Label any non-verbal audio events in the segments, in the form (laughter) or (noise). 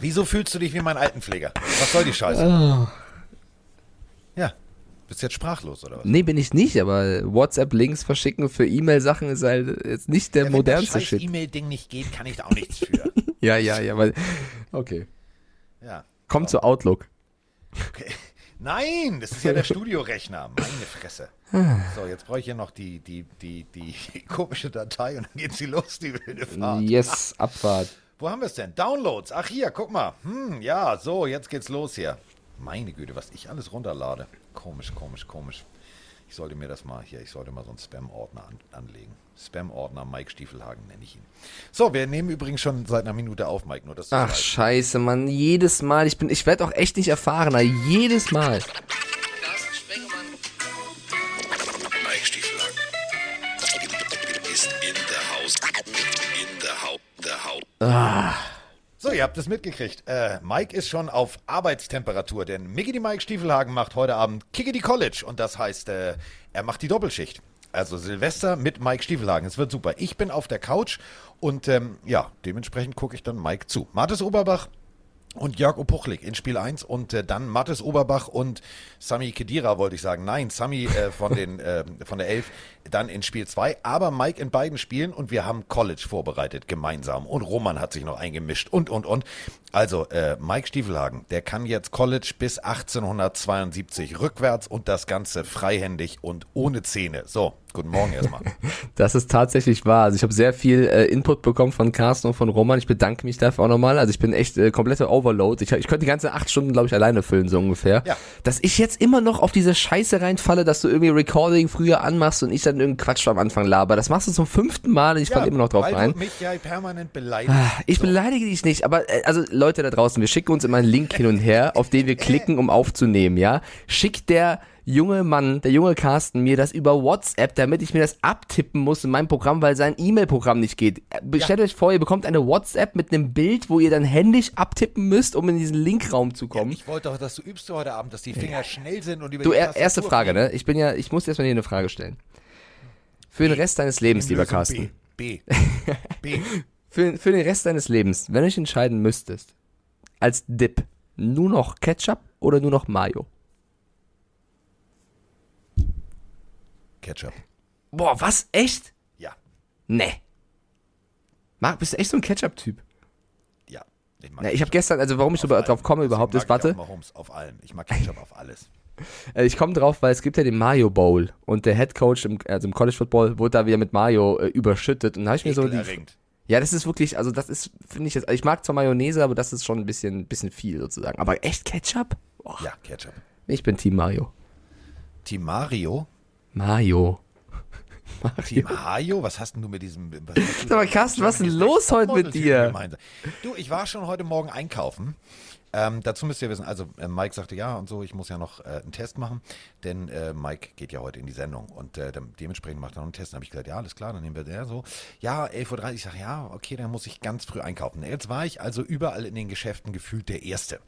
Wieso fühlst du dich wie mein Altenpfleger? Was soll die Scheiße? Oh. Ja. Bist jetzt sprachlos, oder was? Nee, bin ich nicht, aber WhatsApp-Links verschicken für E-Mail-Sachen ist halt jetzt nicht der Ja, modernste Wenn das Shit. E-Mail-Ding nicht geht, kann ich da auch nichts für. (laughs) Ja, ja, ja, weil. Okay. ja. Kommt zu Outlook. Okay. Nein, das ist ja der Studiorechner. Meine Fresse. So, jetzt brauche ich hier noch die, die, die, die (laughs) komische Datei und dann geht sie los, die wilde Fahrt. Yes, Abfahrt. Wo haben wir es denn? Downloads. Ach hier, guck mal. Hm, ja, so, jetzt geht's los hier. Meine Güte, was ich alles runterlade. Komisch, komisch, komisch. Ich sollte mir das mal hier, ich sollte mal so einen Spam-Ordner an, anlegen. Spam-Ordner Mike Stiefelhagen nenne ich ihn. So, wir nehmen übrigens schon seit einer Minute auf, Mike, nur dass du Ach, scheiße, Mann. Jedes Mal. Ich bin, ich werde auch echt nicht erfahrener. Jedes Mal. Haut. So, ihr habt es mitgekriegt. Äh, Mike ist schon auf Arbeitstemperatur, denn Mickey die Mike Stiefelhagen macht heute Abend Kickity College und das heißt, äh, er macht die Doppelschicht. Also Silvester mit Mike Stiefelhagen. Es wird super. Ich bin auf der Couch und ähm, ja, dementsprechend gucke ich dann Mike zu. Martis Oberbach und Jörg Opuchlik in Spiel 1 und äh, dann Mattes Oberbach und Sami Kedira wollte ich sagen. Nein, Sami äh, von, den, äh, von der 11 dann in Spiel 2, aber Mike in beiden Spielen und wir haben College vorbereitet gemeinsam und Roman hat sich noch eingemischt und und und. Also äh, Mike Stiefelhagen, der kann jetzt College bis 1872 rückwärts und das Ganze freihändig und ohne Zähne. So, guten Morgen erstmal. (laughs) Das ist tatsächlich wahr. Also ich habe sehr viel äh, Input bekommen von Carsten und von Roman. Ich bedanke mich dafür auch nochmal. Also ich bin echt äh, komplette Overload. Ich, ich könnte die ganze acht Stunden, glaube ich, alleine füllen, so ungefähr. Ja. Dass ich jetzt immer noch auf diese Scheiße reinfalle, dass du irgendwie Recording früher anmachst und ich dann irgendeinen Quatsch am Anfang laber. Das machst du zum fünften Mal und ich falle immer noch drauf weil rein. du mich ja permanent beleidigst. Ich beleidige dich nicht, aber äh, also Leute da draußen, wir schicken uns immer einen Link hin und her, (laughs) auf den wir klicken, um aufzunehmen, ja? Schickt der junge Mann, der junge Carsten mir das über WhatsApp, damit ich mir das abtippen muss in meinem Programm, weil sein E-Mail-Programm nicht geht. Äh, Stellt euch vor, ihr bekommt eine WhatsApp mit einem Bild, wo ihr dann händisch abtippen müsst, um in diesen Linkraum zu kommen. Ich wollte doch, dass du übst heute Abend, dass die Finger schnell sind und über Du, die Tastatur erste Frage, ne? Ich bin ja, ich muss erstmal hier eine Frage stellen. Für den Rest deines Lebens, lieber Lösung Carsten. B. B. B. (laughs) Für, für den Rest deines Lebens, wenn du dich entscheiden müsstest, als Dip, nur noch Ketchup oder nur noch Mayo? Ketchup. Boah, was? Echt? Ja. Nee. Marc, bist du echt so ein Ketchup-Typ? Ja. Ich, ich habe gestern, also warum ich so drauf komme überhaupt ist, warte, Ich auf allem. Ich mag Ketchup auf alles. Äh, ich komme drauf, weil es gibt ja den Mayo Bowl und der Head Coach im, also im College Football wurde da wieder mit Mayo äh, überschüttet und da habe ich mir so die, ja, das ist wirklich, also das ist, finde ich jetzt, ich mag zwar Mayonnaise, aber das ist schon ein bisschen, bisschen viel sozusagen. Aber echt Ketchup? Boah, Ja, Ketchup. ich bin Team Mayo. Team Mario. Mayo. (laughs) Team Hajo? Was hast denn du mit diesem... Was hast du- Sag mal, Carsten, was ist denn los heute mit dir? Du, ich war schon heute Morgen einkaufen. Ähm, dazu müsst ihr wissen, also äh, Mike sagte ja und so, ich muss ja noch äh, einen Test machen, denn äh, Mike geht ja heute in die Sendung und äh, dem, dementsprechend macht er noch einen Test. Dann habe ich gesagt, ja, alles klar, dann nehmen wir der so. Ja, 11.30 Uhr, ich sage, ja, okay, dann muss ich ganz früh einkaufen. Jetzt war ich also überall in den Geschäften gefühlt der Erste,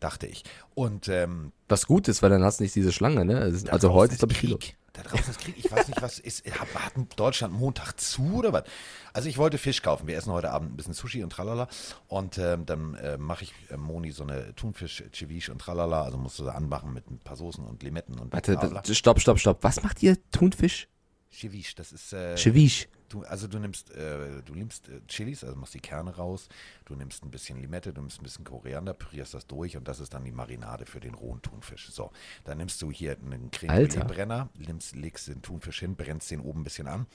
dachte ich. Und ähm, Was gut ist, weil dann hast du nicht diese Schlange, ne? Also, heute ist, glaube ich, viel. Da draußen ist Krieg. Ich weiß nicht, was ist. Hat, hat Deutschland Montag zu oder was? Also ich wollte Fisch kaufen. Wir essen heute Abend ein bisschen Sushi und tralala. Und ähm, dann äh, mache ich äh, Moni so eine Thunfisch, Ceviche und tralala. Also musst du da anmachen mit ein paar Soßen und Limetten und warte, stopp, stopp, stopp. Was macht ihr? Thunfisch? Ceviche, das ist... Äh, Ceviche. Du, also du nimmst, äh, du nimmst äh, Chilis, also machst die Kerne raus, du nimmst ein bisschen Limette, du nimmst ein bisschen Koriander, pürierst das durch und das ist dann die Marinade für den rohen Thunfisch. So, dann nimmst du hier einen. Creme-Brenner, nimmst, legst den Thunfisch hin, brennst den oben ein bisschen an,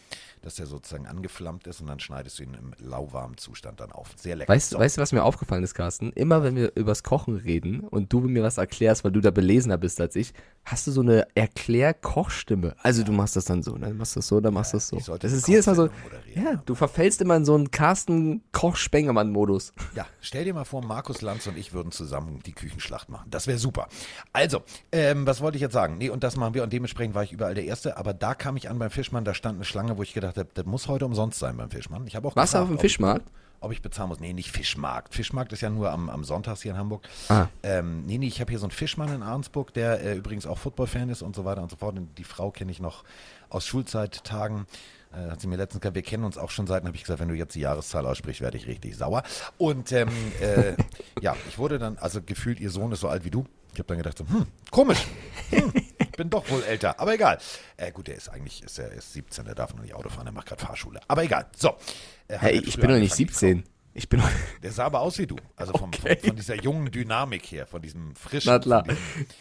dass der sozusagen angeflammt ist und dann schneidest du ihn im lauwarmen Zustand dann auf. Sehr lecker. Weißt, so. weißt du, was mir aufgefallen ist, Carsten? Immer wenn wir übers Kochen reden und du mir was erklärst, weil du da belesener bist als ich, hast du so eine Erklär-Kochstimme. Also du machst das dann so, dann machst du das so, dann machst du das so. Das ist jedes Mal so, Kochsendung moderieren, ja, du verfällst immer in so einen Carsten Koch-Spengemann-Modus. Ja, stell dir mal vor, Markus Lanz und ich würden zusammen die Küchenschlacht machen. Das wäre super. Also, ähm, was wollte ich jetzt sagen? Nee, und das machen wir und dementsprechend war ich überall der Erste. Aber da kam ich an beim Fischmann, da stand eine Schlange, wo ich gedacht habe, das muss heute umsonst sein beim Fischmann. Ich habe auch Warst du auf dem ob- Fischmarkt? Ob ich bezahlen muss. Nee, nicht Fischmarkt. Fischmarkt ist ja nur am, am Sonntags hier in Hamburg. Ah. Ähm, nee, nee, ich habe hier so einen Fischmann in Arnsburg, der äh, übrigens auch Football-Fan ist und so weiter und so fort. Und die Frau kenne ich noch aus Schulzeittagen. Äh, hat sie mir letztens gesagt, wir kennen uns auch schon seit, habe ich gesagt, wenn du jetzt die Jahreszahl aussprichst, werde ich richtig sauer. Und ähm, äh, (laughs) ja, ich wurde dann, also gefühlt, ihr Sohn ist so alt wie du. Ich habe dann gedacht, so, hm, komisch. Hm, ich bin doch wohl älter, aber egal. Äh, gut, der ist eigentlich, ist, er ist 17, der darf noch nicht Auto fahren, der macht gerade Fahrschule. Aber egal. So. Äh, Hey, ich bin doch nicht angefangen, die 17. Ich bin. (laughs) Der sah aber aus wie du. Also vom, Okay. von, von dieser jungen Dynamik her, von diesem frischen. Na klar.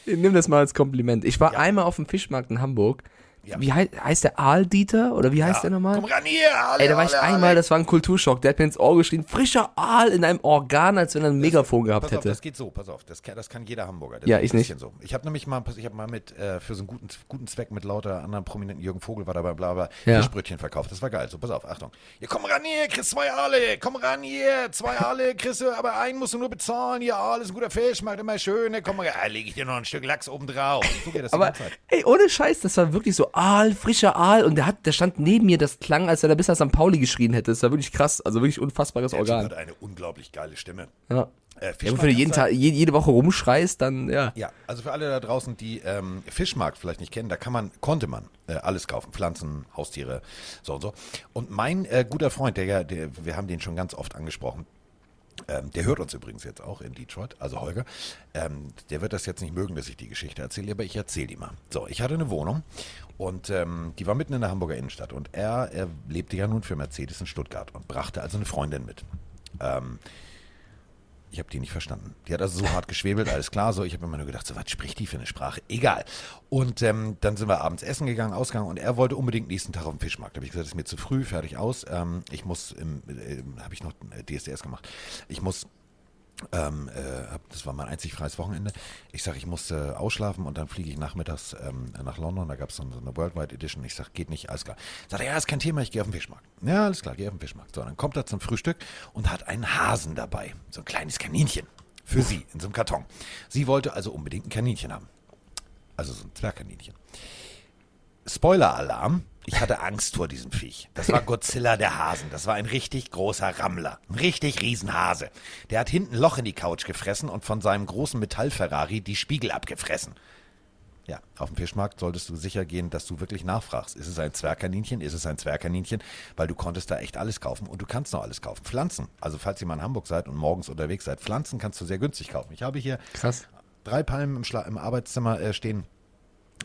Nimm das mal als Kompliment. Ich war Ja. einmal auf dem Fischmarkt in Hamburg. Ja. Wie heißt, heißt der Aal-Dieter? Oder wie heißt ja, der nochmal? Komm ran hier, alle, Ey, da war ich einmal, alle. das war ein Kulturschock. Der hat mir ins Ohr geschrien, frischer Aal in einem Organ, als wenn er ein Megafon gehabt Pass auf, hätte. das geht so, pass auf, das kann, das kann jeder Hamburger. Das Ja, ich nicht. So. Ich habe nämlich mal, ich habe mal mit, äh, für so einen guten, guten Zweck mit lauter anderen Prominenten, Jürgen Vogel war dabei, bla bla, Ja. Fischbrötchen verkauft. Das war geil. So, pass auf, Achtung. Hier, komm ran hier, kriegst zwei Aale, komm ran hier, zwei Aale, kriegst du, aber einen musst du nur bezahlen. Hier, Aal ist ein guter Fisch, macht immer schön, ne, komm mal, ah, leg ich dir noch ein Stück Lachs oben drauf. Aber, ey, ohne Scheiß, das war wirklich so Aal, frischer Aal. Und der hat, der stand neben mir, das klang, als wenn er bis nach St. Pauli geschrien hätte. Das war wirklich krass. Also wirklich unfassbares Der Organ. hat eine unglaublich geile Stimme. Ja. Äh, Ja, wenn du jeden Tag, je- jede Woche rumschreist, dann, ja. Ja, also für alle da draußen, die ähm, Fischmarkt vielleicht nicht kennen, da kann man, konnte man äh, alles kaufen. Pflanzen, Haustiere, so und so. Und mein äh, guter Freund, der ja, der, wir haben den schon ganz oft angesprochen, ähm, der hört uns übrigens jetzt auch in Detroit, also Holger. Ähm, der wird das jetzt nicht mögen, dass ich die Geschichte erzähle, aber ich erzähle die mal. So, ich hatte eine Wohnung und ähm, die war mitten in der Hamburger Innenstadt und er, er lebte ja nun für Mercedes in Stuttgart und brachte also eine Freundin mit. Ähm, ich habe die nicht verstanden. Die hat also so hart geschwebelt, alles klar. So, ich habe immer nur gedacht, so was spricht die für eine Sprache? Egal. Und ähm, dann sind wir abends essen gegangen, ausgegangen und er wollte unbedingt nächsten Tag auf den Fischmarkt. Da habe ich gesagt, ist mir zu früh, fertig aus. Ähm, ich muss, im, äh, habe ich noch äh, DSDS gemacht. Ich muss ähm, äh, hab, das war mein einzig freies Wochenende. Ich sage, ich muss äh, ausschlafen und dann fliege ich nachmittags ähm, nach London. Da gab es so eine Worldwide Edition. Ich sage, geht nicht, alles klar. Sagt er, ja, ist kein Thema, ich gehe auf den Fischmarkt. Ja, alles klar, geh auf den Fischmarkt. So, dann kommt er zum Frühstück und hat einen Hasen dabei. So ein kleines Kaninchen. Für sie, in so einem Karton. Sie wollte also unbedingt ein Kaninchen haben. Also so ein Zwergkaninchen. Spoiler-Alarm. Ich hatte Angst vor diesem Viech. Das war Godzilla der Hasen. Das war ein richtig großer Rammler. Ein richtig Riesenhase. Der hat hinten ein Loch in die Couch gefressen und von seinem großen Metall-Ferrari die Spiegel abgefressen. Ja, auf dem Fischmarkt solltest du sicher gehen, dass du wirklich nachfragst. Ist es ein Zwergkaninchen? Ist es ein Zwergkaninchen? Weil du konntest da echt alles kaufen und du kannst noch alles kaufen. Pflanzen. Also falls ihr mal in Hamburg seid und morgens unterwegs seid, Pflanzen kannst du sehr günstig kaufen. Ich habe hier Krass. drei Palmen im, Schla im Arbeitszimmer äh, stehen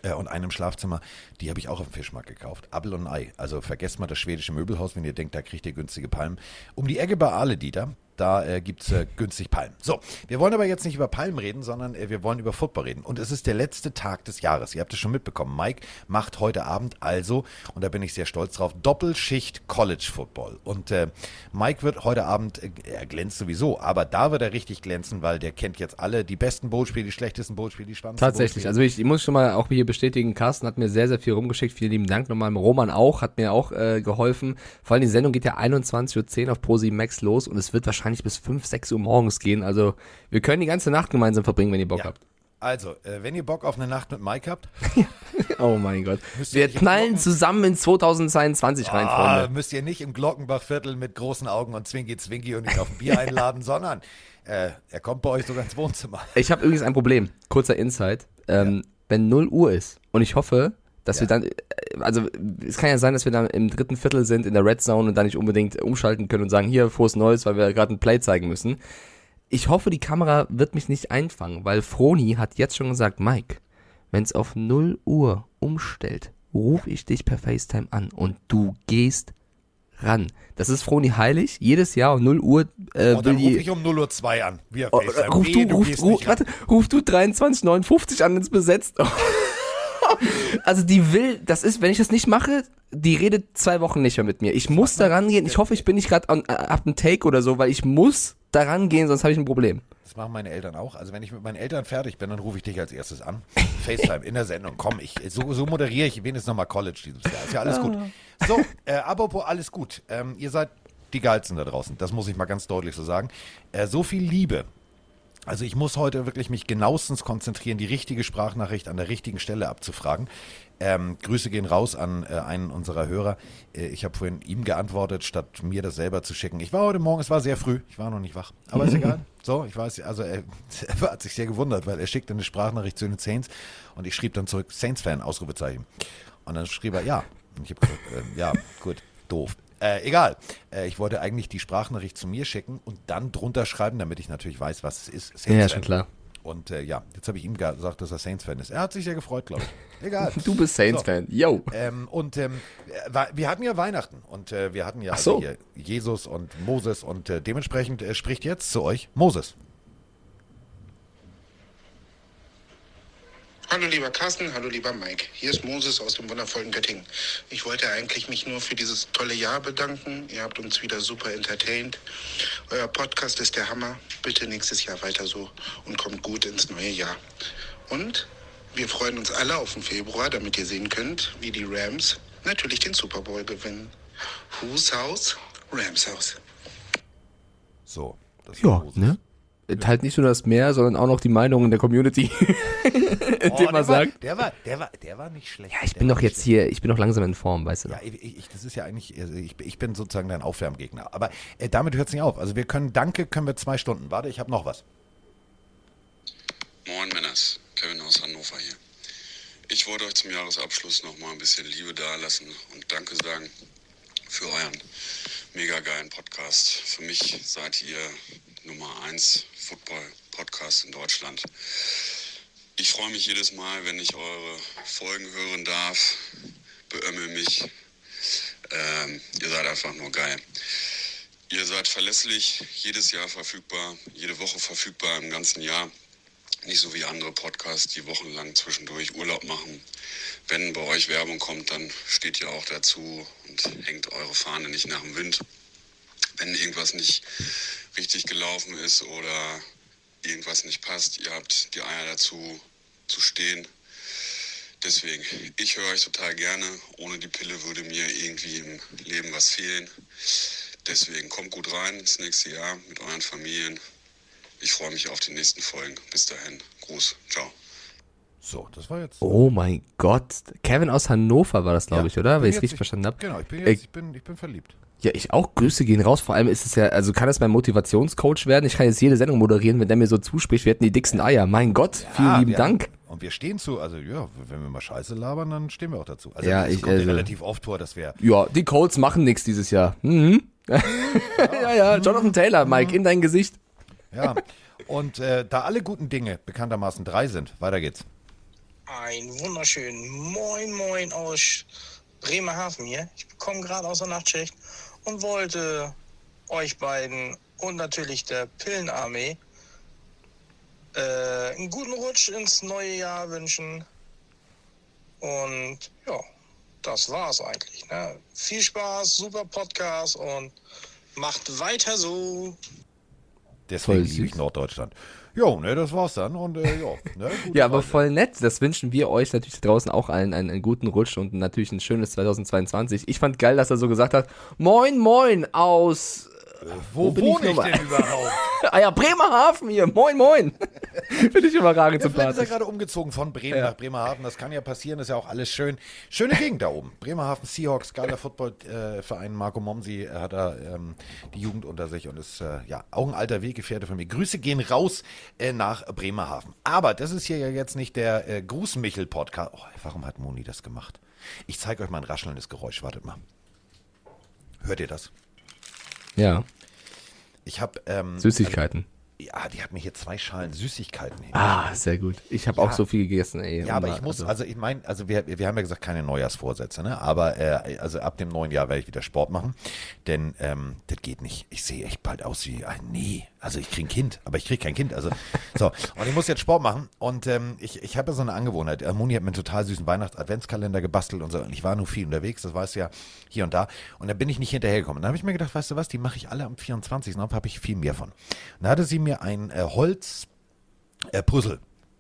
äh, und einen im Schlafzimmer. Die habe ich auch auf dem Fischmarkt gekauft. Apfel und Ei. Also vergesst mal das schwedische Möbelhaus, wenn ihr denkt, da kriegt ihr günstige Palmen. Um die Ecke bei Aale, Dieter, da äh, gibt es äh, günstig Palmen. So, wir wollen aber jetzt nicht über Palmen reden, sondern äh, wir wollen über Football reden. Und es ist der letzte Tag des Jahres. Ihr habt es schon mitbekommen. Mike macht heute Abend also, und da bin ich sehr stolz drauf, Doppelschicht College Football. Und äh, Mike wird heute Abend, äh, er glänzt sowieso, aber da wird er richtig glänzen, weil der kennt jetzt alle die besten Bowl-Spiele, die schlechtesten Bowl-Spiele, die spannendsten Tatsächlich. Also ich, ich muss schon mal auch hier bestätigen, Carsten hat mir sehr, sehr viel rumgeschickt. Vielen lieben Dank nochmal. Roman auch, hat mir auch äh, geholfen. Vor allem die Sendung geht ja 21.10 Uhr auf Pro7 Max los und es wird wahrscheinlich bis 5, 6 Uhr morgens gehen. Also wir können die ganze Nacht gemeinsam verbringen, wenn ihr Bock Ja. habt. Also, äh, wenn ihr Bock auf eine Nacht mit Mike habt, (laughs) Oh mein Gott. Wir knallen zusammen in 2022 rein, ah, Freunde. müsst ihr nicht im Glockenbachviertel mit großen Augen und Zwinki Zwinki und ihn auf ein Bier (laughs) einladen, sondern äh, er kommt bei euch sogar ins Wohnzimmer. Ich habe übrigens ein Problem. Kurzer Insight. Ähm, Wenn 0 Uhr ist und ich hoffe, dass wir dann, äh, also es kann ja sein, dass wir dann im dritten Viertel sind in der Red Zone und dann nicht unbedingt umschalten können und sagen, hier, frohes Neues, weil wir gerade ein Play zeigen müssen. Ich hoffe, die Kamera wird mich nicht einfangen, weil Froni hat jetzt schon gesagt, Mike, wenn es auf 0 Uhr umstellt, rufe ich dich per FaceTime an und du gehst ran. Das ist Froni heilig. Jedes Jahr um 0 Uhr äh, Und dann will rufe ich um 0 Uhr 2 an. Wir Oh, FaceTime. ruf du, ruf, gehst ruf, ran. warte, ruf du 2359 an, ins besetzt. (laughs) also die will, das ist, wenn ich das nicht mache, die redet zwei Wochen nicht mehr mit mir. Ich muss da rangehen. Ich hoffe, ich bin nicht gerade äh, ab einem Take oder so, weil ich muss da rangehen, sonst habe ich ein Problem. Das machen meine Eltern auch. Also wenn ich mit meinen Eltern fertig bin, dann rufe ich dich als erstes an. FaceTime in der Sendung. Komm, ich, so, so moderiere ich wenigstens nochmal College dieses Jahr. Ist ja alles gut. So, äh, apropos alles gut. Ähm, ihr seid die Geilsten da draußen. Das muss ich mal ganz deutlich so sagen. Äh, so viel Liebe. Also ich muss heute wirklich mich genauestens konzentrieren, die richtige Sprachnachricht an der richtigen Stelle abzufragen. Ähm, Grüße gehen raus an äh, einen unserer Hörer. Äh, ich habe vorhin ihm geantwortet, statt mir das selber zu schicken. Ich war heute Morgen, es war sehr früh, ich war noch nicht wach, aber ist egal. (laughs) So, ich weiß, also er, (laughs) er hat sich sehr gewundert, weil er schickte eine Sprachnachricht zu den Saints und ich schrieb dann zurück, Saints-Fan, Ausrufezeichen. Und dann schrieb er, ja, Und ich habe gesagt, ähm, ja, gut, doof. Äh, egal. Äh, ich wollte eigentlich die Sprachnachricht zu mir schicken und dann drunter schreiben, damit ich natürlich weiß, was es ist. Ja, Saints-Fan. schon klar. Und äh, ja, jetzt habe ich ihm gesagt, dass er Saints-Fan ist. Er hat sich sehr gefreut, glaube ich. (laughs) Egal. Du bist Saints-Fan. Yo. Ähm, und ähm, äh, wir hatten ja Weihnachten und äh, wir hatten ja so. also hier Jesus und Moses und äh, dementsprechend äh, spricht jetzt zu euch Moses. Hallo lieber Carsten, hallo lieber Mike. Hier ist Moses aus dem wundervollen Göttingen. Ich wollte eigentlich mich nur für dieses tolle Jahr bedanken. Ihr habt uns wieder super entertained. Euer Podcast ist der Hammer. Bitte nächstes Jahr weiter so und kommt gut ins neue Jahr. Und wir freuen uns alle auf den Februar, damit ihr sehen könnt, wie die Rams natürlich den Super Bowl gewinnen. Whose House? Rams House. So. Das Ja, Moses. ne? Halt nicht nur das Meer, sondern auch noch die Meinungen der Community. (laughs) Oh, Indem der, man war, sagt. der, war, der, war, der war nicht schlecht. Ja, ich Der bin doch jetzt hier, ich bin doch langsam in Form, weißt du Ja, ich, ich, das ist ja eigentlich, also ich, ich bin sozusagen dein Aufwärmgegner. Aber äh, damit hört es nicht auf. Also wir können, danke, können wir zwei Stunden. Warte, ich habe noch was. Moin Männers, Kevin aus Hannover hier. Ich wollte euch zum Jahresabschluss noch mal ein bisschen Liebe dalassen und Danke sagen für euren mega geilen Podcast. Für mich seid ihr Nummer 1 Football-Podcast in Deutschland. Ich freue mich jedes Mal, wenn ich eure Folgen hören darf. Beömmel mich. Ähm, ihr seid einfach nur geil. Ihr seid verlässlich, jedes Jahr verfügbar, jede Woche verfügbar im ganzen Jahr. Nicht so wie andere Podcasts, die wochenlang zwischendurch Urlaub machen. Wenn bei euch Werbung kommt, dann steht ihr auch dazu und hängt eure Fahne nicht nach dem Wind. Wenn irgendwas nicht richtig gelaufen ist oder irgendwas nicht passt, ihr habt die Eier dazu zu stehen. Deswegen, ich höre euch total gerne. Ohne die Pille würde mir irgendwie im Leben was fehlen. Deswegen kommt gut rein ins nächste Jahr mit euren Familien. Ich freue mich auf die nächsten Folgen. Bis dahin. Gruß. Ciao. So, das war jetzt. Oh mein Gott. Kevin aus Hannover war das, glaube Ja, ich, oder? Wenn ich es richtig verstanden habe. Genau, ich bin Äh, jetzt, ich bin, ich bin verliebt. Ja, ich auch. Grüße gehen raus. Vor allem ist es ja, also kann es mein Motivationscoach werden. Ich kann jetzt jede Sendung moderieren, wenn der mir so zuspricht, wir hätten die dicksten Eier. Mein Gott, vielen Ah, lieben Dank. haben- Und wir stehen zu, also ja, wenn wir mal Scheiße labern, dann stehen wir auch dazu. Also Ja, es ich- kommt ja also- relativ oft vor, dass wir Ja, die Colts machen nichts dieses Jahr. Mhm. (laughs) ja, ja, Jonathan Taylor, Mike, in dein Gesicht. Ja, und äh, da alle guten Dinge bekanntermaßen drei sind, weiter geht's. Ein wunderschönen Moin Moin aus Bremerhaven hier. Ich komme gerade aus der Nachtschicht und wollte euch beiden und natürlich der Pillenarmee äh, einen guten Rutsch ins neue Jahr wünschen. Und ja, das war's eigentlich. Ne? Viel Spaß, super Podcast und macht weiter so. Deswegen liebe ich. Norddeutschland. Jo, ne, das war's dann. Und äh, ja, ne, (laughs) Ja, aber Freunde. voll nett. Das wünschen wir euch natürlich draußen auch allen einen, einen guten Rutsch und natürlich ein schönes 2022. Ich fand geil, dass er so gesagt hat, Moin Moin aus Wo, bin ich wohne ich, nochmal? denn überhaupt? (laughs) Ah ja, Bremerhaven hier. Moin, moin. (laughs) Finde ich überragend Ja, vielleicht ist er sympathisch. gerade umgezogen von Bremen Ja. nach Bremerhaven. Das kann ja passieren, ist ja auch alles schön. Schöne Gegend da oben. Bremerhaven Seahawks, geiler Footballverein. Marco Momsi hat da ähm, die Jugend unter sich und ist äh, ja auch ein alter Weggefährte von mir. Grüße gehen raus äh, nach Bremerhaven. Aber das ist hier ja jetzt nicht der äh, Grußmichel-Podcast. Oh, warum hat Moni das gemacht? Ich zeige euch mal ein raschelndes Geräusch. Wartet mal. Hört ihr das? Ja, Ich habe ähm, Süßigkeiten. ja, die hat mir hier zwei Schalen Süßigkeiten hin. Ah, sehr gut. Ich habe Ja. auch so viel gegessen, ey. Ja, aber ich muss, also- also ich meine, also wir, wir haben ja gesagt, keine Neujahrsvorsätze, ne? Aber äh, also ab dem neuen Jahr werde ich wieder Sport machen. Denn ähm, das geht nicht. Ich sehe echt bald aus wie ein Nee. Also ich kriege ein Kind, aber ich kriege kein Kind. Also so. Und ich muss jetzt Sport machen. Und ähm, ich, ich habe ja so eine Angewohnheit. Moni hat mir einen total süßen Weihnachts-Adventskalender gebastelt und so. Und ich war nur viel unterwegs, das weißt du ja, hier und da. Und da bin ich nicht hinterhergekommen. Dann habe ich mir gedacht, weißt du was, die mache ich alle am 24. Und habe ich viel mehr von. Und da hatte sie mir ein äh, Holz äh, ein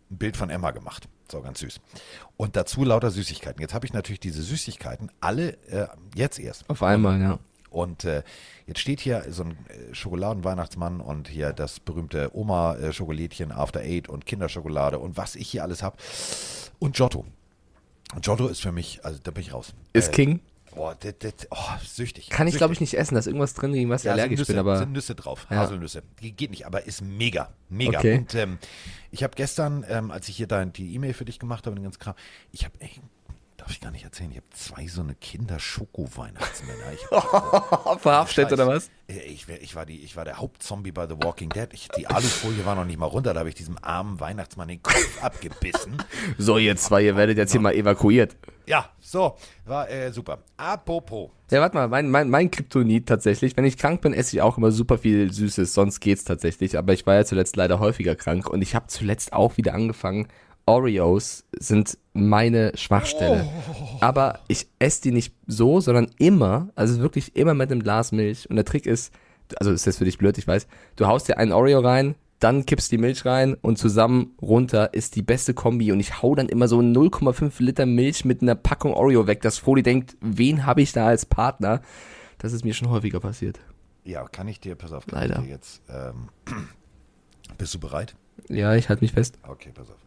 Bild von Emma gemacht. So ganz süß. Und dazu lauter Süßigkeiten. Jetzt habe ich natürlich diese Süßigkeiten alle äh, jetzt erst. auf einmal, ja. Und äh, jetzt steht hier so ein äh, Schokoladenweihnachtsmann und hier das berühmte Oma-Schokolädchen After Eight und Kinderschokolade und was ich hier alles habe. Und Giotto. Und Giotto ist für mich, also da bin ich raus. Ist äh, King. Boah, das, das, oh, süchtig. Kann ich, glaube ich, nicht essen. Da ist irgendwas drin, gegen was ich Ja, allergisch Nüsse, bin, aber. sind Nüsse drauf, Ja. Haselnüsse. Die geht nicht, aber ist mega, mega. Okay. Und ähm, ich habe gestern, ähm, als ich hier da die E-Mail für dich gemacht habe, den ganzen Kram, ich habe echt, darf ich gar nicht erzählen. Ich habe zwei so eine Kinder-Schoko-Weihnachtsmänner. Ich, (laughs) Verhaftet oder was? Ich, ich, war die, ich war der Hauptzombie bei The Walking Dead. Ich, die Alufolie war noch nicht mal runter. Da habe ich diesem armen Weihnachtsmann den Kopf (laughs) abgebissen. So, ihr zwei, ihr werdet jetzt hier mal evakuiert. Ja, so, war äh, super. Apropos. Ja, warte mal, mein, mein, mein Kryptonit tatsächlich, wenn ich krank bin, esse ich auch immer super viel Süßes, sonst geht's tatsächlich. Aber ich war ja zuletzt leider häufiger krank und ich habe zuletzt auch wieder angefangen. Oreos sind meine Schwachstelle. Aber ich esse die nicht so, sondern immer, also wirklich immer mit einem Glas Milch. Und der Trick ist, also ist jetzt für dich blöd, ich weiß, du haust dir einen Oreo rein, dann kippst die Milch rein und zusammen runter ist die beste Kombi. Und ich hau dann immer so 0,5 Liter Milch mit einer Packung Oreo weg, dass Foli denkt, wen habe ich da als Partner? Das ist mir schon häufiger passiert. Ja, kann ich dir, pass auf, kann Leider. ich dir jetzt. Ähm, (clears throat) bist du bereit? Ja, ich halte mich fest. Okay, pass auf.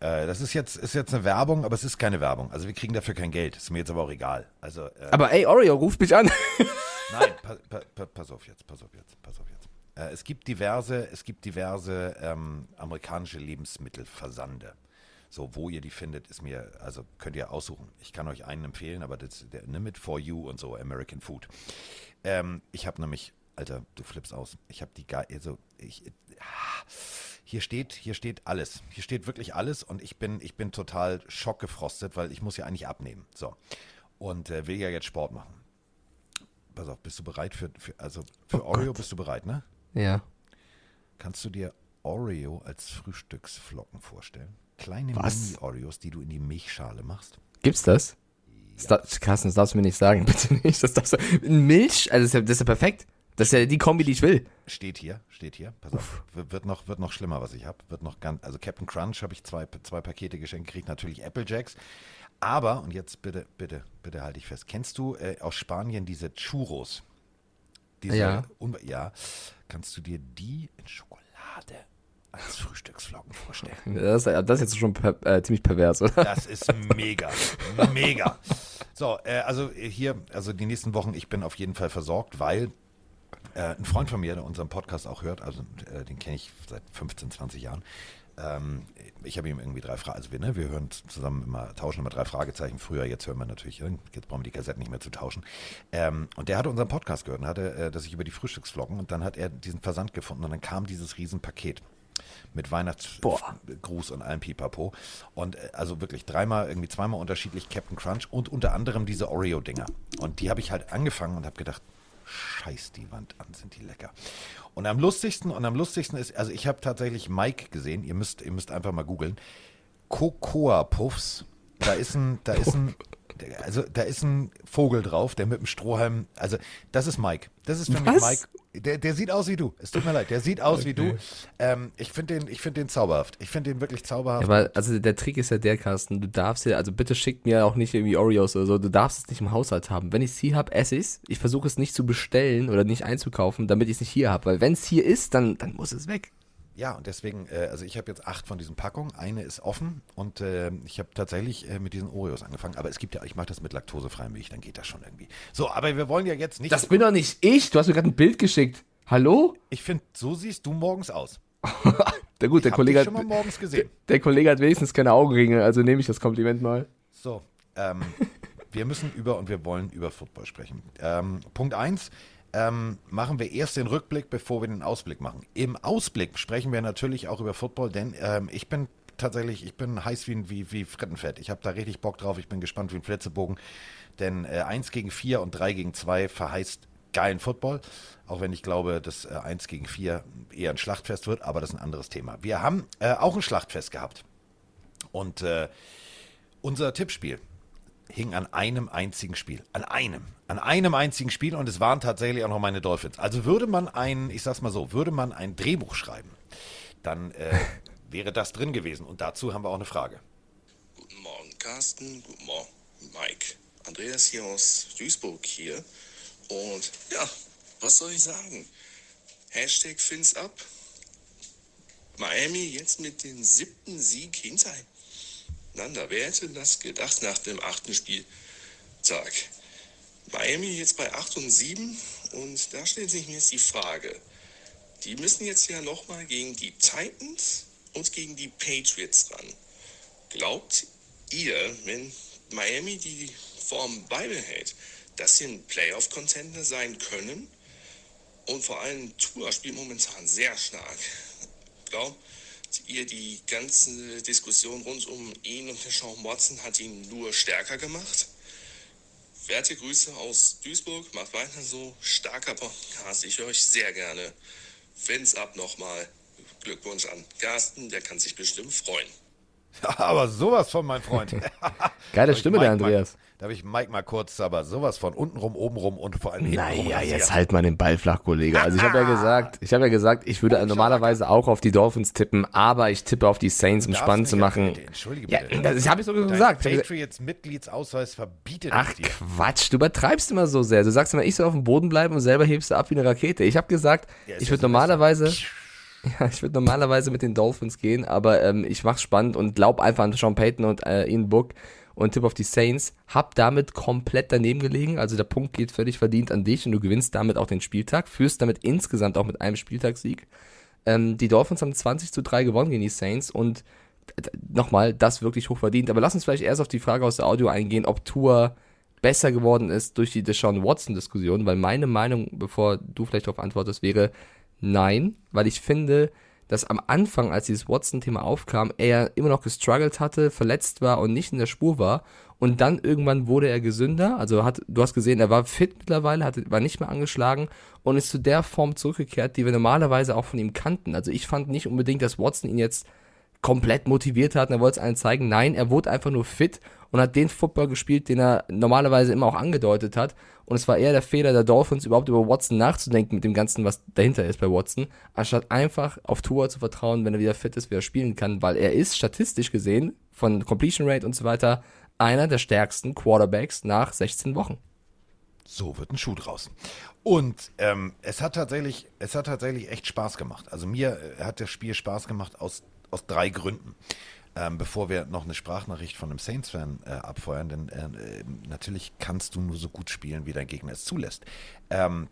Äh, das ist jetzt, ist jetzt eine Werbung, aber es ist keine Werbung. Also wir kriegen dafür kein Geld. Ist mir jetzt aber auch egal. Also, äh, Aber ey, Oreo, ruf mich an. (laughs) Nein, pa, pa, pa, pass auf jetzt, pass auf jetzt, pass auf jetzt. Äh, es gibt diverse, es gibt diverse ähm, amerikanische Lebensmittelversande. So, wo ihr die findet, ist mir, also könnt ihr aussuchen. Ich kann euch einen empfehlen, aber das, der Limit for You und so, American Food. Ähm, ich habe nämlich, Alter, du flippst aus. Ich habe die geil, also ich, hier steht, hier steht alles. Hier steht wirklich alles und ich bin, ich bin total schockgefrostet, weil ich muss ja eigentlich abnehmen. So. Und äh, will ja jetzt Sport machen. Pass auf, bist du bereit für, für also für Oh Oreo Gott. bist du bereit, ne? Ja. Kannst du dir Oreo als Frühstücksflocken vorstellen? Kleine Was? Mini-Oreos, die du in die Milchschale machst. Gibt's das? das da, Carsten, das darfst du mir nicht sagen, (laughs) bitte nicht. Das darfst du, Milch, also das ist, ja, das ist ja perfekt. Das ist ja die Kombi, die ich will. Steht hier, steht hier. Pass auf, wird wird noch, wird noch schlimmer, was ich habe. Wird noch ganz, also Captain Crunch habe ich zwei, zwei Pakete geschenkt gekriegt, natürlich Apple Jacks. Aber, und jetzt bitte, bitte, bitte halte ich fest. Kennst du äh, aus Spanien diese Churros? Diese, Ja. Ja. Kannst du dir die in Schokolade als Frühstücksflocken vorstellen? (laughs) Das, ist- das ist jetzt schon per, äh, ziemlich pervers, oder? Das ist mega. mega. So, äh, also hier, also die nächsten Wochen, ich bin auf jeden Fall versorgt, weil äh, ein Freund von mir, der unseren Podcast auch hört, also äh, den kenne ich seit 15, 20 Jahren. Ähm, ich habe ihm irgendwie drei Fragen, also wir, ne, wir hören zusammen immer, tauschen immer drei Fragezeichen. Früher, jetzt hören wir natürlich, äh, jetzt brauchen wir die Kassetten nicht mehr zu tauschen. Ähm, und der hatte unseren Podcast gehört und hatte, äh, dass ich über die Frühstücksflocken und dann hat er diesen Versand gefunden und dann kam dieses Riesenpaket mit Weihnachtsgruß und allem Pipapo. Und äh, also wirklich dreimal, irgendwie zweimal unterschiedlich Captain Crunch und unter anderem diese Oreo-Dinger. Und die habe ich halt angefangen und habe gedacht, scheiß die Wand an, sind die lecker. Und am lustigsten, und am lustigsten ist, also ich habe tatsächlich Mike gesehen, ihr müsst, ihr müsst einfach mal googeln. Cocoa Puffs. Da ist ein, da ist ein, (laughs) also da ist ein Vogel drauf, der mit dem Strohhalm, also das ist Mike. Das ist für mich Was? Mike. Der, der sieht aus wie du. Es tut mir leid, der sieht aus wie du. Ähm, ich finde den, ich finde den zauberhaft. Ich finde den wirklich zauberhaft. Aber also der Trick ist ja der, Carsten, du darfst ja, also bitte schickt mir auch nicht irgendwie Oreos oder so, du darfst es nicht im Haushalt haben. Wenn ich es hier habe, esse ich's. Ich versuche es nicht zu bestellen oder nicht einzukaufen, damit ich es nicht hier habe. Weil wenn es hier ist, dann, dann muss es weg. Ja, und deswegen, äh, also ich habe jetzt acht von diesen Packungen. Eine ist offen und äh, ich habe tatsächlich äh, mit diesen Oreos angefangen. Aber es gibt ja, ich mache das mit laktosefreier Milch, dann geht das schon irgendwie. So, aber wir wollen ja jetzt nicht. Das bin doch nicht ich. Du hast mir gerade ein Bild geschickt. Hallo? ich finde, so siehst du morgens aus. (laughs) Der gut, der Hab Kollege dich schon mal hat, morgens gesehen. der Kollege hat wenigstens keine Augenringe, also nehme ich das Kompliment mal. So, ähm, wir müssen über und wir wollen über Football sprechen. Ähm, Punkt 1. Ähm, machen wir erst den Rückblick, bevor wir den Ausblick machen. Im Ausblick sprechen wir natürlich auch über Football, denn ähm, ich bin tatsächlich, ich bin heiß wie, wie, wie Frittenfett. Ich habe da richtig Bock drauf, ich bin gespannt wie ein Flitzebogen, denn äh, 1 gegen 4 und 3 gegen 2 verheißt geilen Football, auch wenn ich glaube, dass äh, 1 gegen 4 eher ein Schlachtfest wird, aber das ist ein anderes Thema. Wir haben äh, auch ein Schlachtfest gehabt und äh, unser Tippspiel hing an einem einzigen Spiel. An einem. An einem einzigen Spiel und es waren tatsächlich auch noch meine Dolphins. Also würde man ein, ich sag's mal so, würde man ein Drehbuch schreiben, dann äh, (laughs) wäre das drin gewesen. Und dazu haben wir auch eine Frage. Guten Morgen, Carsten. Guten Morgen, Mike. Andreas hier aus Duisburg hier. Und ja, was soll ich sagen? Hashtag Fins ab. Miami jetzt mit dem siebten Sieg hintereinander. Wer hätte das gedacht nach dem achten Spieltag? Miami jetzt bei 8 und 7 und da stellt sich mir jetzt die Frage. Die müssen jetzt ja nochmal gegen die Titans und gegen die Patriots ran. Glaubt ihr, wenn Miami die Form beibehält, dass sie ein Playoff-Contender sein können. Und vor allem Tua spielt momentan sehr stark. Glaubt ihr, die ganze Diskussion rund um ihn und Sean Watson hat ihn nur stärker gemacht? Werte Grüße aus Duisburg, macht weiter so. Starker Podcast, ich höre euch sehr gerne. Fans ab nochmal. Glückwunsch an Carsten, der kann sich bestimmt freuen. (laughs) aber sowas von, mein Freund. Geile Stimme, der Andreas. Da habe ich Mike mal kurz, aber sowas von unten rum, oben rum und vor allem hinten Naja, jetzt halt mal den Ball flach, Kollege. Also ich habe ja gesagt, ich habe ja gesagt, ich würde normalerweise auch auf die Dolphins tippen, aber ich tippe auf die Saints, um spannend zu machen. Entschuldige ja, bitte. das habe ich so gesagt. Patriots-Mitgliedsausweis verbietet Ach. Quatsch, du übertreibst immer so sehr. Du sagst immer, ich soll auf dem Boden bleiben und selber hebst du ab wie eine Rakete. Ich habe gesagt, Ja, ich ja würde normalerweise, (laughs) ja, ich würde normalerweise mit den Dolphins gehen, aber ähm, ich mach's spannend und glaub einfach an Sean Payton und äh, Ian Book und tipp auf die Saints. Hab damit komplett daneben gelegen. Also der Punkt geht völlig verdient an dich und du gewinnst damit auch den Spieltag. Führst damit insgesamt auch mit einem Spieltagssieg. Ähm, die Dolphins haben 20 zu 3 gewonnen gegen die Saints und äh, nochmal, das wirklich hoch verdient. Aber lass uns vielleicht erst auf die Frage aus der Audio eingehen, ob Tour besser geworden ist durch die Deshaun Watson-Diskussion, weil meine Meinung, bevor du vielleicht darauf antwortest, wäre nein, weil ich finde, dass am Anfang, als dieses Watson-Thema aufkam, er immer noch gestruggelt hatte, verletzt war und nicht in der Spur war. Und dann irgendwann wurde er gesünder. Also hat, du hast gesehen, er war fit mittlerweile, hatte, war nicht mehr angeschlagen und ist zu der Form zurückgekehrt, die wir normalerweise auch von ihm kannten. Also ich fand nicht unbedingt, dass Watson ihn jetzt komplett motiviert hat und er wollte es allen zeigen. Nein, er wurde einfach nur fit und hat den Football gespielt, den er normalerweise immer auch angedeutet hat. Und es war eher der Fehler der Dolphins, überhaupt über Watson nachzudenken mit dem Ganzen, was dahinter ist bei Watson, anstatt einfach auf Tour zu vertrauen, wenn er wieder fit ist, wie er spielen kann, weil er ist statistisch gesehen von Completion Rate und so weiter einer der stärksten Quarterbacks nach 16 Wochen. So wird ein Schuh draus. Und ähm, es hat tatsächlich, es hat tatsächlich echt Spaß gemacht. Also mir äh, hat das Spiel Spaß gemacht aus, aus drei Gründen. Ähm, bevor wir noch eine Sprachnachricht von einem Saints-Fan äh, abfeuern, denn äh, äh, natürlich kannst du nur so gut spielen, wie dein Gegner es zulässt. Ähm,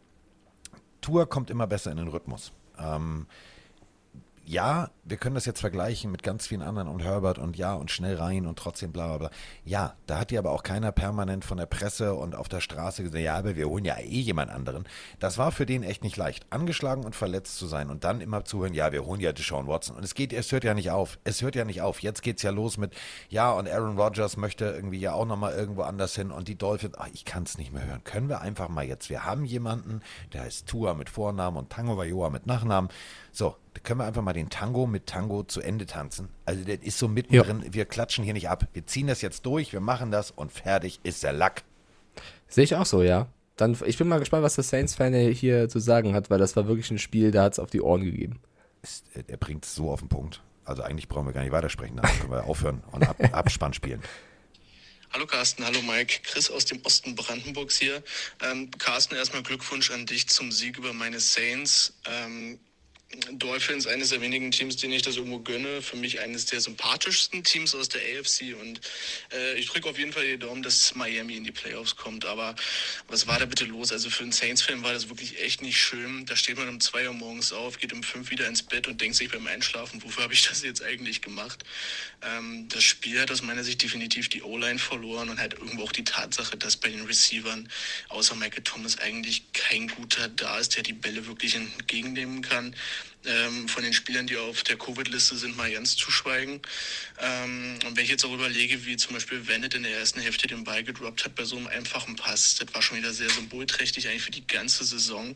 Tour kommt immer besser in den Rhythmus. Ähm, ja, wir können das jetzt vergleichen mit ganz vielen anderen und Herbert und ja und schnell rein und trotzdem bla bla bla. Ja, da hat dir aber auch keiner permanent von der Presse und auf der Straße gesagt, ja, aber wir holen ja eh jemand anderen. Das war für den echt nicht leicht, angeschlagen und verletzt zu sein und dann immer zu hören, ja, wir holen ja Deshaun Watson. Und es geht, es hört ja nicht auf. Es hört ja nicht auf. Jetzt geht's ja los mit, ja, und Aaron Rodgers möchte irgendwie ja auch nochmal irgendwo anders hin und die Dolphins, ach, ich kann es nicht mehr hören. Können wir einfach mal jetzt, wir haben jemanden, der heißt Tua mit Vornamen und Tango Vajoa mit Nachnamen. So, da können wir einfach mal den Tango mit Tango zu Ende tanzen. Also der ist so mittendrin, wir klatschen hier nicht ab. Wir ziehen das jetzt durch, wir machen das und fertig ist der Lack. Sehe ich auch so, ja. Dann, ich bin mal gespannt, was der Saints-Fan hier zu sagen hat, weil das war wirklich ein Spiel, da hat es auf die Ohren gegeben. Ist, äh, er bringt es so auf den Punkt. Also eigentlich brauchen wir gar nicht weitersprechen, dann können wir aufhören und ab, (laughs) Abspann spielen. Hallo Carsten, hallo Mike, Chris aus dem Osten Brandenburgs hier. Ähm, Carsten, erstmal Glückwunsch an dich zum Sieg über meine Saints. Ähm, Dolphins, eines der wenigen Teams, denen ich das irgendwo gönne. Für mich eines der sympathischsten Teams aus der AFC. Und äh, ich drücke auf jeden Fall die Daumen, dass Miami in die Playoffs kommt. Aber was war da bitte los? Also für einen Saints-Fan war das wirklich echt nicht schön. Da steht man um zwei Uhr morgens auf, geht um fünf wieder ins Bett und denkt sich beim Einschlafen, wofür habe ich das jetzt eigentlich gemacht? Ähm, das Spiel hat aus meiner Sicht definitiv die O-Line verloren und halt irgendwo auch die Tatsache, dass bei den Receivern außer Michael Thomas eigentlich kein guter da ist, der die Bälle wirklich entgegennehmen kann ähm, von den Spielern, die auf der Covid-Liste sind, mal ganz zu schweigen. Ähm, und wenn ich jetzt auch überlege, wie zum Beispiel Bennett in der ersten Hälfte den Ball gedroppt hat bei so einem einfachen Pass, das war schon wieder sehr symbolträchtig eigentlich für die ganze Saison.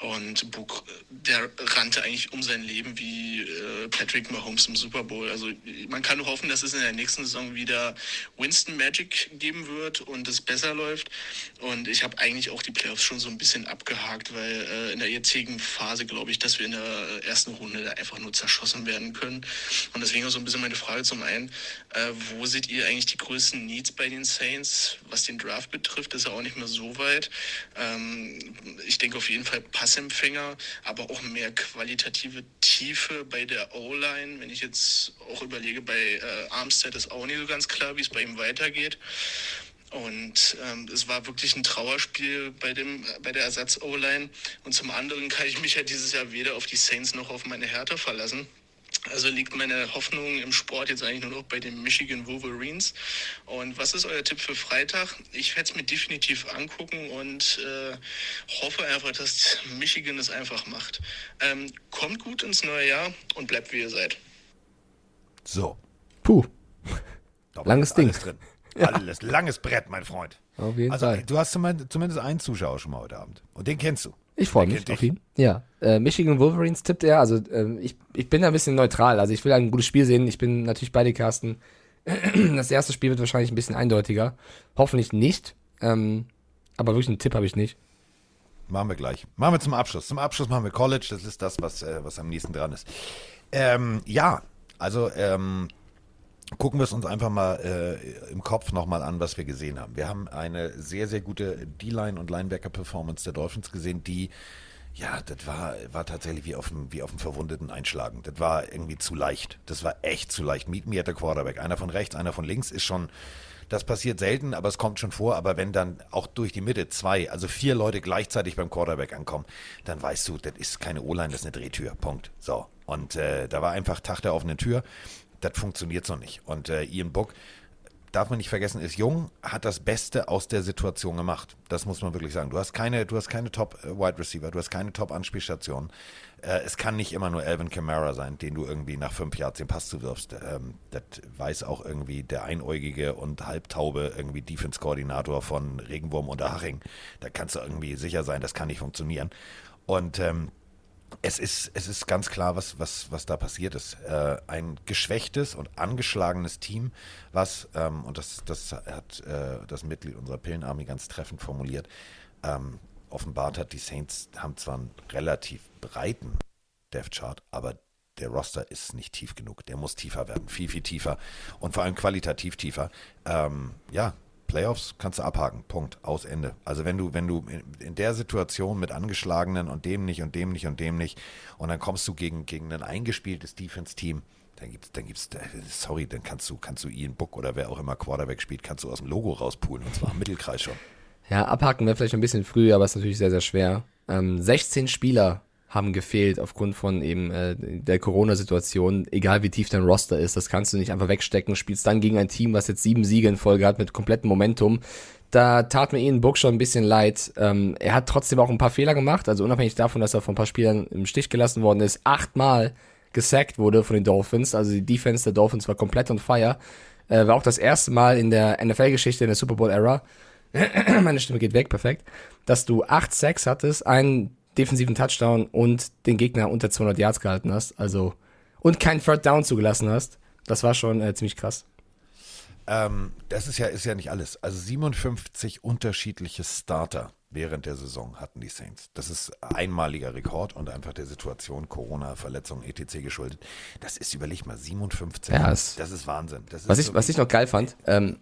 Und Book, der rannte eigentlich um sein Leben wie äh, Patrick Mahomes im Super Bowl. Also man kann nur hoffen, dass es in der nächsten Saison wieder Winston Magic geben wird und es besser läuft. Und ich habe eigentlich auch die Playoffs schon so ein bisschen abgehakt, weil äh, in der jetzigen Phase glaube ich, dass wir in der ersten Runde da einfach nur zerschossen werden können. Und deswegen auch so ein bisschen meine Frage zum einen, äh, wo seht ihr eigentlich die größten Needs bei den Saints, was den Draft betrifft, ist ja auch nicht mehr so weit. Ähm, ich denke auf jeden Fall Passempfänger, aber auch mehr qualitative Tiefe bei der O-Line. Wenn ich jetzt auch überlege, bei äh, Armstead ist auch nicht so ganz klar, wie es bei ihm weitergeht. Und ähm, es war wirklich ein Trauerspiel bei, dem, bei der Ersatz-O-Line. Und zum anderen kann ich mich ja dieses Jahr weder auf die Saints noch auf meine Hertha verlassen. Also liegt meine Hoffnung im Sport jetzt eigentlich nur noch bei den Michigan Wolverines. Und was ist euer Tipp für Freitag? Ich werde es mir definitiv angucken und äh, hoffe einfach, dass Michigan es einfach macht. Ähm, kommt gut ins neue Jahr und bleibt wie ihr seid. So. Puh. Langes Ding. Alles (laughs) drin. Alles. Langes Brett, mein Freund. Auf jeden Also, Fall. du hast zumindest einen Zuschauer schon mal heute Abend. Und den kennst du. Ich freue mich auf ihn. Ja. Äh, Michigan Wolverines tippt er. Also ähm, ich, ich bin da ein bisschen neutral. Also ich will ein gutes Spiel sehen. Ich bin natürlich bei dir, Carsten. (clears throat) Das erste Spiel wird wahrscheinlich ein bisschen eindeutiger. Hoffentlich nicht. Ähm, aber wirklich einen Tipp habe ich nicht. Machen wir gleich. Machen wir zum Abschluss. Zum Abschluss machen wir College. Das ist das, was, äh, was am nächsten dran ist. Ähm, ja, also ähm, gucken wir es uns einfach mal äh, im Kopf nochmal an, was wir gesehen haben. Wir haben eine sehr, sehr gute D-Line und Linebacker-Performance der Dolphins gesehen, die, ja, das war, war tatsächlich wie auf, dem, wie auf dem Verwundeten einschlagen. Das war irgendwie zu leicht. Das war echt zu leicht. Meet me at the Quarterback. Einer von rechts, einer von links ist schon, das passiert selten, aber es kommt schon vor. Aber wenn dann auch durch die Mitte zwei, also vier Leute gleichzeitig beim Quarterback ankommen, dann weißt du, das ist keine O-Line, das ist eine Drehtür. Punkt. So. Und äh, da war einfach Tag der offenen Tür. Das funktioniert so nicht. Und äh, Ian Book, darf man nicht vergessen, ist jung, hat das Beste aus der Situation gemacht. Das muss man wirklich sagen. Du hast keine, du hast keine Top-Wide Receiver, du hast keine Top-Anspielstationen. Äh, es kann nicht immer nur Alvin Kamara sein, den du irgendwie nach fünf Yards den Pass zuwirfst. Ähm, das weiß auch irgendwie der einäugige und halbtaube irgendwie Defense-Koordinator von Regenwurm unter Haching. Da kannst du irgendwie sicher sein, das kann nicht funktionieren. Und ähm, es ist, es ist ganz klar, was, was, was da passiert ist. Äh, ein geschwächtes und angeschlagenes Team, was, ähm, und das, das hat äh, das Mitglied unserer Pillenarmee ganz treffend formuliert, ähm, offenbart hat, die Saints haben zwar einen relativ breiten Death Chart, aber der Roster ist nicht tief genug. Der muss tiefer werden, viel, viel tiefer und vor allem qualitativ tiefer. Ähm, ja, Playoffs kannst du abhaken. Punkt. Aus Ende. Also wenn du, wenn du in, der Situation mit Angeschlagenen und dem nicht und dem nicht und dem nicht und dann kommst du gegen, gegen ein eingespieltes Defense-Team, dann gibt's, dann gibt's, sorry, dann kannst du, kannst du Ian Book oder wer auch immer Quarterback spielt, kannst du aus dem Logo rauspulen und zwar im Mittelkreis schon. Ja, abhaken wäre vielleicht ein bisschen früh, aber ist natürlich sehr, sehr schwer. Ähm, 16 Spieler haben gefehlt aufgrund von eben äh, der Corona-Situation, egal wie tief dein Roster ist, das kannst du nicht einfach wegstecken, spielst dann gegen ein Team, was jetzt sieben Siege in Folge hat mit komplettem Momentum. Da tat mir Ian Book schon ein bisschen leid. Ähm, er hat trotzdem auch ein paar Fehler gemacht, also unabhängig davon, dass er von ein paar Spielern im Stich gelassen worden ist, achtmal gesackt wurde von den Dolphins, also die Defense der Dolphins war komplett on fire. Äh, war auch das erste Mal in der NFL-Geschichte, in der Super Bowl-Ära, (clears throat) meine Stimme geht weg, perfekt, dass du acht Sacks hattest, einen defensiven Touchdown und den Gegner unter 200 Yards gehalten hast, also und kein Third Down zugelassen hast. Das war schon äh, ziemlich krass. Ähm, das ist ja, ist ja nicht alles. Also 57 unterschiedliche Starter während der Saison hatten die Saints. Das ist einmaliger Rekord und einfach der Situation Corona, Verletzungen, etc. geschuldet. Das ist, überleg mal, 57. Ja, es- das ist Wahnsinn. Das ist Was ich, so was ich noch geil fand, ähm,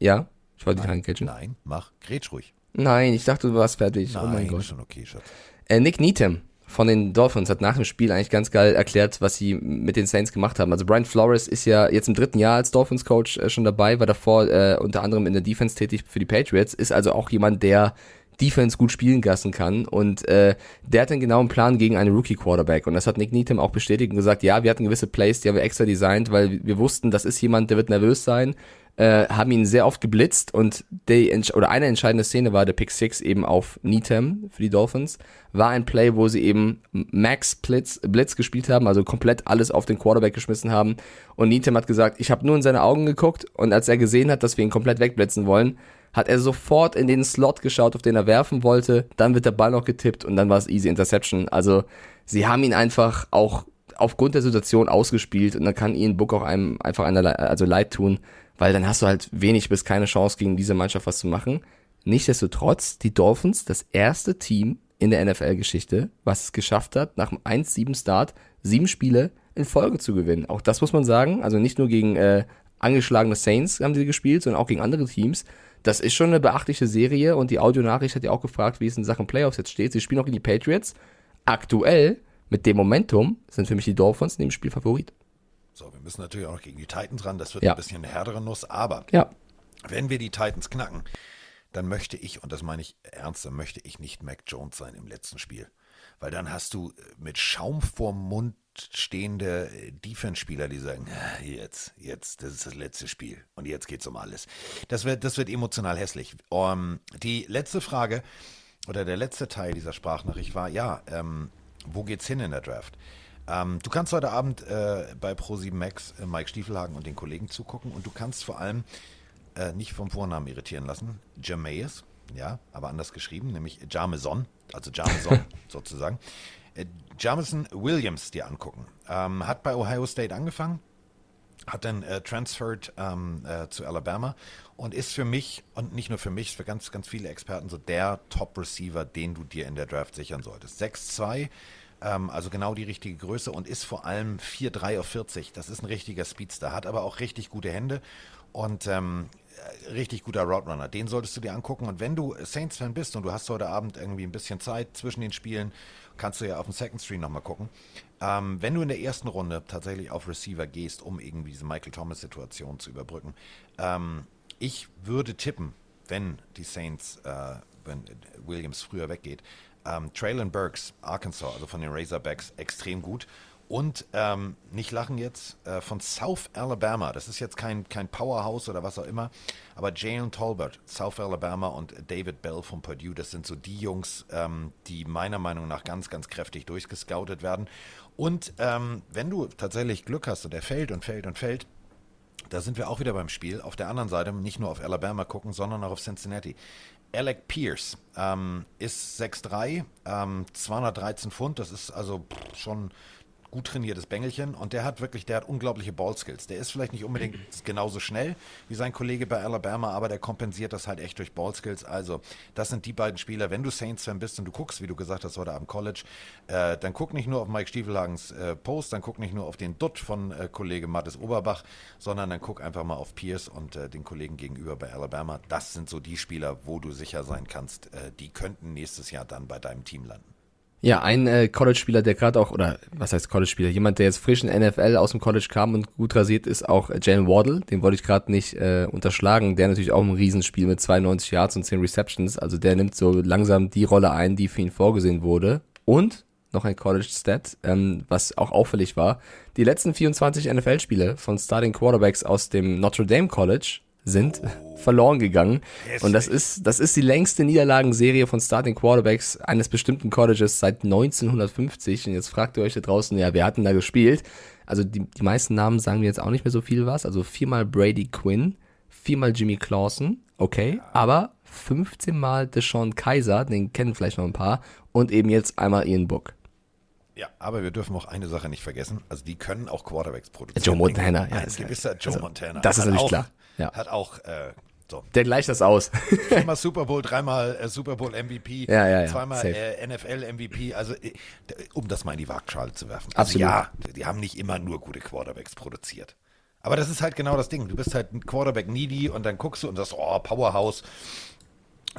ja, ich wollte dich reingrätschen. Nein, mach, grätsch ruhig. Nein, ich dachte, du warst fertig. oh mein Nein, Gott. schon okay, Schatz. Äh, Nick Needham von den Dolphins hat nach dem Spiel eigentlich ganz geil erklärt, was sie mit den Saints gemacht haben. Also Brian Flores ist ja jetzt im dritten Jahr als Dolphins-Coach äh, schon dabei, war davor äh, unter anderem in der Defense tätig für die Patriots, ist also auch jemand, der Defense gut spielen lassen kann und äh, der hat einen genauen Plan gegen einen Rookie-Quarterback und das hat Nick Needham auch bestätigt und gesagt, ja, wir hatten gewisse Plays, die haben wir extra designt, weil wir wussten, das ist jemand, der wird nervös sein, äh, haben ihn sehr oft geblitzt und die, oder eine entscheidende Szene war der Pick Six eben auf Needham für die Dolphins, war ein Play, wo sie eben Max Blitz, Blitz gespielt haben, also komplett alles auf den Quarterback geschmissen haben. Und Needham hat gesagt, ich habe nur in seine Augen geguckt und als er gesehen hat, dass wir ihn komplett wegblitzen wollen, hat er sofort in den Slot geschaut, auf den er werfen wollte, dann wird der Ball noch getippt und dann war es easy Interception. Also sie haben ihn einfach auch aufgrund der Situation ausgespielt und dann kann Ian Book auch einem einfach einer, also leid tun, weil dann hast du halt wenig bis keine Chance gegen diese Mannschaft was zu machen. Nichtsdestotrotz, die Dolphins, das erste Team in der NFL-Geschichte, was es geschafft hat, nach einem 1-7-Start sieben Spiele in Folge zu gewinnen. Auch das muss man sagen. Also nicht nur gegen äh, angeschlagene Saints haben sie gespielt, sondern auch gegen andere Teams. Das ist schon eine beachtliche Serie und die Audionachricht hat ja auch gefragt, wie es in Sachen Playoffs jetzt steht. Sie spielen auch gegen die Patriots. Aktuell, mit dem Momentum, sind für mich die Dolphins in dem Spiel Favorit. So, wir müssen natürlich auch noch gegen die Titans ran. Das wird Ja. ein bisschen eine härtere Nuss, aber Ja. wenn wir die Titans knacken, dann möchte ich, und das meine ich ernst, dann möchte ich nicht Mac Jones sein im letzten Spiel. weil dann hast du mit Schaum vorm Mund stehende Defense-Spieler, die sagen, "Ah, jetzt, jetzt, das ist das letzte Spiel und jetzt geht's um alles. Das wird, das wird emotional hässlich. Ähm, die letzte Frage oder der letzte Teil dieser Sprachnachricht war, ja, ähm, wo geht's hin in der Draft? Ähm, du kannst heute Abend äh, bei Pro7 Max äh, Mike Stiefelhagen und den Kollegen zugucken und du kannst vor allem äh, nicht vom Vornamen irritieren lassen. Jameis, ja, aber anders geschrieben, nämlich Jameson, also Jameson (laughs) sozusagen. Äh, Jamison Williams dir angucken. Ähm, hat bei Ohio State angefangen, hat dann äh, transferred ähm, äh, zu Alabama und ist für mich und nicht nur für mich, für ganz, ganz viele Experten so der Top-Receiver, den du dir in der Draft sichern solltest. 6'2, ähm, also genau die richtige Größe und ist vor allem 4'3 auf 40. Das ist ein richtiger Speedster, hat aber auch richtig gute Hände und ähm, äh, richtig guter Route Runner. Den solltest du dir angucken. Und wenn du Saints-Fan bist und du hast heute Abend irgendwie ein bisschen Zeit zwischen den Spielen, kannst du ja auf dem Second Screen nochmal gucken. Ähm, wenn du in der ersten Runde tatsächlich auf Receiver gehst, um irgendwie diese Michael Thomas-Situation zu überbrücken, ähm, ich würde tippen, wenn die Saints, äh, wenn Williams früher weggeht, ähm, Traylon Burks, Arkansas, also von den Razorbacks, extrem gut. Und ähm, nicht lachen jetzt, äh, von South Alabama, das ist jetzt kein, kein Powerhouse oder was auch immer, aber Jalen Tolbert, South Alabama und David Bell von Purdue, das sind so die Jungs, ähm, die meiner Meinung nach ganz, ganz kräftig durchgescoutet werden. Und ähm, wenn du tatsächlich Glück hast und er fällt und fällt und fällt, da sind wir auch wieder beim Spiel. Auf der anderen Seite nicht nur auf Alabama gucken, sondern auch auf Cincinnati. Alec Pierce ähm, ist 6'3, ähm, 213 Pfund. Das ist also schon gut trainiertes Bengelchen und der hat wirklich, der hat unglaubliche Ballskills. Der ist vielleicht nicht unbedingt genauso schnell wie sein Kollege bei Alabama, aber der kompensiert das halt echt durch Ballskills. Also, das sind die beiden Spieler. Wenn du Saints-Fan bist und du guckst, wie du gesagt hast, heute Abend College, äh, dann guck nicht nur auf Mike Stiefelhagens äh, Post, dann guck nicht nur auf den Dutt von äh, Kollege Mattes Oberbach, sondern dann guck einfach mal auf Pierce und äh, den Kollegen gegenüber bei Alabama. Das sind so die Spieler, wo du sicher sein kannst, äh, die könnten nächstes Jahr dann bei deinem Team landen. Ja, ein äh, College-Spieler, der gerade auch, oder was heißt College-Spieler? Jemand, der jetzt frisch in NFL aus dem College kam und gut rasiert ist, auch äh, Jalen Waddle. Den wollte ich gerade nicht äh, unterschlagen. Der natürlich auch ein Riesenspiel mit 92 Yards und 10 Receptions. Also der nimmt so langsam die Rolle ein, die für ihn vorgesehen wurde. Und noch ein College-Stat, ähm, was auch auffällig war. Die letzten 24 NFL-Spiele von Starting Quarterbacks aus dem Notre Dame College sind (laughs) verloren gegangen. Und das ist, das ist die längste Niederlagenserie von Starting Quarterbacks eines bestimmten Colleges seit 1950. Und jetzt fragt ihr euch da draußen, ja, wer hat denn da gespielt? Also die, die meisten Namen sagen mir jetzt auch nicht mehr so viel was. Also viermal Brady Quinn, viermal Jimmy Clausen, okay, aber 15 Mal Deshaun Kaiser, den kennen vielleicht noch ein paar, und eben jetzt einmal Ian Book. Ja, aber wir dürfen auch eine Sache nicht vergessen. Also die können auch Quarterbacks produzieren. Joe Montana, ein, ja, ein gewisser Joe also, Montana. das ist auch, klar, ja. Hat auch äh, so Der gleicht das aus. viermal Super Bowl, (laughs) dreimal äh, Super Bowl MVP, Ja, ja, ja, zweimal äh, NFL MVP. Also äh, um das mal in die Waagschale zu werfen. Absolut. Also ja, die haben nicht immer nur gute Quarterbacks produziert. Aber das ist halt genau das Ding. Du bist halt ein Quarterback needy und dann guckst du und sagst, oh, Powerhouse.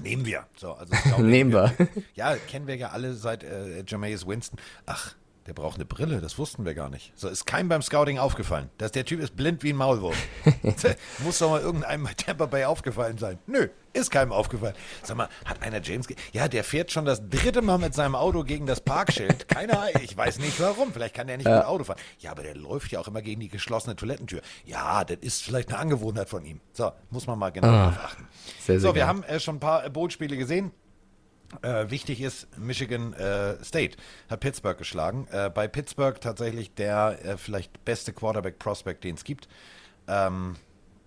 Nehmen wir. So, also Scouting- (laughs) Nehmen wir. Ja, kennen wir ja alle seit äh, Jameis Winston. Ach, der braucht eine Brille, das wussten wir gar nicht. So ist keinem beim Scouting aufgefallen. Dass der Typ ist blind wie ein Maulwurf. (laughs) Muss doch mal irgendeinem bei Tampa Bay aufgefallen sein. Nö, ist keinem aufgefallen. Sag mal, hat einer James. Ge ja, der fährt schon das dritte Mal mit seinem Auto gegen das Parkschild. Keine Ahnung, ich weiß nicht warum. Vielleicht kann der nicht gut Auto fahren. Ja, aber der läuft ja auch immer gegen die geschlossene Toilettentür. Ja, das ist vielleicht eine Angewohnheit von ihm. So, muss man mal genau darauf achten. Sehr, sehr so, wir geil. haben äh, schon ein paar äh, Bootspiele gesehen. Äh, wichtig ist, Michigan äh, State hat Pittsburgh geschlagen. Äh, bei Pittsburgh tatsächlich der äh, vielleicht beste Quarterback-Prospect, den es gibt. Ähm,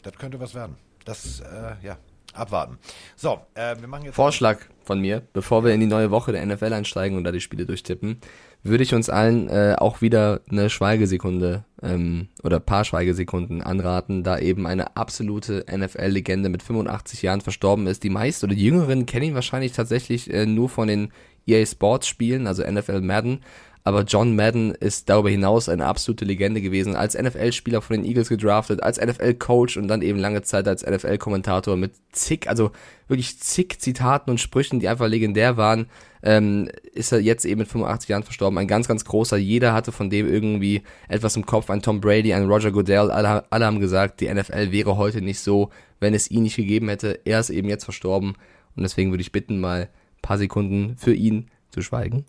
das könnte was werden. Das, äh, ja, abwarten. So, äh, wir machen jetzt. Vorschlag von mir, bevor wir in die neue Woche der NFL einsteigen und da die Spiele durchtippen, würde ich uns allen äh, auch wieder eine Schweigesekunde ähm, oder paar Schweigesekunden anraten, da eben eine absolute NFL-Legende mit 85 Jahren verstorben ist. Die meisten oder die Jüngeren kennen ihn wahrscheinlich tatsächlich äh, nur von den EA Sports Spielen, also NFL Madden. Aber John Madden ist darüber hinaus eine absolute Legende gewesen, als NFL-Spieler von den Eagles gedraftet, als NFL-Coach und dann eben lange Zeit als NFL-Kommentator mit zig, also wirklich zig Zitaten und Sprüchen, die einfach legendär waren, ähm, ist er jetzt eben mit 85 Jahren verstorben. Ein ganz, ganz großer. Jeder hatte von dem irgendwie etwas im Kopf. Ein Tom Brady, ein Roger Goodell. Alle, alle haben gesagt, die NFL wäre heute nicht so, wenn es ihn nicht gegeben hätte. Er ist eben jetzt verstorben. Und deswegen würde ich bitten, mal ein paar Sekunden für ihn zu schweigen.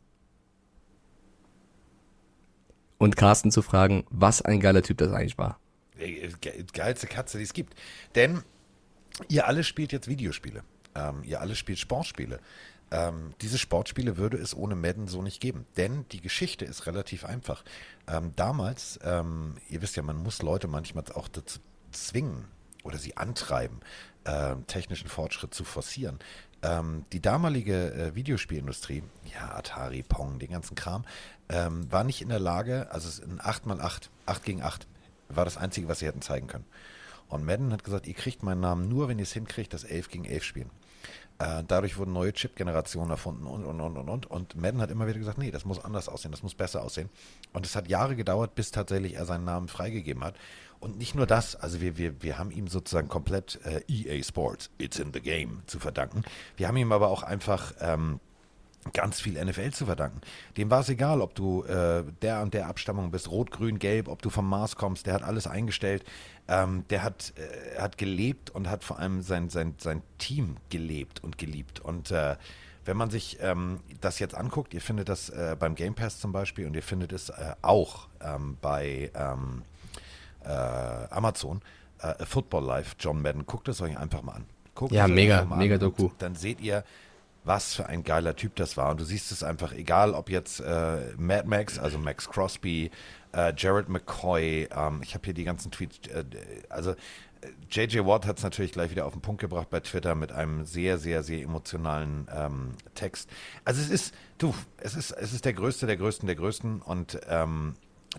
und Carsten zu fragen, was ein geiler Typ das eigentlich war. Ge- Geilste Katze, die es gibt. Denn ihr alle spielt jetzt Videospiele. Ähm, ihr alle spielt Sportspiele. Ähm, diese Sportspiele würde es ohne Madden so nicht geben. Denn die Geschichte ist relativ einfach. Ähm, damals, ähm, ihr wisst ja, man muss Leute manchmal auch dazu zwingen oder sie antreiben, ähm, technischen Fortschritt zu forcieren. Ähm, die damalige äh, Videospielindustrie, ja, Atari, Pong, den ganzen Kram, ähm, war nicht in der Lage, also ein 8x8, 8 gegen 8, war das Einzige, was sie hätten zeigen können. Und Madden hat gesagt, ihr kriegt meinen Namen nur, wenn ihr es hinkriegt, das 11 gegen 11 spielen. Äh, dadurch wurden neue Chip-Generationen erfunden und, und, und, und, und. Und Madden hat immer wieder gesagt, nee, das muss anders aussehen, das muss besser aussehen. Und es hat Jahre gedauert, bis tatsächlich er seinen Namen freigegeben hat. Und nicht nur das, also wir, wir, wir haben ihm sozusagen komplett äh, EA Sports, It's in the Game, zu verdanken. Wir haben ihm aber auch einfach... Ähm, ganz viel NFL zu verdanken. Dem war es egal, ob du äh, der und der Abstammung bist, rot, grün, gelb, ob du vom Mars kommst, der hat alles eingestellt. Ähm, der hat, äh, hat gelebt und hat vor allem sein, sein, sein Team gelebt und geliebt. Und äh, wenn man sich ähm, das jetzt anguckt, ihr findet das äh, beim Game Pass zum Beispiel und ihr findet es äh, auch ähm, bei ähm, äh, Amazon, äh, Football Live, John Madden, guckt es euch einfach mal an. Guckt Ja, mega, mega an Doku. Dann seht ihr, was für ein geiler Typ das war. Und du siehst es einfach, egal ob jetzt äh, Mad Max, also Max Crosby, äh, Jared McCoy, ähm, ich habe hier die ganzen Tweets, äh, also JJ Watt hat es natürlich gleich wieder auf den Punkt gebracht bei Twitter mit einem sehr, sehr, sehr emotionalen ähm, Text. Also es ist, du, es ist, es ist der Größte, der Größten, der Größten und ähm,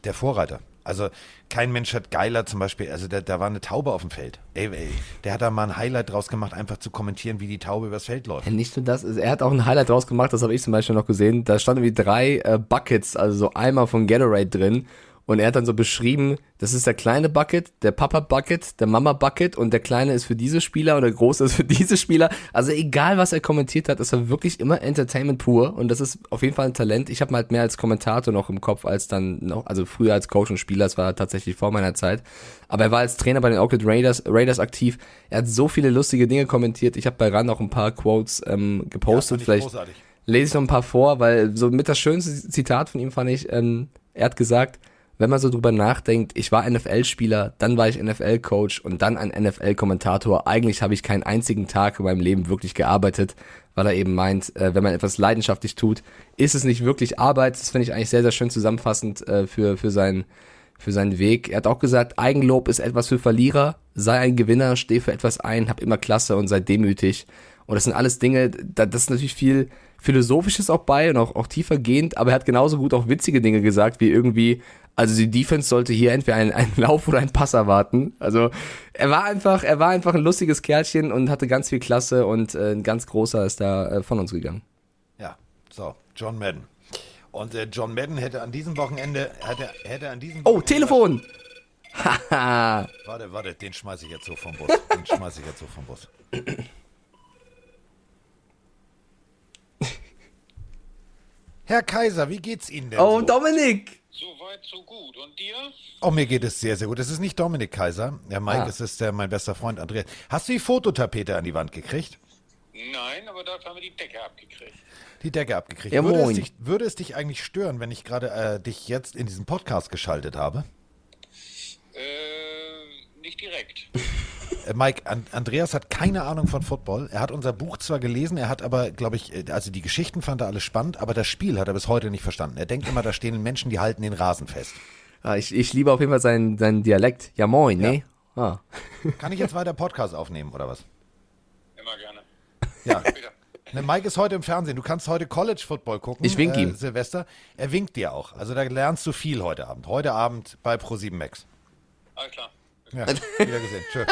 der Vorreiter. Also kein Mensch hat geiler zum Beispiel, also da, da war eine Taube auf dem Feld. Ey, ey, der hat da mal ein Highlight draus gemacht, einfach zu kommentieren, wie die Taube übers Feld läuft. Ja, nicht nur das, also er hat auch ein Highlight draus gemacht, das habe ich zum Beispiel noch gesehen. Da standen irgendwie drei äh, Buckets, also so Eimer von Gatorade drin. Und er hat dann so beschrieben, das ist der kleine Bucket, der Papa Bucket, der Mama Bucket und der kleine ist für diese Spieler und der große ist für (laughs) diese Spieler. Also egal, was er kommentiert hat, es war wirklich immer Entertainment pur und das ist auf jeden Fall ein Talent. Ich habe halt mehr als Kommentator noch im Kopf als dann noch, also früher als Coach und Spieler, das war tatsächlich vor meiner Zeit. Aber er war als Trainer bei den Oakland Raiders, Raiders aktiv. Er hat so viele lustige Dinge kommentiert. Ich habe bei RAN auch ein paar Quotes ähm, gepostet. ich Vielleicht großartig. lese ich noch ein paar vor, weil so mit das schönste Zitat von ihm fand ich, ähm, er hat gesagt, wenn man so drüber nachdenkt, ich war NFL-Spieler, dann war ich NFL-Coach und dann ein NFL-Kommentator. Eigentlich habe ich keinen einzigen Tag in meinem Leben wirklich gearbeitet, weil er eben meint, äh, wenn man etwas leidenschaftlich tut, ist es nicht wirklich Arbeit. Das finde ich eigentlich sehr, sehr schön zusammenfassend äh, für, für, seinen, für seinen Weg. Er hat auch gesagt, Eigenlob ist etwas für Verlierer, sei ein Gewinner, steh für etwas ein, hab immer Klasse und sei demütig. Und das sind alles Dinge, da, das ist natürlich viel Philosophisches auch bei und auch, auch tiefer gehend, aber er hat genauso gut auch witzige Dinge gesagt, wie irgendwie, also die Defense sollte hier entweder einen, einen Lauf oder einen Pass erwarten. Also er war einfach, er war einfach ein lustiges Kerlchen und hatte ganz viel Klasse und äh, ein ganz großer ist da äh, von uns gegangen. Ja, so, John Madden. Und äh, John Madden hätte an diesem Wochenende, hätte, hätte an diesem Oh, Wochenende- Telefon! Haha. (laughs) Warte, warte, den schmeiße ich jetzt so vom Bus. Den schmeiße ich jetzt so vom Bus. Herr Kaiser, wie geht's Ihnen denn? oh, so? Dominik! Soweit, so gut. Und dir? Oh, mir geht es sehr, sehr gut. Es ist nicht Dominik Kaiser. Der Mike, Ah. es ist der, mein bester Freund Andreas. Hast du die Fototapete an die Wand gekriegt? Nein, aber dafür haben wir die Decke abgekriegt. Die Decke abgekriegt. Ja, würde, es moin. dich, würde es dich eigentlich stören, wenn ich gerade äh, dich jetzt in diesen Podcast geschaltet habe? Äh, nicht direkt. (laughs) Äh, Mike, An Andreas hat keine Ahnung von Football. Er hat unser Buch zwar gelesen, er hat aber, glaube ich, äh, also die Geschichten fand er alles spannend, aber das Spiel hat er bis heute nicht verstanden. Er denkt immer, da stehen Menschen, die halten den Rasen fest. Ah, ich, ich liebe auf jeden Fall seinen, seinen Dialekt. Ja, moin, ne? Ah. Kann ich jetzt weiter Podcast aufnehmen oder was? Immer gerne. Ja. Ne, Mike ist heute im Fernsehen. Du kannst heute College Football gucken. Ich wink äh, ihm. Silvester. Er winkt dir auch. Also da lernst du viel heute Abend. Heute Abend bei Pro7 Max. Alles klar. Ja, wieder gesehen. Tschö.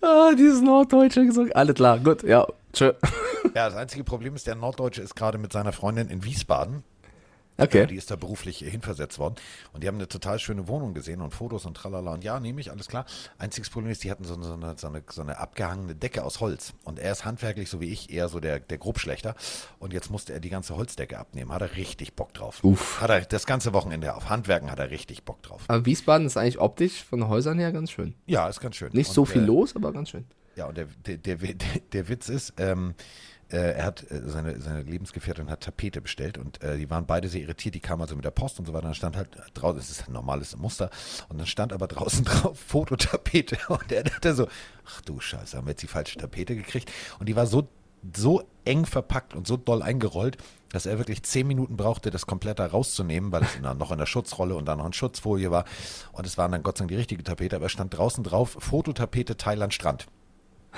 (laughs) ah, dieses Norddeutsche gesagt. Alles klar, gut, ja. Tschö. Ja, das einzige Problem ist, der Norddeutsche ist gerade mit seiner Freundin in Wiesbaden. Okay. Die ist da beruflich hinversetzt worden. Und die haben eine total schöne Wohnung gesehen und Fotos und tralala. Und ja, nehme ich, alles klar. Einziges Problem ist, die hatten so, so, eine, so, eine, so eine abgehangene Decke aus Holz. Und er ist handwerklich, so wie ich, eher so der, der Grobschlechter. Und jetzt musste er die ganze Holzdecke abnehmen. Hat er richtig Bock drauf. Uff. Hat er das ganze Wochenende auf Handwerken hat er richtig Bock drauf. Aber Wiesbaden ist eigentlich optisch von Häusern her ganz schön. Ja, ist ganz schön. Nicht Und, so viel äh, los, aber ganz schön. Ja, und der, der, der, der, Witz ist, ähm, Äh, er hat äh, seine, seine Lebensgefährtin hat Tapete bestellt und äh, die waren beide sehr irritiert. Die kamen also mit der Post und so weiter. Dann stand halt draußen, es ist ein normales Muster, und dann stand aber draußen (laughs) drauf Fototapete. Und er dachte so, ach du Scheiße, haben wir jetzt die falsche Tapete gekriegt? Und die war so, so eng verpackt und so doll eingerollt, dass er wirklich zehn Minuten brauchte, das komplett da rauszunehmen, weil es noch in der Schutzrolle und dann noch in Schutzfolie war. Und es waren dann Gott sei Dank die richtige Tapete, aber es stand draußen drauf, Fototapete Thailand Strand.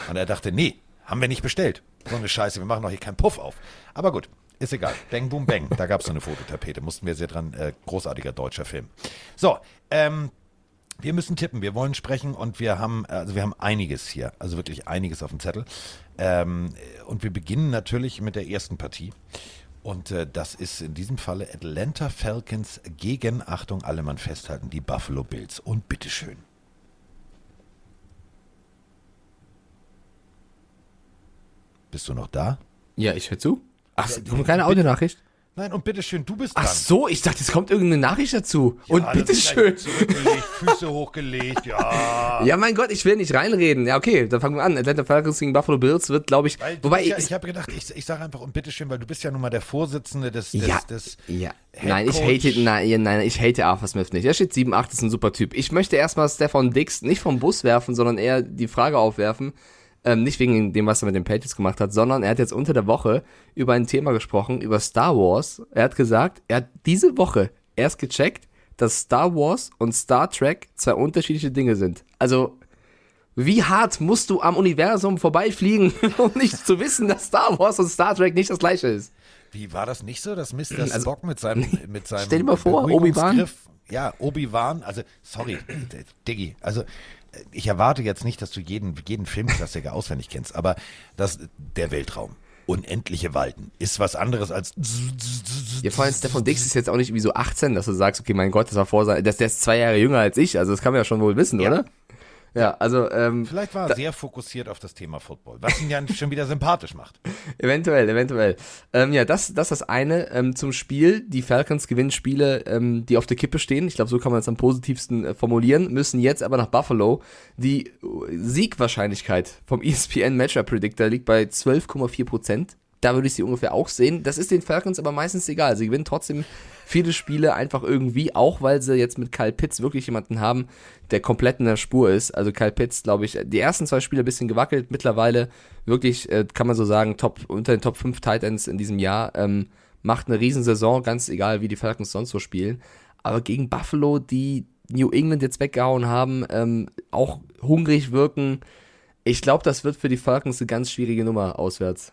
Und er dachte, nee, haben wir nicht bestellt. So eine Scheiße, wir machen doch hier keinen Puff auf. Aber gut, ist egal. Bang, boom, bang. Da gab es so eine Fototapete. Mussten wir sehr dran. Äh, großartiger deutscher Film. So, ähm, wir müssen tippen, wir wollen sprechen und wir haben, also wir haben einiges hier, also wirklich einiges auf dem Zettel. Ähm, und wir beginnen natürlich mit der ersten Partie. Und äh, das ist in diesem Falle Atlanta Falcons gegen, Achtung, alle Mann festhalten, die Buffalo Bills. Und bitteschön. Bist du noch da? Ja, ich höre zu. Ach, Ja, kommt keine Audionachricht? Nein, und bitteschön, du bist dran. Ach so, ich dachte, es kommt irgendeine Nachricht dazu. und Ja, ist bitteschön. Füße hochgelegt, ja. (laughs) Ja, mein Gott, ich will nicht reinreden. Ja, okay, dann fangen wir an. Atlanta Falcons gegen Buffalo Bills wird, glaube ich, Weil wobei ja, ich, ich habe gedacht, ich, ich sage einfach und bitteschön, weil du bist ja nun mal der Vorsitzende des, des, ja, des ja. Nein, ich hate, nein, nein, ich hate Arthur Smith nicht. Er steht 7-8, ist ein super Typ. Ich möchte erstmal Stefan Dix nicht vom Bus werfen, sondern eher die Frage aufwerfen, ähm, nicht wegen dem, was er mit den Patriots gemacht hat, sondern er hat jetzt unter der Woche über ein Thema gesprochen, über Star Wars. Er hat gesagt, er hat diese Woche erst gecheckt, dass Star Wars und Star Trek zwei unterschiedliche Dinge sind. Also, wie hart musst du am Universum vorbeifliegen, (laughs) um nicht zu wissen, dass Star Wars und Star Trek nicht das gleiche ist? Wie war das nicht so, dass Mr. Also, Spock mit seinem mit seinem stell dir mal vor, Obi-Wan. Ja, Obi-Wan, also sorry, (clears throat) Diggi, also ich erwarte jetzt nicht, dass du jeden jeden Filmklassiker (laughs) auswendig kennst, aber das der Weltraum unendliche Walden ist was anderes als Ja, vor allem Stefan Dix ist jetzt auch nicht wie so 18, dass du sagst, okay, mein Gott, das war vor sein, der ist zwei Jahre jünger als ich, also das kann man ja schon wohl wissen, Ja. oder? Ja, also ähm, Vielleicht war er sehr fokussiert auf das Thema Football, was ihn ja (laughs) schon wieder sympathisch macht. Eventuell, eventuell. Ähm, ja, das, das ist das eine. Ähm, zum Spiel. Die Falcons gewinnen Spiele, ähm, die auf der Kippe stehen. Ich glaube, so kann man es am positivsten äh, formulieren. Müssen jetzt aber nach Buffalo. Die äh, Siegwahrscheinlichkeit vom ESPN Matchup Predictor liegt bei 12,4 Prozent. Da würde ich sie ungefähr auch sehen. Das ist den Falcons aber meistens egal. Sie gewinnen trotzdem viele Spiele einfach irgendwie, auch weil sie jetzt mit Kyle Pitts wirklich jemanden haben, der komplett in der Spur ist. Also Kyle Pitts, glaube ich, die ersten zwei Spiele ein bisschen gewackelt, mittlerweile wirklich, äh, kann man so sagen, top, unter den Top 5 Titans in diesem Jahr, ähm, macht eine Riesensaison, ganz egal, wie die Falcons sonst so spielen. Aber gegen Buffalo, die New England jetzt weggehauen haben, ähm, auch hungrig wirken, ich glaube, das wird für die Falcons eine ganz schwierige Nummer auswärts.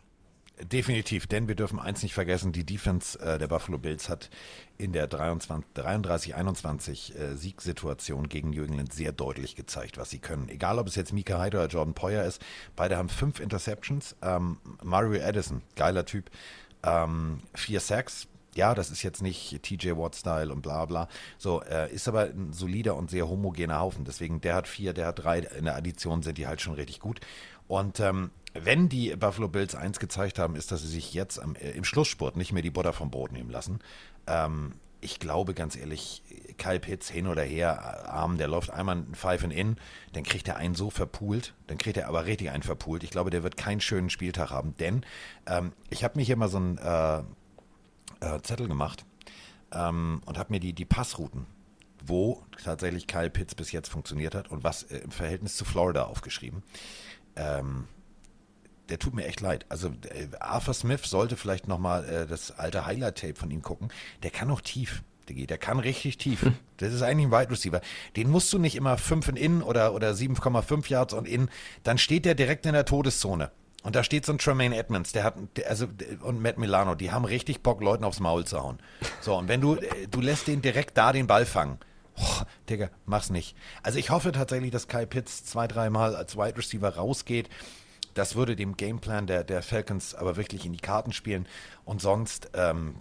Definitiv, denn wir dürfen eins nicht vergessen, die Defense äh, der Buffalo Bills hat in der 33-21 äh, Siegsituation gegen New England sehr deutlich gezeigt, was sie können. Egal, ob es jetzt Mika Hyde oder Jordan Poyer ist, beide haben fünf Interceptions. Ähm, Mario Addison, geiler Typ, ähm, vier Sacks. Ja, das ist jetzt nicht TJ Watt-Style und bla bla. So, äh, ist aber ein solider und sehr homogener Haufen. Deswegen, der hat vier, der hat drei. In der Addition sind die halt schon richtig gut. Und ähm, wenn die Buffalo Bills eins gezeigt haben, ist, dass sie sich jetzt am, äh, im Schlussspurt nicht mehr die Butter vom Brot nehmen lassen. Ähm, ich glaube ganz ehrlich, Kyle Pitts hin oder her, Arm, der läuft einmal ein and In, dann kriegt er einen so verpult, dann kriegt er aber richtig einen verpult. Ich glaube, der wird keinen schönen Spieltag haben, denn ähm, ich habe mir hier mal so einen äh, äh, Zettel gemacht ähm, und habe mir die, die Passrouten, wo tatsächlich Kyle Pitts bis jetzt funktioniert hat und was äh, im Verhältnis zu Florida aufgeschrieben. Ähm, der tut mir echt leid. Also äh, Arthur Smith sollte vielleicht nochmal äh, das alte Highlight-Tape von ihm gucken. Der kann auch tief. Diggi. Der kann richtig tief. Das ist eigentlich ein Wide Receiver. Den musst du nicht immer 5 in in oder, oder 7,5 Yards und in. Dann steht der direkt in der Todeszone. Und da steht so ein Tremaine Edmonds, der hat, also, und Matt Milano, die haben richtig Bock, Leuten aufs Maul zu hauen. So, und wenn du, äh, du lässt den direkt da den Ball fangen. Oh, Digga, mach's nicht. Also ich hoffe tatsächlich, dass Kyle Pitts zwei, dreimal als Wide Receiver rausgeht. Das würde dem Gameplan der, der Falcons aber wirklich in die Karten spielen. Und sonst, ähm,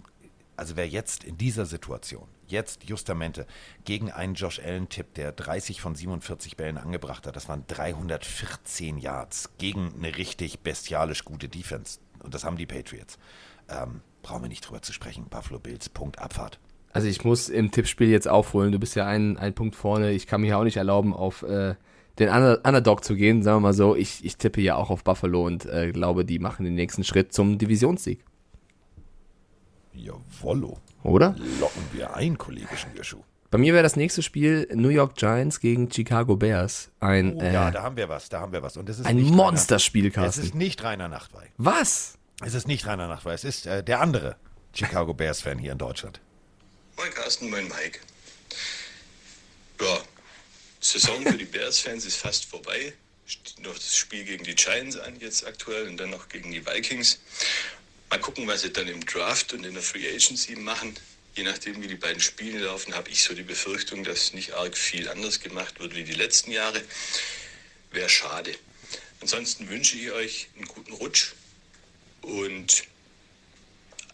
also wer jetzt in dieser Situation, jetzt justamente, gegen einen Josh Allen tippt, der 30 von 47 Bällen angebracht hat, das waren 314 Yards gegen eine richtig bestialisch gute Defense. Und das haben die Patriots. Ähm, brauchen wir nicht drüber zu sprechen. Buffalo Bills, Punkt, Abfahrt. Also ich muss im Tippspiel jetzt aufholen. Du bist ja ein, ein Punkt vorne. Ich kann mir auch nicht erlauben, auf äh, den Under Underdog zu gehen, sagen wir mal so. Ich, ich tippe ja auch auf Buffalo und äh, glaube, die machen den nächsten Schritt zum Divisionssieg. Jawollo. Oder? Locken wir ein, Kollege Schnürschuh. Bei mir wäre das nächste Spiel New York Giants gegen Chicago Bears. Ein, Oh, äh, ja, da haben wir was, da haben wir was. Und das ist ein nicht Monsterspiel, Reiner, es Carsten. ist nicht Rainer Nachtwey. Was? Es ist nicht Rainer Nachtwey, es ist äh, der andere Chicago Bears-Fan hier in Deutschland. Moin Carsten, moin Mike. Ja, Saison für die Bears-Fans ist fast vorbei. Steht noch das Spiel gegen die Giants an jetzt aktuell und dann noch gegen die Vikings. Mal gucken, was sie dann im Draft und in der Free Agency machen. Je nachdem, wie die beiden Spiele laufen, habe ich so die Befürchtung, dass nicht arg viel anders gemacht wird wie die letzten Jahre. Wäre schade. Ansonsten wünsche ich euch einen guten Rutsch und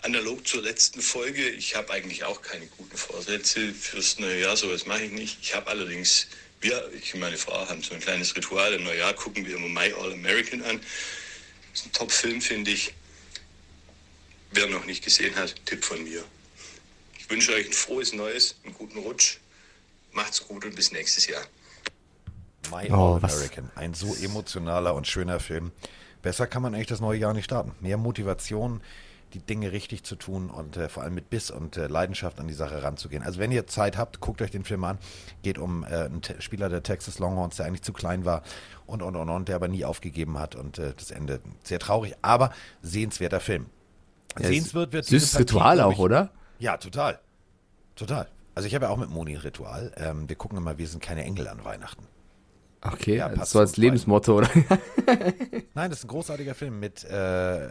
analog zur letzten Folge, ich habe eigentlich auch keine guten Vorsätze fürs neue Jahr, sowas mache ich nicht. Ich habe allerdings, wir, ich und meine Frau haben so ein kleines Ritual. Im Neujahr gucken wir immer My All American an. Das ist ein Top-Film, finde ich. Wer noch nicht gesehen hat, Tipp von mir. Ich wünsche euch ein frohes Neues, einen guten Rutsch. Macht's gut und bis nächstes Jahr. My Oh, All was- American. Ein so emotionaler und schöner Film. Besser kann man eigentlich das neue Jahr nicht starten. Mehr Motivation, die Dinge richtig zu tun und äh, vor allem mit Biss und äh, Leidenschaft an die Sache ranzugehen. Also wenn ihr Zeit habt, guckt euch den Film an. Geht um äh, einen Te Spieler der Texas Longhorns, der eigentlich zu klein war und und und und, der aber nie aufgegeben hat und äh, das Ende sehr traurig, aber sehenswerter Film. Ja, Sehenswert wird Süßes Partie, Ritual auch, oder? Ja, total. Total. Also ich habe ja auch mit Moni ein Ritual. Ähm, wir gucken immer, wir sind keine Engel an Weihnachten. Okay, Ja, passt so als. Lebensmotto, oder? Nein, das ist ein großartiger Film mit äh,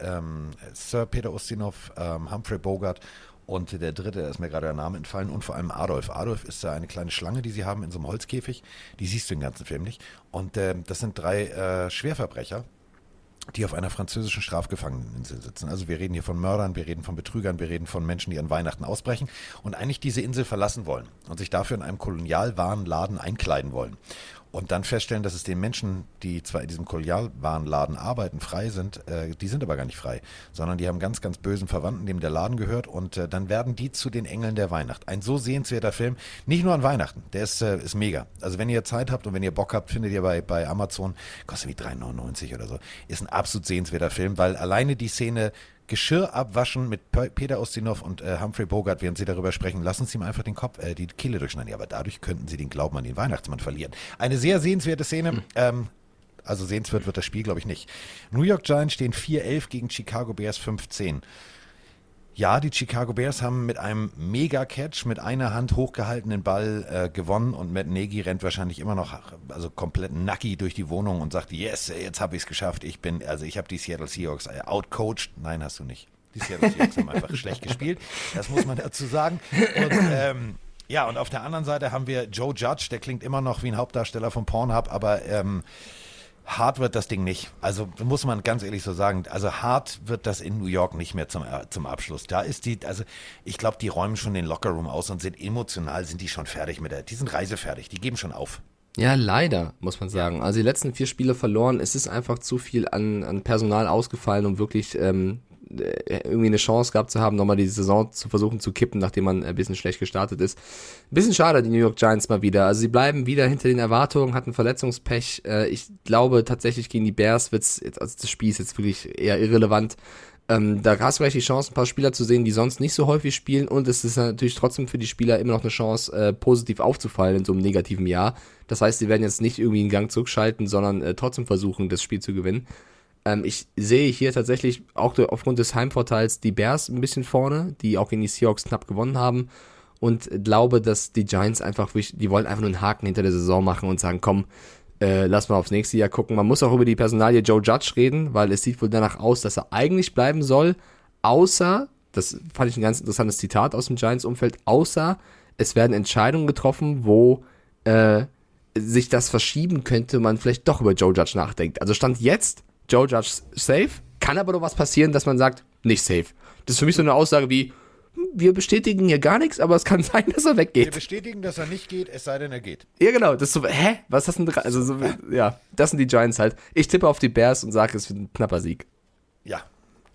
ähm, Sir Peter Ustinov, ähm, Humphrey Bogart und der dritte, da ist mir gerade der Name entfallen, und vor allem Adolf. Adolf ist da eine kleine Schlange, die sie haben in so einem Holzkäfig. Die siehst du im ganzen Film nicht. Und ähm, das sind drei äh, Schwerverbrecher, die auf einer französischen Strafgefangeneninsel sitzen. Also wir reden hier von Mördern, wir reden von Betrügern, wir reden von Menschen, die an Weihnachten ausbrechen und eigentlich diese Insel verlassen wollen und sich dafür in einem Kolonialwarenladen einkleiden wollen. Und dann feststellen, dass es den Menschen, die zwar in diesem Kolonialwarenladen arbeiten, frei sind, äh, die sind aber gar nicht frei, sondern die haben ganz, ganz bösen Verwandten, dem der Laden gehört und äh, dann werden die zu den Engeln der Weihnacht. Ein so sehenswerter Film, nicht nur an Weihnachten, der ist, äh, ist mega. Also wenn ihr Zeit habt und wenn ihr Bock habt, findet ihr bei, bei Amazon, kostet wie 3,99 oder so, ist ein absolut sehenswerter Film, weil alleine die Szene Geschirr abwaschen mit Pe- Peter Ustinov und äh, Humphrey Bogart, während sie darüber sprechen, lassen Sie ihm einfach den Kopf, äh, die Kehle durchschneiden. Ja, aber dadurch könnten sie den Glauben an den Weihnachtsmann verlieren. Eine sehr sehenswerte Szene. Ähm, also sehenswert wird das Spiel, glaube ich, nicht. New York Giants stehen 4-11 gegen Chicago Bears 15. Ja, die Chicago Bears haben mit einem Mega-Catch mit einer Hand hochgehaltenen Ball äh, gewonnen und Matt Nagy rennt wahrscheinlich immer noch also komplett nacki durch die Wohnung und sagt, yes, jetzt habe ich es geschafft. Ich bin, also ich habe die Seattle Seahawks äh, outcoached. Nein, hast du nicht. Die Seattle Seahawks haben einfach schlecht gespielt. Das muss man dazu sagen. Und, ähm, ja, und auf der anderen Seite haben wir Joe Judge, der klingt immer noch wie ein Hauptdarsteller von Pornhub, aber ähm, hart wird das Ding nicht. Also muss man ganz ehrlich so sagen. Also hart wird das in New York nicht mehr zum, äh, zum Abschluss. Da ist die, also ich glaube, die räumen schon den Lockerroom aus und sind emotional, sind die schon fertig mit der, die sind reisefertig, die geben schon auf. Ja, leider, muss man sagen. Also die letzten vier Spiele verloren. Es ist einfach zu viel an, an Personal ausgefallen, um wirklich ähm, äh, irgendwie eine Chance gehabt zu haben, nochmal die Saison zu versuchen zu kippen, nachdem man ein bisschen schlecht gestartet ist. Ein bisschen schade, die New York Giants mal wieder. Also sie bleiben wieder hinter den Erwartungen, hatten Verletzungspech. Äh, ich glaube tatsächlich gegen die Bears wird's also das Spiel ist jetzt wirklich eher irrelevant. Ähm, da hast du vielleicht die Chance, ein paar Spieler zu sehen, die sonst nicht so häufig spielen und es ist natürlich trotzdem für die Spieler immer noch eine Chance, äh, positiv aufzufallen in so einem negativen Jahr. Das heißt, sie werden jetzt nicht irgendwie einen Gang zurückschalten, sondern äh, trotzdem versuchen, das Spiel zu gewinnen. Ähm, ich sehe hier tatsächlich auch aufgrund des Heimvorteils die Bears ein bisschen vorne, die auch gegen die Seahawks knapp gewonnen haben und glaube, dass die Giants einfach, die wollen einfach nur einen Haken hinter der Saison machen und sagen, komm, äh, lass mal aufs nächste Jahr gucken. Man muss auch über die Personalie Joe Judge reden, weil es sieht wohl danach aus, dass er eigentlich bleiben soll, außer, das fand ich ein ganz interessantes Zitat aus dem Giants-Umfeld, außer es werden Entscheidungen getroffen, wo äh, sich das verschieben könnte, man vielleicht doch über Joe Judge nachdenkt. Also stand jetzt Joe Judge safe, kann aber doch was passieren, dass man sagt, nicht safe. Das ist für mich so eine Aussage wie, hm, wir bestätigen hier gar nichts, aber es kann (laughs) sein, dass er Wir weggeht. bestätigen, dass er nicht geht, es sei denn, er geht. Ja, genau. Das ist so, hä? Was hast du denn? Also, so, ja, das sind die Giants halt. Ich tippe auf die Bears und sage, es wird ein knapper Sieg. Ja.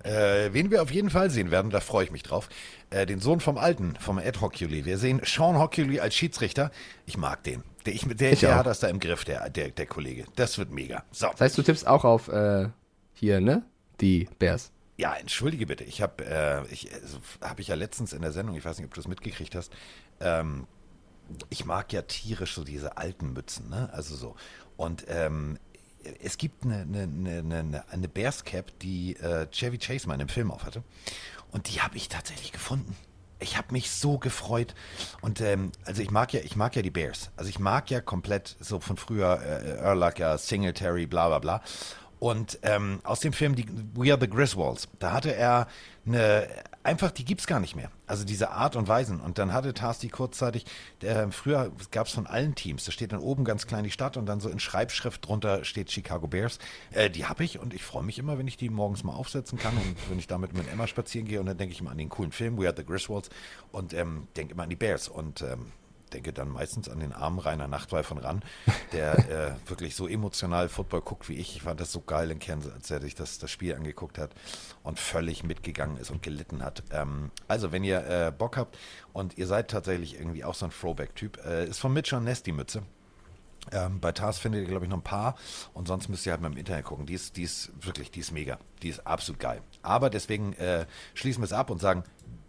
Äh, wen wir auf jeden Fall sehen werden, da freue ich mich drauf. Äh, den Sohn vom Alten, vom Ed Hockley. Wir sehen Sean Hockley als Schiedsrichter. Ich mag den. Der, ich, der, Ich der hat das da im Griff, der, der, der Kollege. Das wird mega. So. Das heißt, du tippst auch auf äh, hier, ne? Die Bears. Ja, entschuldige bitte. Ich habe äh, ich, also, hab ich ja letztens in der Sendung, ich weiß nicht, ob du es mitgekriegt hast, ähm, ich mag ja tierisch so diese alten Mützen, ne? Also so. Und ähm, es gibt eine, eine, eine, eine, Bears Cap, die äh, Chevy Chase mal in einem Film auf hatte. Und die habe ich tatsächlich gefunden. Ich habe mich so gefreut. Und ähm, also ich mag ja, ich mag ja die Bears. Also ich mag ja komplett so von früher äh, Urlacher, Singletary, bla bla bla. Und ähm, aus dem Film die, We Are the Griswolds, da hatte er eine, einfach, die gibt's gar nicht mehr. Also diese Art und Weisen. Und dann hatte Tasti kurzzeitig, der, früher gab's von allen Teams, da steht dann oben ganz klein die Stadt und dann so in Schreibschrift drunter steht Chicago Bears. Äh, die habe ich und ich freue mich immer, wenn ich die morgens mal aufsetzen kann und wenn ich damit mit Emma spazieren gehe und dann denke ich immer an den coolen Film We Are the Griswolds und ähm, denke immer an die Bears und ähm, denke dann meistens an den armen Rainer Nachtwey von Ran, der (laughs) äh, wirklich so emotional Football guckt wie ich. Ich fand das so geil in Kansas, als er sich das, das Spiel angeguckt hat und völlig mitgegangen ist und gelitten hat. Ähm, also, wenn ihr äh, Bock habt und ihr seid tatsächlich irgendwie auch so ein Throwback-Typ, äh, ist von Mitch und Ness die Mütze. Ähm, bei Tars findet ihr, glaube ich, noch ein paar und sonst müsst ihr halt mal im Internet gucken. Die ist, die ist wirklich, die ist mega. Die ist absolut geil. Aber deswegen äh, schließen wir es ab und sagen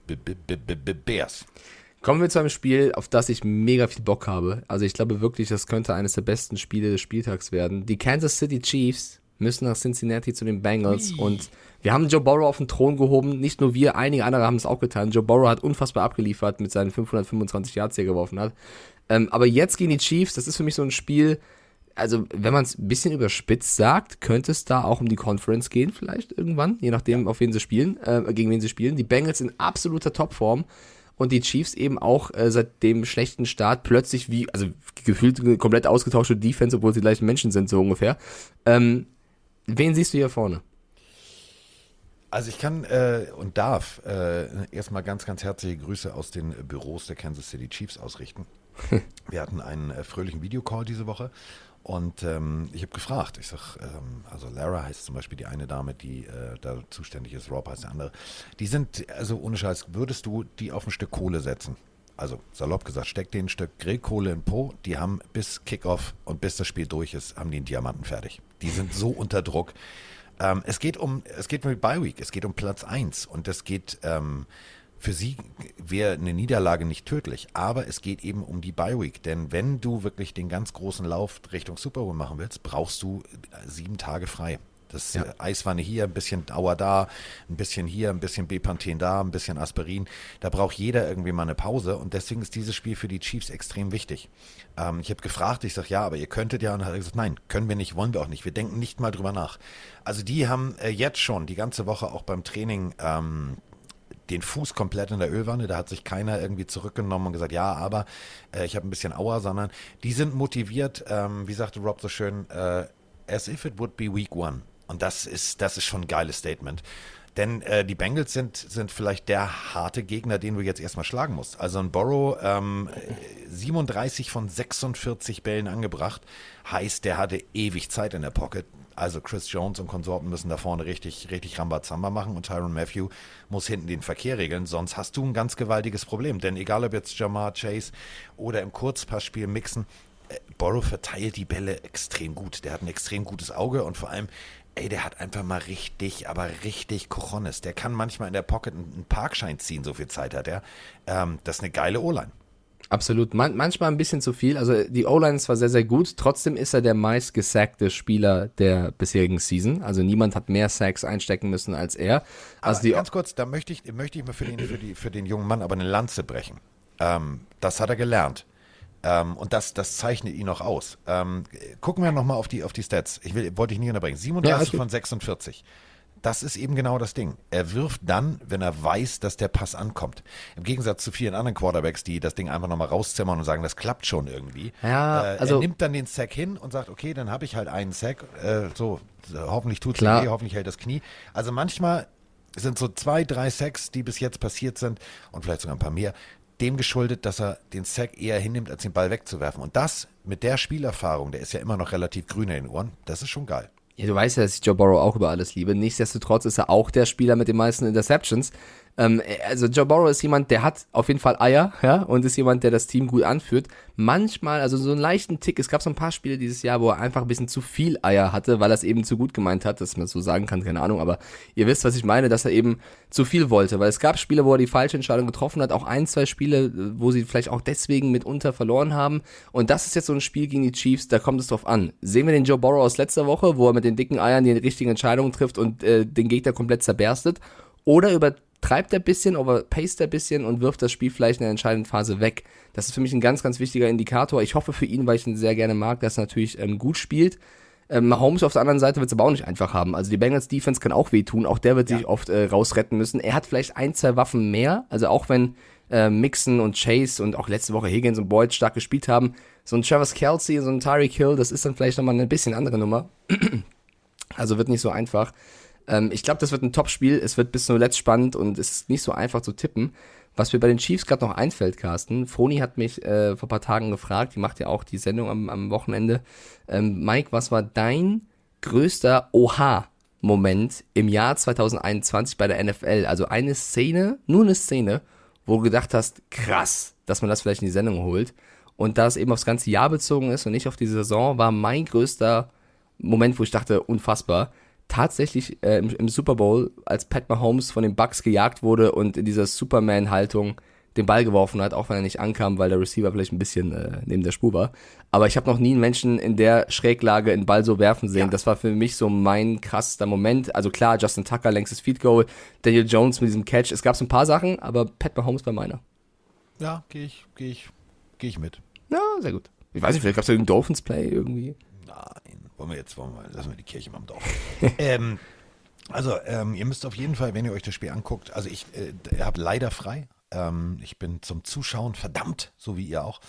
B- B- B- B- B- Bears. Kommen wir zu einem Spiel, auf das ich mega viel Bock habe. Also ich glaube wirklich, das könnte eines der besten Spiele des Spieltags werden. Die Kansas City Chiefs müssen nach Cincinnati zu den Bengals und wir haben Joe Burrow auf den Thron gehoben. Nicht nur wir, einige andere haben es auch getan. Joe Burrow hat unfassbar abgeliefert mit seinen 525 Yards, die er geworfen hat. Ähm, aber jetzt gegen die Chiefs, das ist für mich so ein Spiel, also wenn man es ein bisschen überspitzt sagt, könnte es da auch um die Conference gehen, vielleicht irgendwann, je nachdem, auf wen sie spielen, äh, gegen wen sie spielen. Die Bengals in absoluter Topform und die Chiefs eben auch äh, seit dem schlechten Start plötzlich wie, also gefühlt eine komplett ausgetauschte Defense, obwohl sie die gleichen Menschen sind, so ungefähr. Ähm, wen siehst du hier vorne? Also ich kann äh, und darf äh, erstmal ganz, ganz herzliche Grüße aus den Büros der Kansas City Chiefs ausrichten. (laughs) Wir hatten einen äh, fröhlichen Videocall diese Woche und ähm, ich habe gefragt, ich sag, ähm, also Lara heißt zum Beispiel die eine Dame, die äh, da zuständig ist, Rob heißt der andere. Die sind, also ohne Scheiß, würdest du die auf ein Stück Kohle setzen? Also salopp gesagt, steck denen ein Stück Grillkohle in Po, die haben bis Kickoff und bis das Spiel durch ist, haben die einen Diamanten fertig. Die sind so (laughs) unter Druck. Ähm, es geht um, es geht um die Bye Week, es geht um Platz 1 und es geht, ähm, für sie wäre eine Niederlage nicht tödlich, aber es geht eben um die Bye Week, denn wenn du wirklich den ganz großen Lauf Richtung Super Bowl machen willst, brauchst du äh, sieben Tage frei. Das Ja. äh, Eiswanne hier, ein bisschen Dauer da, ein bisschen hier, ein bisschen Bepanthen da, ein bisschen Aspirin. Da braucht jeder irgendwie mal eine Pause und deswegen ist dieses Spiel für die Chiefs extrem wichtig. Ähm, ich habe gefragt, ich sage, ja, aber ihr könntet ja, und hat er gesagt, nein, können wir nicht, wollen wir auch nicht. Wir denken nicht mal drüber nach. Also die haben äh, jetzt schon die ganze Woche auch beim Training ähm, den Fuß komplett in der Ölwanne. Da hat sich keiner irgendwie zurückgenommen und gesagt, ja, aber äh, ich habe ein bisschen Aua, sondern die sind motiviert, ähm, wie sagte Rob so schön, äh, as if it would be week one. Und das ist, das ist schon ein geiles Statement. Denn äh, die Bengals sind, sind vielleicht der harte Gegner, den du jetzt erstmal schlagen musst. Also ein Borrow, ähm, 37 von 46 Bällen angebracht, heißt, der hatte ewig Zeit in der Pocket. Also Chris Jones und Konsorten müssen da vorne richtig, richtig Rambazamba machen und Tyron Matthew muss hinten den Verkehr regeln, sonst hast du ein ganz gewaltiges Problem. Denn egal ob jetzt Jamar Chase oder im Kurzpassspiel mixen, äh, Borrow verteilt die Bälle extrem gut. Der hat ein extrem gutes Auge und vor allem, ey, der hat einfach mal richtig, aber richtig Cojones. Der kann manchmal in der Pocket einen einen Parkschein ziehen, so viel Zeit hat er. Ähm, das ist eine geile O-Line. Absolut. Man manchmal ein bisschen zu viel. Also die O-Line ist zwar sehr, sehr gut, trotzdem ist er der meist gesackte Spieler der bisherigen Season. Also niemand hat mehr Sacks einstecken müssen als er. Also Aber die ganz kurz, da möchte ich, möchte ich mal für den, für, die, für den jungen Mann aber eine Lanze brechen. Ähm, das hat er gelernt. Ähm, und das, das zeichnet ihn noch aus. Ähm, gucken wir nochmal auf die, auf die Stats. Ich will, wollte ich nicht unterbrechen. Ja, 37 alles gut. von 46. Das ist eben genau das Ding. Er wirft dann, wenn er weiß, dass der Pass ankommt. Im Gegensatz zu vielen anderen Quarterbacks, die das Ding einfach nochmal rauszimmern und sagen, das klappt schon irgendwie. Ja, äh, also- er nimmt dann den Sack hin und sagt, okay, dann habe ich halt einen Sack. Äh, so, hoffentlich tut's Klar. nicht weh, hoffentlich hält das Knie. Also manchmal sind so zwei, drei Sacks, die bis jetzt passiert sind und vielleicht sogar ein paar mehr, dem geschuldet, dass er den Sack eher hinnimmt, als den Ball wegzuwerfen. Und das mit der Spielerfahrung, der ist ja immer noch relativ grün in den Ohren, das ist schon geil. Ja, du weißt ja, dass ich Joe Burrow auch über alles liebe. Nichtsdestotrotz ist er auch der Spieler mit den meisten Interceptions. Ähm, äh, also Joe Burrow ist jemand, der hat auf jeden Fall Eier, ja, und ist jemand, der das Team gut anführt. Manchmal, also so einen leichten Tick, es gab so ein paar Spiele dieses Jahr, wo er einfach ein bisschen zu viel Eier hatte, weil er es eben zu gut gemeint hat, dass man so sagen kann, keine Ahnung, aber ihr wisst, was ich meine, dass er eben zu viel wollte, weil es gab Spiele, wo er die falsche Entscheidung getroffen hat, auch ein, zwei Spiele, wo sie vielleicht auch deswegen mitunter verloren haben. Und das ist jetzt so ein Spiel gegen die Chiefs, da kommt es drauf an. Sehen wir den Joe Burrow aus letzter Woche, wo er mit den dicken Eiern die richtigen Entscheidungen trifft und äh, den Gegner komplett zerberstet? Oder übertreibt er ein bisschen, overpaced er ein bisschen und wirft das Spiel vielleicht in der entscheidenden Phase weg? Das ist für mich ein ganz, ganz wichtiger Indikator. Ich hoffe für ihn, weil ich ihn sehr gerne mag, dass er natürlich ähm, gut spielt. Ähm, Mahomes auf der anderen Seite wird es aber auch nicht einfach haben. Also die Bengals Defense kann auch wehtun. Auch der wird sich oft äh, rausretten müssen. Er hat vielleicht ein, zwei Waffen mehr. Also auch wenn äh, Mixon und Chase und auch letzte Woche Higgins und Boyd stark gespielt haben, so ein Travis Kelsey, so ein Tyreek Hill, das ist dann vielleicht nochmal eine bisschen andere Nummer. (clears throat) also wird nicht so einfach. Ähm, ich glaube, das wird ein Top-Spiel. Es wird bis zuletzt spannend und es ist nicht so einfach zu tippen. Was mir bei den Chiefs gerade noch einfällt, Carsten, Froni hat mich äh, vor paar Tagen gefragt, die macht ja auch die Sendung am, am Wochenende. Ähm, Mike, was war dein größter Oha-Moment im Jahr 2021 bei der NFL? Also eine Szene, nur eine Szene, wo du gedacht hast, krass, dass man das vielleicht in die Sendung holt. Und da es eben aufs ganze Jahr bezogen ist und nicht auf die Saison, war mein größter Moment, wo ich dachte, unfassbar tatsächlich äh, im, im, Super Bowl, als Pat Mahomes von den Bucks gejagt wurde und in dieser Superman-Haltung den Ball geworfen hat, auch wenn er nicht ankam, weil der Receiver vielleicht ein bisschen äh, neben der Spur war. Aber ich habe noch nie einen Menschen in der Schräglage einen Ball so werfen sehen. Ja. Das war für mich so mein krassester Moment. Also klar, Justin Tucker, längstes Feed Goal, Daniel Jones mit diesem Catch. Es gab so ein paar Sachen, aber Pat Mahomes war meiner. Ja, gehe ich, gehe ich, gehe ich mit. Ja, sehr gut. Ich weiß nicht, vielleicht gab es irgendein Dolphins Play irgendwie. Wollen wir jetzt, wollen wir, lassen wir die Kirche mal im Dorf. (laughs) ähm, also, ähm, ihr müsst auf jeden Fall, wenn ihr euch das Spiel anguckt, also ich äh, habe leider frei. Ähm, ich bin zum Zuschauen verdammt, so wie ihr auch.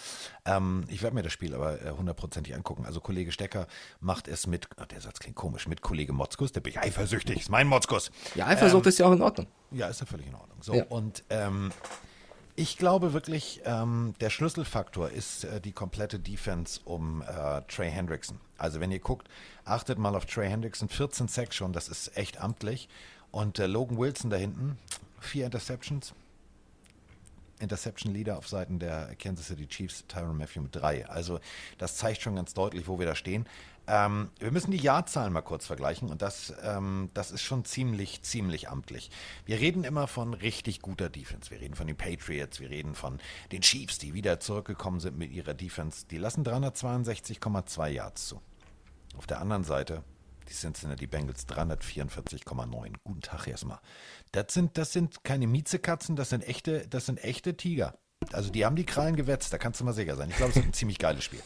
Ähm, ich werde mir das Spiel aber äh, hundertprozentig angucken. Also Kollege Stecker macht es mit, oh, der Satz klingt komisch, mit Kollege Motzkus, der bin ich eifersüchtig, ist mein Motzkus. Ja, Eifersucht ähm, ist ja auch in Ordnung. Ja, ist ja völlig in Ordnung. So, ja. und ähm, ich glaube wirklich, ähm, der Schlüsselfaktor ist äh, die komplette Defense um äh, Trey Hendrickson. Also wenn ihr guckt, achtet mal auf Trey Hendrickson, 14 Sacks schon, das ist echt amtlich. Und äh, Logan Wilson da hinten, vier Interceptions. Interception Leader auf Seiten der Kansas City Chiefs, Tyron Matthew mit drei. Also das zeigt schon ganz deutlich, wo wir da stehen. Ähm, wir müssen die Jahrzahlen mal kurz vergleichen und das, ähm, das ist schon ziemlich, ziemlich amtlich. Wir reden immer von richtig guter Defense. Wir reden von den Patriots, wir reden von den Chiefs, die wieder zurückgekommen sind mit ihrer Defense. Die lassen 362,2 Yards zu. Auf der anderen Seite die Cincinnati Bengals 344,9. Guten Tag erstmal. Das sind, das sind keine Miezekatzen, das sind echte, das sind echte Tiger. Also die haben die Krallen gewetzt, da kannst du mal sicher sein. Ich glaube, es ist ein ziemlich geiles Spiel.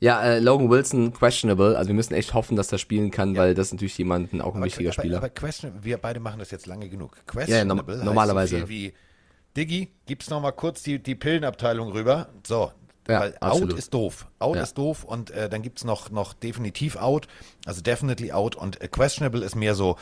Ja, äh, Logan Wilson, questionable. Also wir müssen echt hoffen, dass er spielen kann, ja. weil das ist natürlich jemanden auch ein aber, wichtiger aber, Spieler. Aber questionable, wir beide machen das jetzt lange genug. Questionable ja, no normalerweise. So wie, Diggi, gib's noch mal kurz die, die Pillenabteilung rüber. So, ja, Weil absolut. out ist doof. Out Ja. ist doof und äh, dann gibt's noch, noch definitiv out, also definitely out und äh, questionable ist mehr so,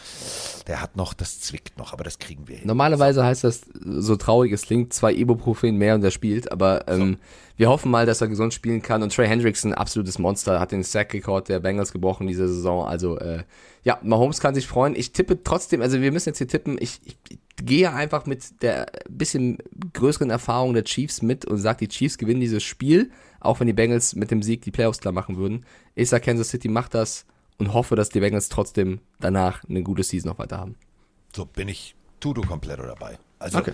der hat noch, das zwickt noch, aber das kriegen wir hin. Normalerweise heißt das, so traurig es klingt, zwei Ibuprofen mehr und er spielt, aber ähm, wir hoffen mal, dass er gesund spielen kann und Trey Hendrickson, absolutes Monster, hat den Sack-Rekord der Bengals gebrochen diese Saison, also äh, ja, Mahomes kann sich freuen. Ich tippe trotzdem, also wir müssen jetzt hier tippen, ich, ich, ich gehe einfach mit der bisschen größeren Erfahrung der Chiefs mit und sage, die Chiefs gewinnen dieses Spiel, auch wenn die Bengals mit dem Sieg die Playoffs klar machen würden. Ich sage, Kansas City macht das und hoffe, dass die Bengals trotzdem danach eine gute Season noch weiter haben. So bin ich Tudo komplett dabei. Also, Okay.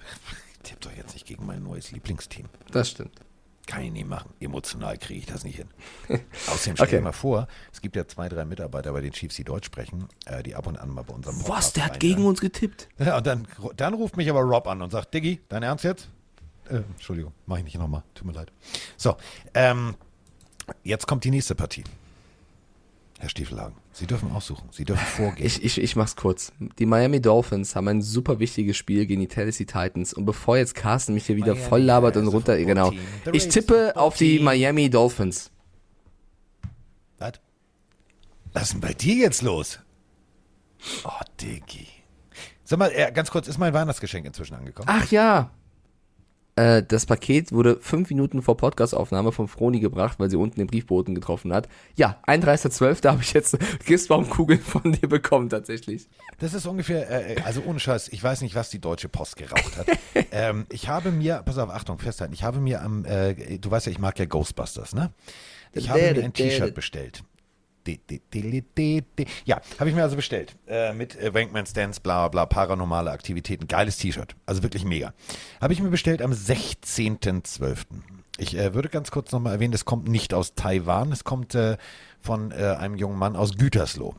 (laughs) tipp doch jetzt nicht gegen mein neues Lieblingsteam. Das stimmt. Kann ich nie machen. Emotional kriege ich das nicht hin. (laughs) Außerdem stell Okay. dir mal vor, es gibt ja zwei, drei Mitarbeiter bei den Chiefs, die Deutsch sprechen, äh, die ab und an mal bei unserem Was, Podcast der hat gegen uns getippt? Ja, und dann, dann ruft mich aber Rob an und sagt, Diggi, dein Ernst jetzt? Äh, Entschuldigung, mache ich nicht nochmal. Tut mir leid. So, ähm, jetzt kommt die nächste Partie. Herr Stiefelhagen, Sie dürfen aussuchen. Sie dürfen vorgehen. Ich, ich, ich mach's kurz. Die Miami Dolphins haben ein super wichtiges Spiel gegen die Tennessee Titans. Und bevor jetzt Carsten mich hier wieder Miami voll labert und runter, genau. Ich tippe auf die. Miami Dolphins. Was? Was ist denn bei dir jetzt los? Oh, Diggi. Sag mal, äh, ganz kurz, ist mein Weihnachtsgeschenk inzwischen angekommen? Ach ja. Äh, das Paket wurde fünf Minuten vor Podcastaufnahme von Froni gebracht, weil sie unten den Briefboten getroffen hat. Ja, 31.12. habe ich jetzt (laughs) Christbaumkugeln von dir bekommen, tatsächlich. Das ist ungefähr, äh, also ohne Scheiß, ich weiß nicht, was die Deutsche Post geraucht hat. (laughs) ähm, ich habe mir, pass auf, Achtung, festhalten, ich habe mir am, äh, du weißt ja, ich mag ja Ghostbusters, ne? Ich habe mir ein T-Shirt bestellt. Ja, habe ich mir also bestellt. Äh, mit äh, Wankman's Dance, bla bla, paranormale Aktivitäten. Geiles T-Shirt. Also wirklich mega. Habe ich mir bestellt am 16.12. Ich äh, würde ganz kurz nochmal erwähnen, es kommt nicht aus Taiwan, es kommt äh, von einem jungen Mann aus Gütersloh.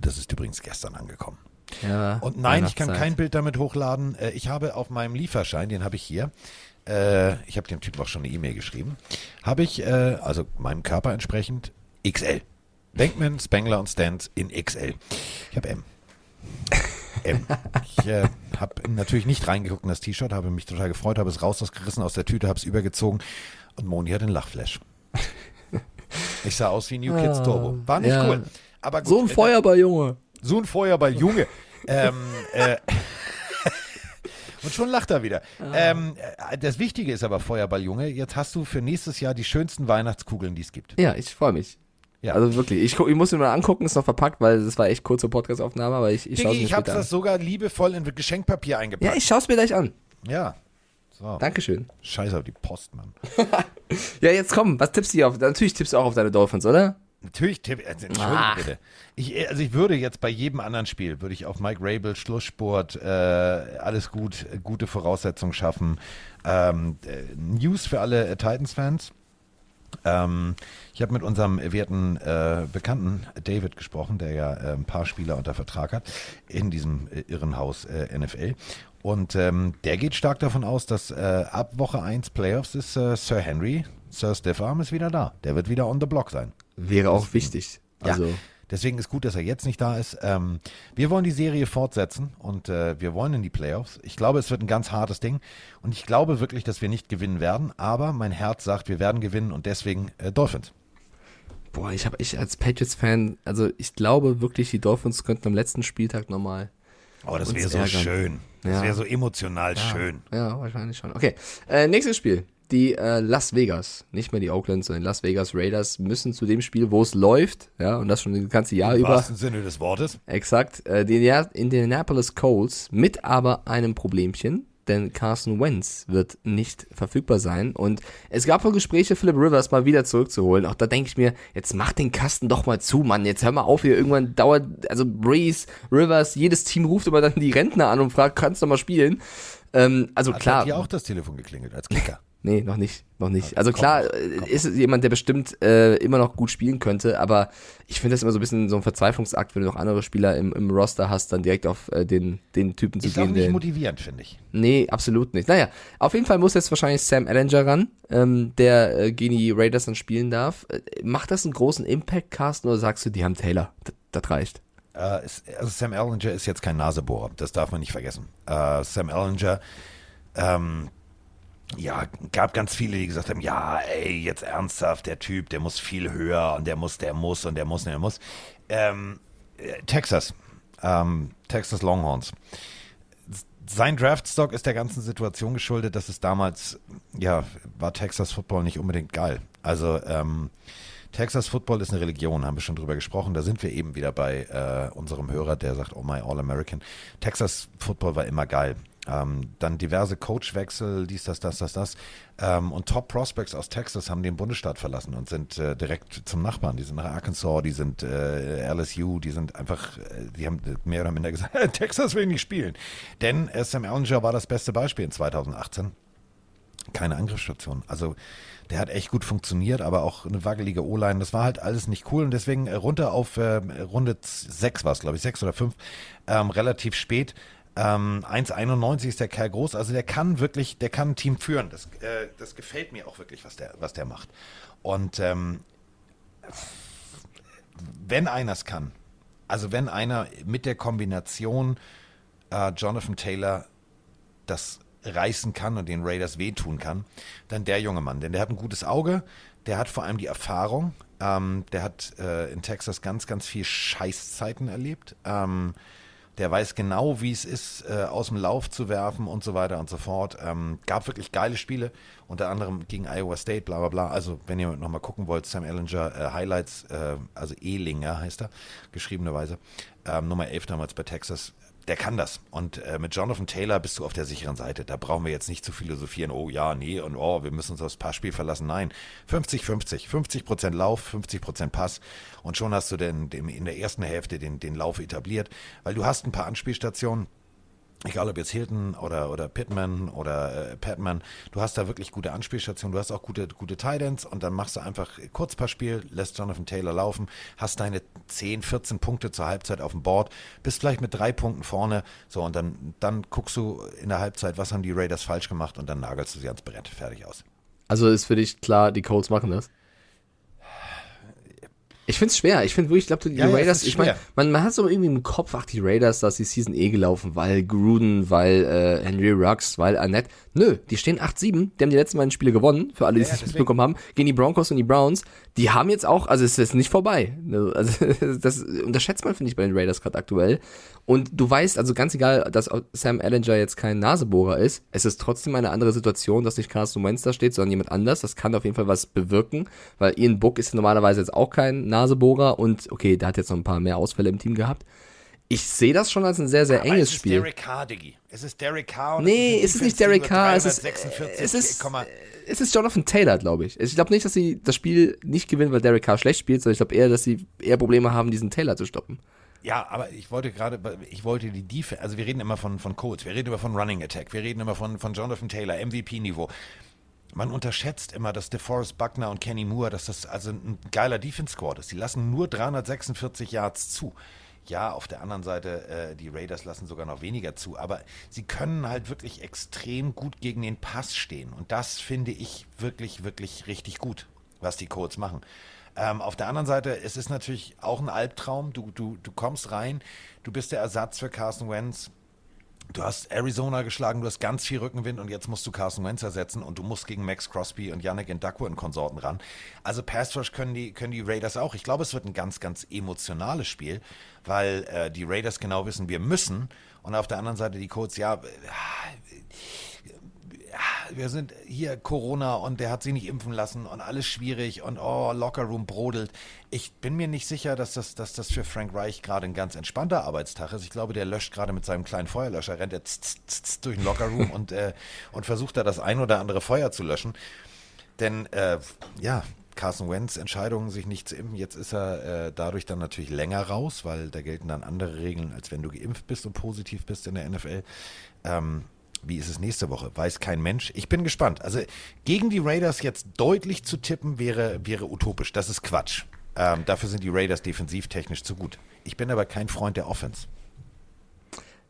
Das ist übrigens gestern angekommen. Ja, Und nein, ich kann kein Bild damit hochladen. Ich habe auf meinem Lieferschein, den habe ich hier, ich habe dem Typen auch schon eine E-Mail geschrieben, habe ich, also meinem Körper entsprechend, XL. Bankman, Spengler und Stans in XL. Ich habe M. M. Ich äh, habe natürlich nicht reingeguckt in das T-Shirt, habe mich total gefreut, habe es raus ausgerissen aus der Tüte, habe es übergezogen und Moni hat den Lachflash. Ich sah aus wie New Kids Turbo. War nicht Ja. cool. Aber gut, So ein äh, Feuerball, Junge. so ein Feuerball, Junge. ähm, äh, und schon lacht er wieder. Ähm, äh, das Wichtige ist aber, Feuerball, Junge, jetzt hast du für nächstes Jahr die schönsten Weihnachtskugeln, die es gibt. Ja, ich freue mich. Ja. Also wirklich, ich, ich muss mir mal angucken, ist noch verpackt, weil das war echt kurze Podcastaufnahme, aber ich, ich schaue es mir ich habe das sogar liebevoll in Geschenkpapier Ja, eingepackt. ich schaue es mir gleich an. Ja. So. Dankeschön. Scheiße auf die Post, Mann. (laughs) Ja, jetzt komm, was tippst du hier auf? Natürlich tippst du auch auf deine Dolphins, oder? Natürlich, Tipp, also, bitte. Ich, also ich würde jetzt bei jedem anderen Spiel, würde ich auf Mike Rabel, Schlusssport, äh, alles gut, gute Voraussetzungen schaffen. Ähm, äh, News für alle äh, Titans-Fans. Ähm, ich habe mit unserem werten äh, Bekannten David gesprochen, der ja äh, ein paar Spieler unter Vertrag hat in diesem äh, Irrenhaus äh, NFL. Und ähm, der geht stark davon aus, dass äh, ab Woche 1 Playoffs ist äh, Sir Henry, Sir Stiffarm ist wieder da. Der wird wieder on the block sein. Wäre auch wichtig. Also, Ja, deswegen ist gut, dass er jetzt nicht da ist. Ähm, wir wollen die Serie fortsetzen und äh, wir wollen in die Playoffs. Ich glaube, es wird ein ganz hartes Ding und ich glaube wirklich, dass wir nicht gewinnen werden, aber mein Herz sagt, wir werden gewinnen und deswegen äh, Dolphins. boah, ich habe ich als Patriots-Fan, also ich glaube wirklich, die Dolphins könnten am letzten Spieltag nochmal. Oh, das wäre so ärgern. schön. Das Ja. wäre so emotional schön. Ja, wahrscheinlich schon. Okay, äh, nächstes Spiel. Die äh, Las Vegas, nicht mehr die Oakland, sondern die Las Vegas Raiders müssen zu dem Spiel, wo es läuft, ja, und das schon das ganze Jahr Im über. wahrsten Sinne des Wortes. Exakt. Äh, die Indiana- Indianapolis Colts mit aber einem Problemchen, denn Carson Wentz wird nicht verfügbar sein. Und es gab wohl Gespräche, Philip Rivers mal wieder zurückzuholen. Auch da denke ich mir, jetzt mach den Kasten doch mal zu, Mann. Jetzt hör mal auf, hier irgendwann dauert, also Breeze, Rivers, jedes Team ruft immer dann die Rentner an und fragt, kannst du mal spielen? Ähm, also Hat klar. hier auch das Telefon geklingelt als Kicker. Nee, noch nicht, noch nicht. Also komm klar, äh, ist es jemand, der bestimmt äh, immer noch gut spielen könnte, aber ich finde das immer so ein bisschen so ein Verzweiflungsakt, wenn du noch andere Spieler im, im Roster hast, dann direkt auf äh, den, den Typen zu Ist auch gehen. nicht Der, motivierend, finde ich. nee, absolut nicht. Naja, auf jeden Fall muss jetzt wahrscheinlich Sam Ellinger ran, ähm, der äh, gegen die Raiders dann spielen darf. Äh, macht das einen großen Impact, Carsten, oder sagst du, die haben Taylor? Das, reicht. Äh, ist, also Sam Ellinger ist jetzt kein Nasebohrer, das darf man nicht vergessen. Sam Ellinger, ähm, ja, gab ganz viele, die gesagt haben, ja, ey, jetzt ernsthaft, der Typ, der muss viel höher und der muss, der muss und der muss und der muss. Ähm, äh, Texas, ähm, Texas Longhorns. Sein Draftstock ist der ganzen Situation geschuldet, dass es damals, ja, war Texas Football nicht unbedingt geil. Also, ähm, Texas Football ist eine Religion, haben wir schon drüber gesprochen. Da sind wir eben wieder bei äh, unserem Hörer, der sagt, oh my All-American. Texas Football war immer geil. Ähm, dann diverse Coachwechsel, dies, das, das, das, das. Ähm, und Top Prospects aus Texas haben den Bundesstaat verlassen und sind äh, direkt zum Nachbarn. Die sind nach Arkansas, die sind äh, LSU, die sind einfach, äh, die haben mehr oder minder gesagt, (laughs) Texas will nicht spielen. Denn Sam Ellinger war das beste Beispiel in 2018 keine Angriffsstation. Also der hat echt gut funktioniert, aber auch eine wackelige O-Line. Das war halt alles nicht cool und deswegen äh, runter auf äh, Runde 6 war es, glaube ich, 6 oder 5, ähm, relativ spät. Ähm, 1,91 ist der Kerl groß, also der kann wirklich, der kann ein Team führen. Das, äh, das gefällt mir auch wirklich, was der, was der macht. Und ähm, wenn einer es kann, also wenn einer mit der Kombination äh, Jonathan Taylor das reißen kann und den Raiders wehtun kann, dann der junge Mann. Denn der hat ein gutes Auge, der hat vor allem die Erfahrung, ähm, der hat äh, in Texas ganz, ganz viel Scheißzeiten erlebt. Ähm, Der weiß genau, wie es ist, äh, aus dem Lauf zu werfen und so weiter und so fort. Ähm, gab wirklich geile Spiele, unter anderem gegen Iowa State, bla bla bla. Also, wenn ihr nochmal gucken wollt, Sam Ellinger äh, Highlights, äh, also Ehlinger heißt er, geschriebenerweise. Ähm, Nummer 11 damals bei Texas der kann das. Und äh, mit Jonathan Taylor bist du auf der sicheren Seite. Da brauchen wir jetzt nicht zu philosophieren, oh ja, nee, und oh, wir müssen uns aufs Passspiel verlassen. Nein, 50-50. 50 Prozent Lauf, 50 Prozent Pass. Und schon hast du den, den, in der ersten Hälfte den, den Lauf etabliert, weil du hast ein paar Anspielstationen egal ob jetzt Hilton oder, oder Pittman oder äh, Patman, du hast da wirklich gute Anspielstationen, du hast auch gute, gute Tidends und dann machst du einfach Kurzpassspiel, lässt Jonathan Taylor laufen, hast deine 10, 14 Punkte zur Halbzeit auf dem Board, bist vielleicht mit drei Punkten vorne, so und dann, dann guckst du in der Halbzeit, was haben die Raiders falsch gemacht und dann nagelst du sie ans Brett, fertig aus. Also ist für dich klar, die Colts machen das? Ich find's schwer. Ich finde wirklich, ich glaube, die Ja, ja, Raiders, ist ich meine, man, man hat so irgendwie im Kopf, ach, die Raiders, da ist die Season eh gelaufen, weil Gruden, weil äh, Henry Ruggs, weil Annette. Nö, die stehen 8-7, die haben die letzten beiden Spiele gewonnen, für alle, die Ja, es ja, mitbekommen haben, gegen die Broncos und die Browns. Die haben jetzt auch, also es ist nicht vorbei. Also (laughs) das unterschätzt man, finde ich, bei den Raiders gerade aktuell. Und du weißt, also ganz egal, dass Sam Ellinger jetzt kein Nasebohrer ist, es ist trotzdem eine andere Situation, dass nicht Carson Wentz da steht, sondern jemand anders. Das kann auf jeden Fall was bewirken, weil Ian Book ist normalerweise jetzt auch kein Nasebohrer und okay, der hat jetzt noch ein paar mehr Ausfälle im Team gehabt. Ich sehe das schon als ein sehr, sehr Aber enges es ist Spiel. Derek Carr, Diggi. Es ist Derek Carr. Und Nee, es ist nicht Derek Carr, es ist, 346, es ist, es ist Jonathan Taylor, glaube ich. Ich glaube nicht, dass sie das Spiel nicht gewinnen, weil Derek Carr schlecht spielt, sondern ich glaube eher, dass sie eher Probleme haben, diesen Taylor zu stoppen. Ja, aber ich wollte gerade, ich wollte die Defense, also wir reden immer von, von Colts, wir reden immer von Running Attack, wir reden immer von, von Jonathan Taylor, MVP-Niveau. Man unterschätzt immer, dass DeForest Buckner und Kenny Moore, dass das also ein geiler Defense-Squad ist. Die lassen nur 346 Yards zu. Ja, auf der anderen Seite, äh, die Raiders lassen sogar noch weniger zu, aber sie können halt wirklich extrem gut gegen den Pass stehen. Und das finde ich wirklich, wirklich richtig gut, was die Colts machen. Ähm, auf der anderen Seite, es ist natürlich auch ein Albtraum. Du, du, du kommst rein, du bist der Ersatz für Carson Wentz. Du hast Arizona geschlagen, du hast ganz viel Rückenwind und jetzt musst du Carson Wentz ersetzen und du musst gegen Max Crosby und Yannick Ndakwe und Konsorten ran. Also Pass Rush können die, können die Raiders auch. Ich glaube, es wird ein ganz, ganz emotionales Spiel, weil äh, die Raiders genau wissen, wir müssen. Und auf der anderen Seite die Colts, ja, wir sind hier Corona und der hat sie nicht impfen lassen und alles schwierig und oh, Lockerroom brodelt. Ich bin mir nicht sicher, dass das, dass das für Frank Reich gerade ein ganz entspannter Arbeitstag ist. Ich glaube, der löscht gerade mit seinem kleinen Feuerlöscher, rennt er durch den Lockerroom und, äh, und versucht da das ein oder andere Feuer zu löschen. Denn äh, ja, Carson Wentz Entscheidung, sich nicht zu impfen, jetzt ist er äh, dadurch dann natürlich länger raus, weil da gelten dann andere Regeln, als wenn du geimpft bist und positiv bist in der NFL. Ähm, wie ist es nächste Woche? Weiß kein Mensch. Ich bin gespannt. Also gegen die Raiders jetzt deutlich zu tippen wäre, wäre utopisch. Das ist Quatsch. Ähm, dafür sind die Raiders defensivtechnisch zu gut. Ich bin aber kein Freund der Offense.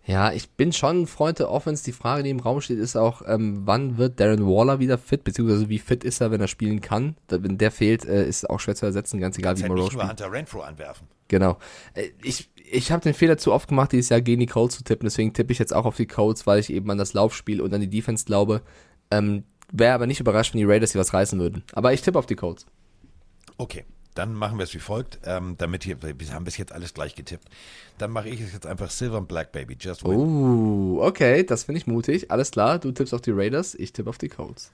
Ja, ich bin schon ein Freund der Offense. Die Frage, die im Raum steht, ist auch, ähm, wann wird Darren Waller wieder fit, beziehungsweise wie fit ist er, wenn er spielen kann. Wenn der fehlt, äh, ist auch schwer zu ersetzen, ganz egal, Kannst wie Moreau nicht nur spielt. Hunter Renfro anwerfen. Genau. Äh, Ich, ich habe den Fehler zu oft gemacht, dieses Jahr gegen die Colts zu tippen. Deswegen tippe ich jetzt auch auf die Colts, weil ich eben an das Laufspiel und an die Defense glaube. Ähm, Wäre aber nicht überrascht, wenn die Raiders hier was reißen würden. Aber ich tippe auf die Colts. Okay, dann machen wir es wie folgt, ähm, damit hier, wir haben bis jetzt alles gleich getippt. Dann mache ich es jetzt einfach Silver and Black Baby, just win. Oh, okay, das finde ich mutig. Alles klar, du tippst auf die Raiders, ich tippe auf die Colts.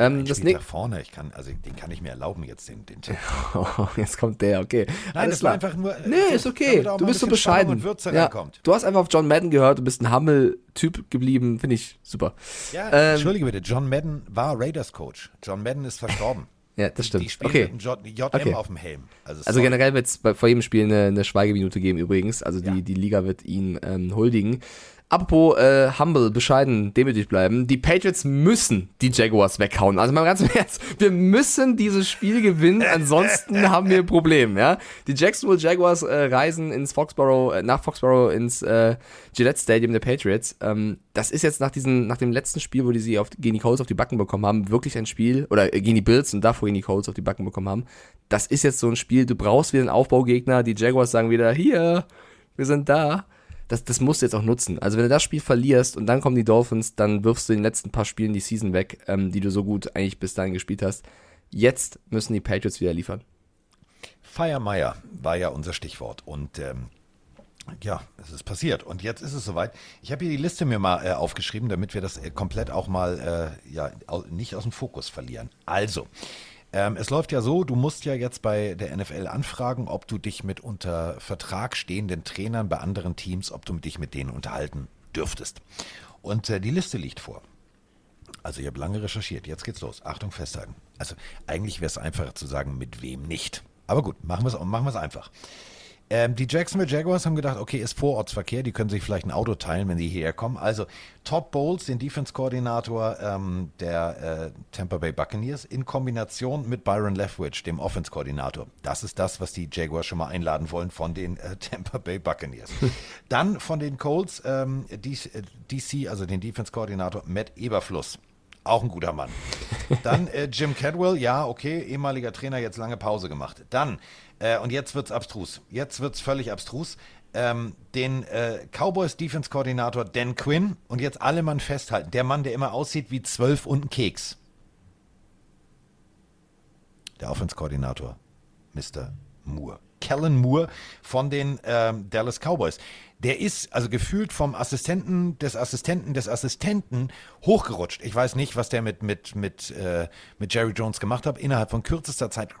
Ich bin ähm, das Spiel nach vorne, ich kann, also den kann ich mir erlauben jetzt den, den Tipp. Oh, (laughs) jetzt kommt der, okay. Nein, Alles das war klar. einfach nur. Nee, äh, ist okay. Du bist so bescheiden. Ja, du hast einfach auf John Madden gehört, du bist ein Hummel-Typ geblieben, finde ich super. Ja, Ähm, entschuldige bitte, John Madden war Raiders Coach. John Madden ist verstorben. Ja, das stimmt. Die spielen okay. mit einem JM Okay. auf dem Helm. Also, Also generell wird es vor jedem Spiel eine, eine Schweigeminute geben übrigens. Also die, Ja. die Liga wird ihn ähm, huldigen. Apropos äh, humble, bescheiden, demütig bleiben. Die Patriots müssen die Jaguars weghauen. Also mal ganz im (laughs) Ernst, wir müssen dieses Spiel gewinnen, ansonsten (laughs) haben wir ein Problem. Ja? Die Jacksonville Jaguars äh, reisen ins Foxborough, äh, nach Foxborough ins äh, Gillette Stadium der Patriots. Ähm, das ist jetzt nach, diesen, nach dem letzten Spiel, wo die sie auf, gegen die Colts auf die Backen bekommen haben, wirklich ein Spiel, oder äh, gegen die Bills und davor gegen die Colts auf die Backen bekommen haben. Das ist jetzt so ein Spiel, du brauchst wieder einen Aufbaugegner. Die Jaguars sagen wieder, hier, wir sind da. Das, das musst du jetzt auch nutzen. Also wenn du das Spiel verlierst und dann kommen die Dolphins, dann wirfst du den letzten paar Spielen die Season weg, ähm, die du so gut eigentlich bis dahin gespielt hast. Jetzt müssen die Patriots wieder liefern. Feiermeier war ja unser Stichwort. Und ähm, Ja, es ist passiert. Und jetzt ist es soweit. Ich habe hier die Liste mir mal äh, aufgeschrieben, damit wir das äh, komplett auch mal äh, ja, nicht aus dem Fokus verlieren. Also, ähm, es läuft ja so, du musst ja jetzt bei der NFL anfragen, ob du dich mit unter Vertrag stehenden Trainern bei anderen Teams, ob du dich mit denen unterhalten dürftest. Und äh, die Liste liegt vor. Also ich habe lange recherchiert. Jetzt geht's los. Achtung, festhalten. Also eigentlich wäre es einfacher zu sagen, mit wem nicht. Aber gut, machen wir es machen einfach. Ähm, die Jacksonville Jaguars haben gedacht, okay, ist Vorortsverkehr, die können sich vielleicht ein Auto teilen, wenn sie hierher kommen. Also Todd Bowles, den Defense-Koordinator ähm, der äh, Tampa Bay Buccaneers, in Kombination mit Byron Leftwich, dem Offense-Koordinator. Das ist das, was die Jaguars schon mal einladen wollen von den äh, (laughs) Tampa Bay Buccaneers. (laughs) Dann von den Colts ähm, DC, also den Defense-Koordinator Matt Eberfluss. Auch ein guter Mann. (laughs) Dann äh, Jim Cadwell, ja, okay, ehemaliger Trainer, jetzt lange Pause gemacht. Dann, äh, und jetzt wird's abstrus. Jetzt wird's völlig abstrus. Ähm, den äh, Cowboys Defense Koordinator Dan Quinn und jetzt alle Mann festhalten. Der Mann, der immer aussieht wie zwölf und ein Keks. Der Offense Koordinator, Mr. Moore. Kellen Moore von den ähm, Dallas Cowboys. Der ist also gefühlt vom Assistenten des Assistenten des Assistenten hochgerutscht. Ich weiß nicht, was der mit, mit, mit, äh, mit Jerry Jones gemacht hat. Innerhalb von kürzester Zeit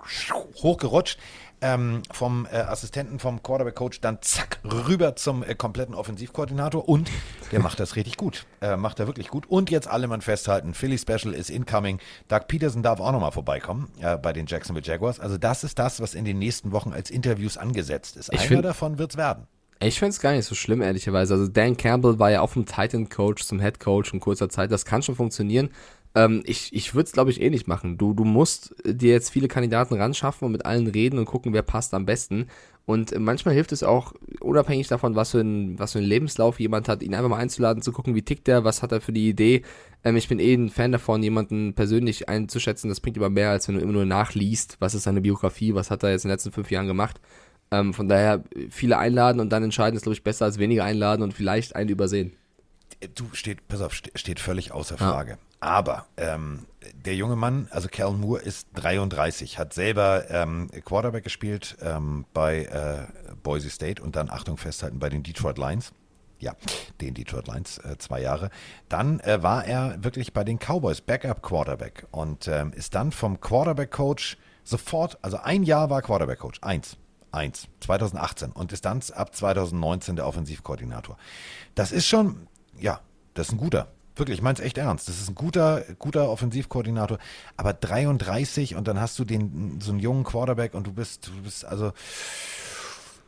hochgerutscht. Ähm, vom äh, Assistenten vom Quarterback-Coach dann zack rüber zum äh, kompletten Offensivkoordinator und der macht das richtig gut. Äh, macht er wirklich gut. Und jetzt alle mal festhalten, Philly Special ist incoming. Doug Peterson darf auch nochmal vorbeikommen äh, bei den Jacksonville Jaguars. Also das ist das, was in den nächsten Wochen als Interviews angesetzt ist. Ich Einer davon wird's werden. Ich find's gar nicht so schlimm, ehrlicherweise. Also Dan Campbell war ja auch vom Titan-Coach zum Head-Coach in kurzer Zeit. Das kann schon funktionieren. Ähm, ich ich würde es, glaube ich, eh nicht machen. Du, du musst dir jetzt viele Kandidaten ranschaffen und mit allen reden und gucken, wer passt am besten. Und manchmal hilft es auch, unabhängig davon, was für, ein, was für einen Lebenslauf jemand hat, ihn einfach mal einzuladen, zu gucken, wie tickt der, was hat er für die Idee. Ähm, ich bin eh ein Fan davon, jemanden persönlich einzuschätzen. Das bringt immer mehr, als wenn du immer nur nachliest, was ist seine Biografie, was hat er jetzt in den letzten fünf Jahren gemacht. Ähm, von daher, viele einladen und dann entscheiden ist, glaube ich, besser als weniger einladen und vielleicht einen übersehen. Du steht, pass auf, ste- steht völlig außer Frage. Aber ähm, der junge Mann, also Cal Moore, ist 33, hat selber ähm, Quarterback gespielt ähm, bei äh, Boise State und dann, Achtung, festhalten, bei den Detroit Lions. Ja, den Detroit Lions, äh, zwei Jahre. Dann äh, war er wirklich bei den Cowboys Backup Quarterback und ähm, ist dann vom Quarterback Coach sofort, also ein Jahr war Quarterback Coach, eins. Eins, 2018 und ist dann ab 2019 der Offensivkoordinator. Das ist schon, ja, das ist ein guter. Wirklich, ich meine es echt ernst. Das ist ein guter, guter Offensivkoordinator. Aber 33 und dann hast du den, so einen jungen Quarterback und du bist, du bist also,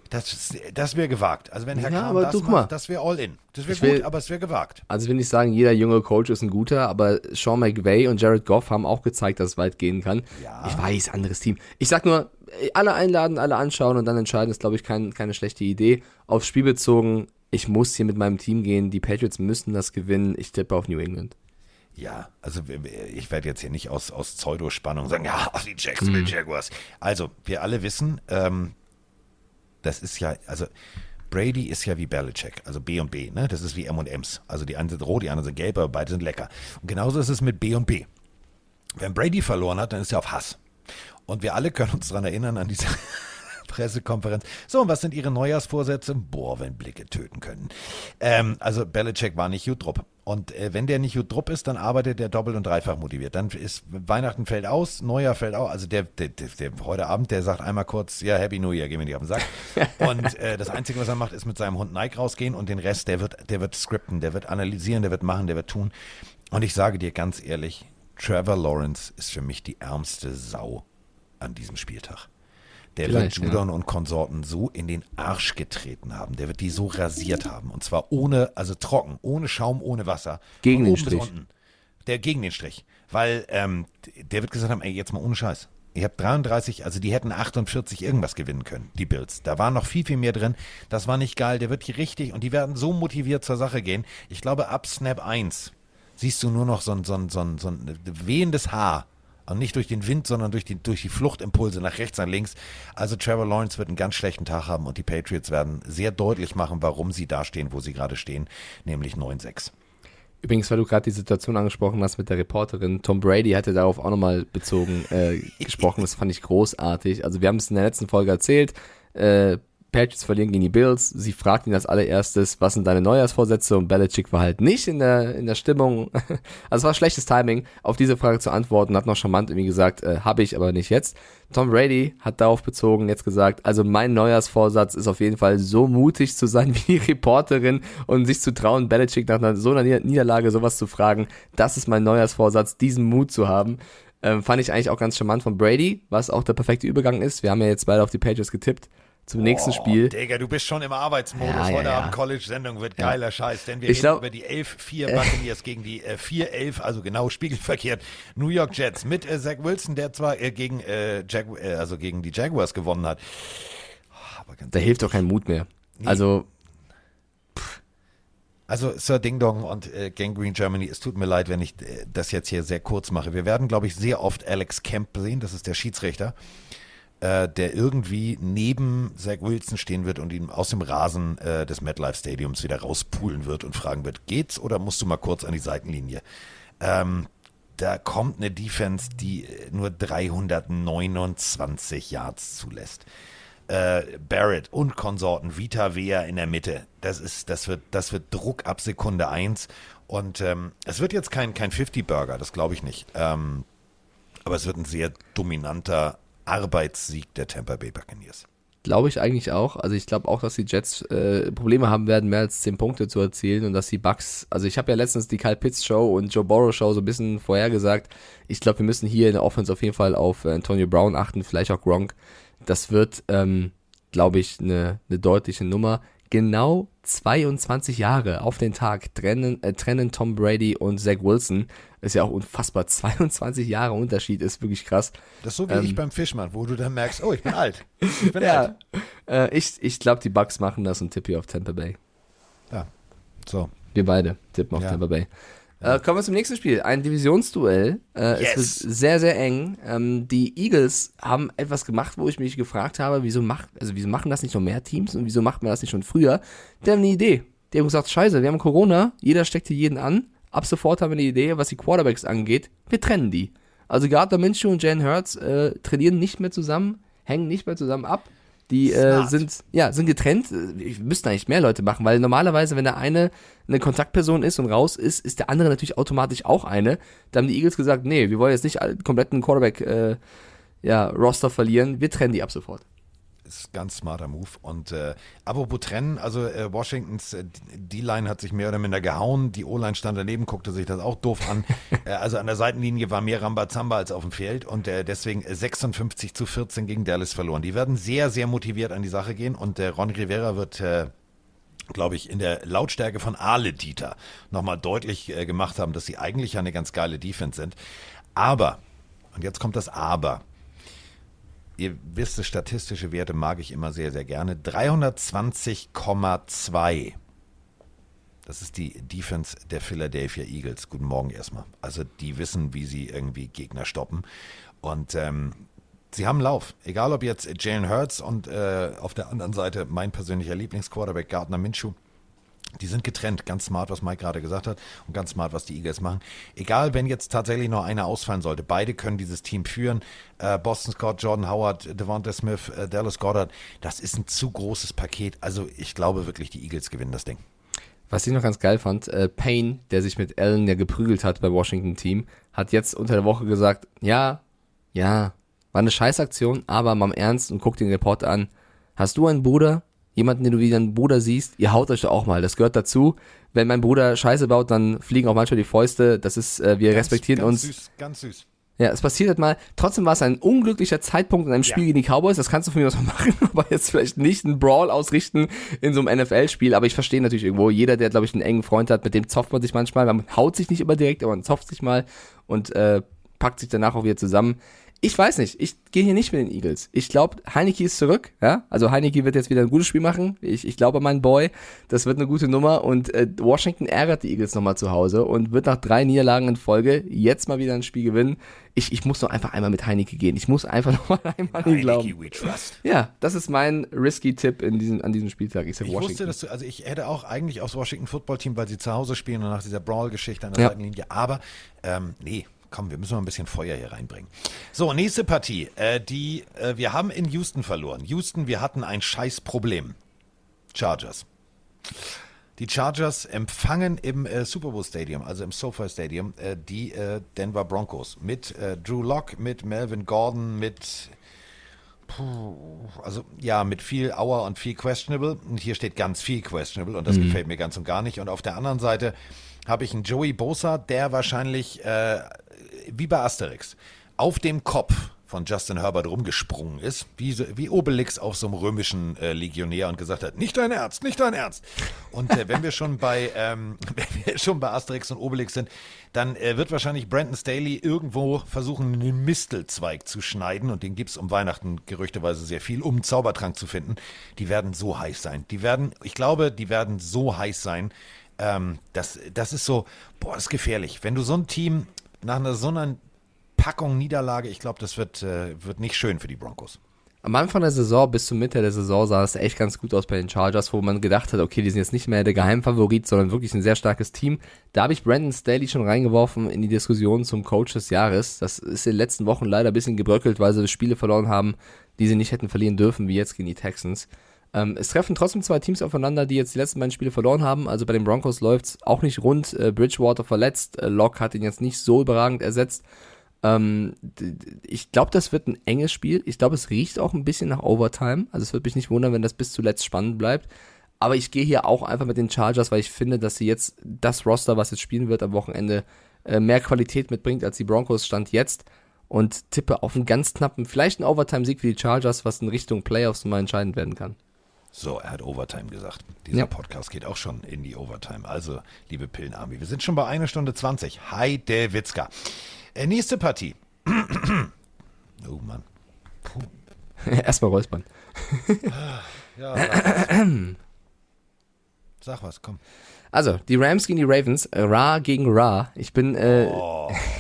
das, das wäre gewagt. Also wenn Herr Ja, Kahn das macht, mal. das wäre all in. Das wäre Ich will- gut, aber es wäre gewagt. Also ich will nicht sagen, jeder junge Coach ist ein guter, aber Sean McVay und Jared Goff haben auch gezeigt, dass es weit gehen kann. Ja. Ich weiß, anderes Team. Ich sag nur, alle einladen, alle anschauen und dann entscheiden, ist, glaube ich, kein, keine schlechte Idee. Aufs Spiel bezogen, ich muss hier mit meinem Team gehen, die Patriots müssen das gewinnen, ich tippe auf New England. Ja, also ich werde jetzt hier nicht aus, aus Pseudospannung sagen, ja, (laughs) die Jacksonville Jaguars. Also, wir alle wissen, ähm, das ist ja, also Brady ist ja wie Belichick, also B und B, ne? Das ist wie M und M's. Also die einen sind rot, die anderen sind gelb, aber beide sind lecker. Und genauso ist es mit B und B. Wenn Brady verloren hat, dann ist er auf Hass. Und wir alle können uns daran erinnern, an diese (laughs) Pressekonferenz. So, und was sind Ihre Neujahrsvorsätze? Boah, wenn Blicke töten können. Ähm, also Belichick war nicht gut drupp. Und äh, wenn der nicht gut drupp ist, dann arbeitet der doppelt und dreifach motiviert. Dann ist Weihnachten fällt aus, Neujahr fällt aus. Also der, der, der, der heute Abend, der sagt einmal kurz, ja, Happy New Year, geh mir nicht auf den Sack. (laughs) und äh, das Einzige, was er macht, ist mit seinem Hund Nike rausgehen und den Rest, der wird, der wird skripten, der wird analysieren, der wird machen, der wird tun. Und ich sage dir ganz ehrlich, Trevor Lawrence ist für mich die ärmste Sau an diesem Spieltag. Der Vielleicht, wird Judon und Konsorten so in den Arsch getreten haben. Der wird die so rasiert haben. Und zwar ohne, also trocken, ohne Schaum, ohne Wasser. Gegen den Strich. unten. Der gegen den Strich. Weil ähm, der wird gesagt haben, ey, jetzt mal ohne Scheiß. Ich habe 33, also die hätten 48 irgendwas gewinnen können, die Bills. Da war noch viel, viel mehr drin. Das war nicht geil. Der wird hier richtig und die werden so motiviert zur Sache gehen. Ich glaube, ab Snap 1 siehst du nur noch so ein, so ein, so ein, so ein wehendes Haar. Und nicht durch den Wind, sondern durch die, durch die Fluchtimpulse nach rechts, nach links. Also Trevor Lawrence wird einen ganz schlechten Tag haben und die Patriots werden sehr deutlich machen, warum sie da stehen, wo sie gerade stehen, nämlich 9-6. Übrigens, weil du gerade die Situation angesprochen hast mit der Reporterin, Tom Brady hatte darauf auch nochmal bezogen äh, gesprochen, (laughs) das fand ich großartig. Also wir haben es in der letzten Folge erzählt, äh, Patriots verlieren gegen die Bills. Sie fragt ihn als allererstes, was sind deine Neujahrsvorsätze? Und Belichick war halt nicht in der, in der Stimmung. (laughs) Also es war schlechtes Timing, auf diese Frage zu antworten. Hat noch charmant irgendwie gesagt, äh, habe ich, aber nicht jetzt. Tom Brady hat darauf bezogen jetzt gesagt, also mein Neujahrsvorsatz ist auf jeden Fall so mutig zu sein (laughs) wie die Reporterin und sich zu trauen, Belichick nach einer, so einer Niederlage sowas zu fragen. Das ist mein Neujahrsvorsatz, diesen Mut zu haben. Ähm, fand ich eigentlich auch ganz charmant von Brady, was auch der perfekte Übergang ist. Wir haben ja jetzt beide auf die Patriots getippt zum nächsten Spiel. Digga, du bist schon im Arbeitsmodus. Ja, Heute ja. Abend College-Sendung wird geiler Scheiß, denn wir Ich reden glaub- über die 11-4 Buccaneers gegen die äh, 4-11, also genau spiegelverkehrt, New York Jets mit äh, Zach Wilson, der zwar äh, gegen, äh, Jag äh, also gegen die Jaguars gewonnen hat. Aber ganz Da hilft doch kein Mut mehr. Also, Also Sir Ding Dong und äh, Gang Green Germany, es tut mir leid, wenn ich äh, das jetzt hier sehr kurz mache. Wir werden, glaube ich, sehr oft Alex Kemp sehen, das ist der Schiedsrichter, äh, der irgendwie neben Zach Wilson stehen wird und ihn aus dem Rasen äh, des MetLife Stadiums wieder rauspulen wird und fragen wird, geht's oder musst du mal kurz an die Seitenlinie? Ähm, da kommt eine Defense, die äh, nur 329 Yards zulässt äh, Barrett und Konsorten, Vita Vea in der Mitte. Das ist, das wird, das wird Druck ab Sekunde eins. Und ähm, es wird jetzt kein, kein 50-Burger, das glaube ich nicht. Ähm, aber es wird ein sehr dominanter Arbeitssieg der Tampa Bay Buccaneers. glaube ich eigentlich auch. Also ich glaube auch, dass die Jets äh, Probleme haben werden, mehr als 10 Punkte zu erzielen und dass die Bucks, also ich habe ja letztens die Kyle Pitts Show und Joe Burrow Show so ein bisschen vorhergesagt. Ich glaube, wir müssen hier in der Offense auf jeden Fall auf äh, Antonio Brown achten, vielleicht auch Gronk. Das wird, ähm, glaube ich, eine ne deutliche Nummer. Genau 22 Jahre auf den Tag trennen, äh, trennen Tom Brady und Zach Wilson. Ist ja auch unfassbar. (laughs) 22 Jahre Unterschied ist wirklich krass. Das ist so wie Ähm, ich beim Fischmann, wo du dann merkst, oh, ich bin alt. Ich bin (laughs) Ja, alt. äh, ich, ich glaube, die Bucks machen das und tippe hier auf Tampa Bay. Ja. So. Wir beide tippen auf Ja. Tampa Bay. Äh, kommen wir zum nächsten Spiel. Ein Divisionsduell. Äh, Yes. Es wird sehr, sehr eng. Ähm, die Eagles haben etwas gemacht, wo ich mich gefragt habe, wieso, macht, also wieso machen das nicht noch mehr Teams und wieso macht man das nicht schon früher? Die haben eine Idee. Die haben gesagt, scheiße, wir haben Corona, jeder steckt hier jeden an. Ab sofort haben wir eine Idee, was die Quarterbacks angeht. Wir trennen die. Also Gardner Minshew und Jalen Hurts äh, trainieren nicht mehr zusammen, hängen nicht mehr zusammen ab. Die äh, sind ja sind getrennt. Wir müssten eigentlich mehr Leute machen, weil normalerweise, wenn der eine eine Kontaktperson ist und raus ist, ist der andere natürlich automatisch auch eine. Da haben die Eagles gesagt, nee, wir wollen jetzt nicht kompletten Quarterback äh, ja, Roster verlieren. Wir trennen die ab sofort. Ist ein ganz smarter Move. Und äh, apropos trennen, also äh, Washingtons äh, D-Line hat sich mehr oder minder gehauen. Die O-Line stand daneben, guckte sich das auch doof an. (laughs) äh, also an der Seitenlinie war mehr Rambazamba als auf dem Feld und äh, deswegen äh, 56 zu 14 gegen Dallas verloren. Die werden sehr, sehr motiviert an die Sache gehen und äh, Ron Rivera wird äh, glaube ich, in der Lautstärke von Ale Dieter nochmal deutlich äh, gemacht haben, dass sie eigentlich ja eine ganz geile Defense sind. Aber, und jetzt kommt das Aber. Ihr wisst, statistische Werte mag ich immer sehr, sehr gerne. 320,2. Das ist die Defense der Philadelphia Eagles. Guten Morgen erstmal. Also die wissen, wie sie irgendwie Gegner stoppen. Und ähm, sie haben Lauf. Egal ob jetzt Jalen Hurts und äh, auf der anderen Seite mein persönlicher Lieblingsquarterback Gardner Minshew. Die sind getrennt, ganz smart, was Mike gerade gesagt hat und ganz smart, was die Eagles machen. Egal, wenn jetzt tatsächlich noch einer ausfallen sollte, beide können dieses Team führen. Äh, Boston Scott, Jordan Howard, Devonta Smith, äh, Dallas Goddard, das ist ein zu großes Paket. Also ich glaube wirklich, die Eagles gewinnen das Ding. Was ich noch ganz geil fand, äh, Payne, der sich mit Allen ja geprügelt hat bei Washington Team, hat jetzt unter der Woche gesagt, ja, ja, war eine Scheißaktion, aber mal im Ernst und guck den Report an. Hast du einen Bruder? Jemanden, den du wie deinen Bruder siehst? Ihr haut euch doch auch mal. Das gehört dazu. Wenn mein Bruder Scheiße baut, dann fliegen auch manchmal die Fäuste. Das ist, äh, wir respektieren ganz uns. Süß, ganz süß. Ja, es passiert halt mal. Trotzdem war es ein unglücklicher Zeitpunkt in einem Spiel gegen die Cowboys. Das kannst du von mir aus mal (laughs) machen, aber jetzt vielleicht nicht einen Brawl ausrichten in so einem NFL-Spiel. Aber ich verstehe natürlich irgendwo, jeder, der, glaube ich, einen engen Freund hat, mit dem zofft man sich manchmal. Man haut sich nicht immer direkt, aber man zofft sich mal und äh, packt sich danach auch wieder zusammen. Ich weiß nicht, ich gehe hier nicht mit den Eagles. Ich glaube, Heineke ist zurück, ja. Also Heineke wird jetzt wieder ein gutes Spiel machen. Ich, ich glaube an meinen Boy. Das wird eine gute Nummer. Und äh, Washington ärgert die Eagles nochmal zu Hause und wird nach drei Niederlagen in Folge jetzt mal wieder ein Spiel gewinnen. Ich, ich muss doch einfach einmal mit Heineke gehen. Ich muss einfach (laughs) nochmal einmal ihn glauben. Heineke, we trust. Ja, das ist mein risky Tipp in diesem, an diesem Spieltag. Ich Ich wusste, dass du, also ich hätte auch eigentlich aufs Washington Football Team, weil sie zu Hause spielen und nach dieser Brawl-Geschichte an der Ja. Seitenlinie, aber ähm, nee, komm, wir müssen mal ein bisschen Feuer hier reinbringen. So, nächste Partie. Äh, die, äh, wir haben in Houston verloren. Houston, wir hatten ein Scheißproblem. Chargers. Die Chargers empfangen im äh, Super Bowl Stadium, also im SoFi Stadium, äh, die äh, Denver Broncos mit äh, Drew Lock, mit Melvin Gordon, mit puh, also ja, mit viel Hour und viel questionable. Und hier steht ganz viel questionable und das gefällt mir ganz und gar nicht. Und auf der anderen Seite habe ich einen Joey Bosa, der wahrscheinlich äh, wie bei Asterix auf dem Kopf von Justin Herbert rumgesprungen ist, wie, wie Obelix auf so einem römischen äh, Legionär und gesagt hat, nicht dein Ernst, nicht dein Ernst. Und äh, wenn wir schon bei ähm, (laughs) wenn wir schon bei Asterix und Obelix sind, dann äh, wird wahrscheinlich Brandon Staley irgendwo versuchen, einen Mistelzweig zu schneiden und den gibt's um Weihnachten gerüchteweise sehr viel, um einen Zaubertrank zu finden. Die werden so heiß sein. Die werden, ich glaube, die werden so heiß sein. Ähm, das, das ist so, boah, das ist gefährlich. Wenn du so ein Team nach einer so einer Packung Niederlage, ich glaube, das wird, äh, wird nicht schön für die Broncos. Am Anfang der Saison bis zur Mitte der Saison sah es echt ganz gut aus bei den Chargers, wo man gedacht hat, okay, die sind jetzt nicht mehr der Geheimfavorit, sondern wirklich ein sehr starkes Team. Da habe ich Brandon Staley schon reingeworfen in die Diskussion zum Coach des Jahres. Das ist in den letzten Wochen leider ein bisschen gebröckelt, weil sie Spiele verloren haben, die sie nicht hätten verlieren dürfen, wie jetzt gegen die Texans. Ähm, es treffen trotzdem zwei Teams aufeinander, die jetzt die letzten beiden Spiele verloren haben. Also bei den Broncos läuft's auch nicht rund. Äh, Bridgewater verletzt, äh, Locke hat ihn jetzt nicht so überragend ersetzt. Ähm, ich glaube, das wird ein enges Spiel. Ich glaube, es riecht auch ein bisschen nach Overtime. Also es wird mich nicht wundern, wenn das bis zuletzt spannend bleibt. Aber ich gehe hier auch einfach mit den Chargers, weil ich finde, dass sie jetzt das Roster, was jetzt spielen wird am Wochenende, äh, mehr Qualität mitbringt als die Broncos stand jetzt. Und tippe auf einen ganz knappen, vielleicht einen Overtime-Sieg für die Chargers, was in Richtung Playoffs mal entscheidend werden kann. So, er hat Overtime gesagt. Dieser Ja. Podcast geht auch schon in die Overtime. Also, liebe Pillenarmy, wir sind schon bei einer Stunde 20. Heide Witzka. Äh, nächste Partie. (clears throat) oh Mann. (laughs) Erstmal räuspern. Ja, sag was. (clears throat) sag was, komm. Also, die Rams gegen die Ravens, äh, Ra gegen Ra. Ich bin, äh,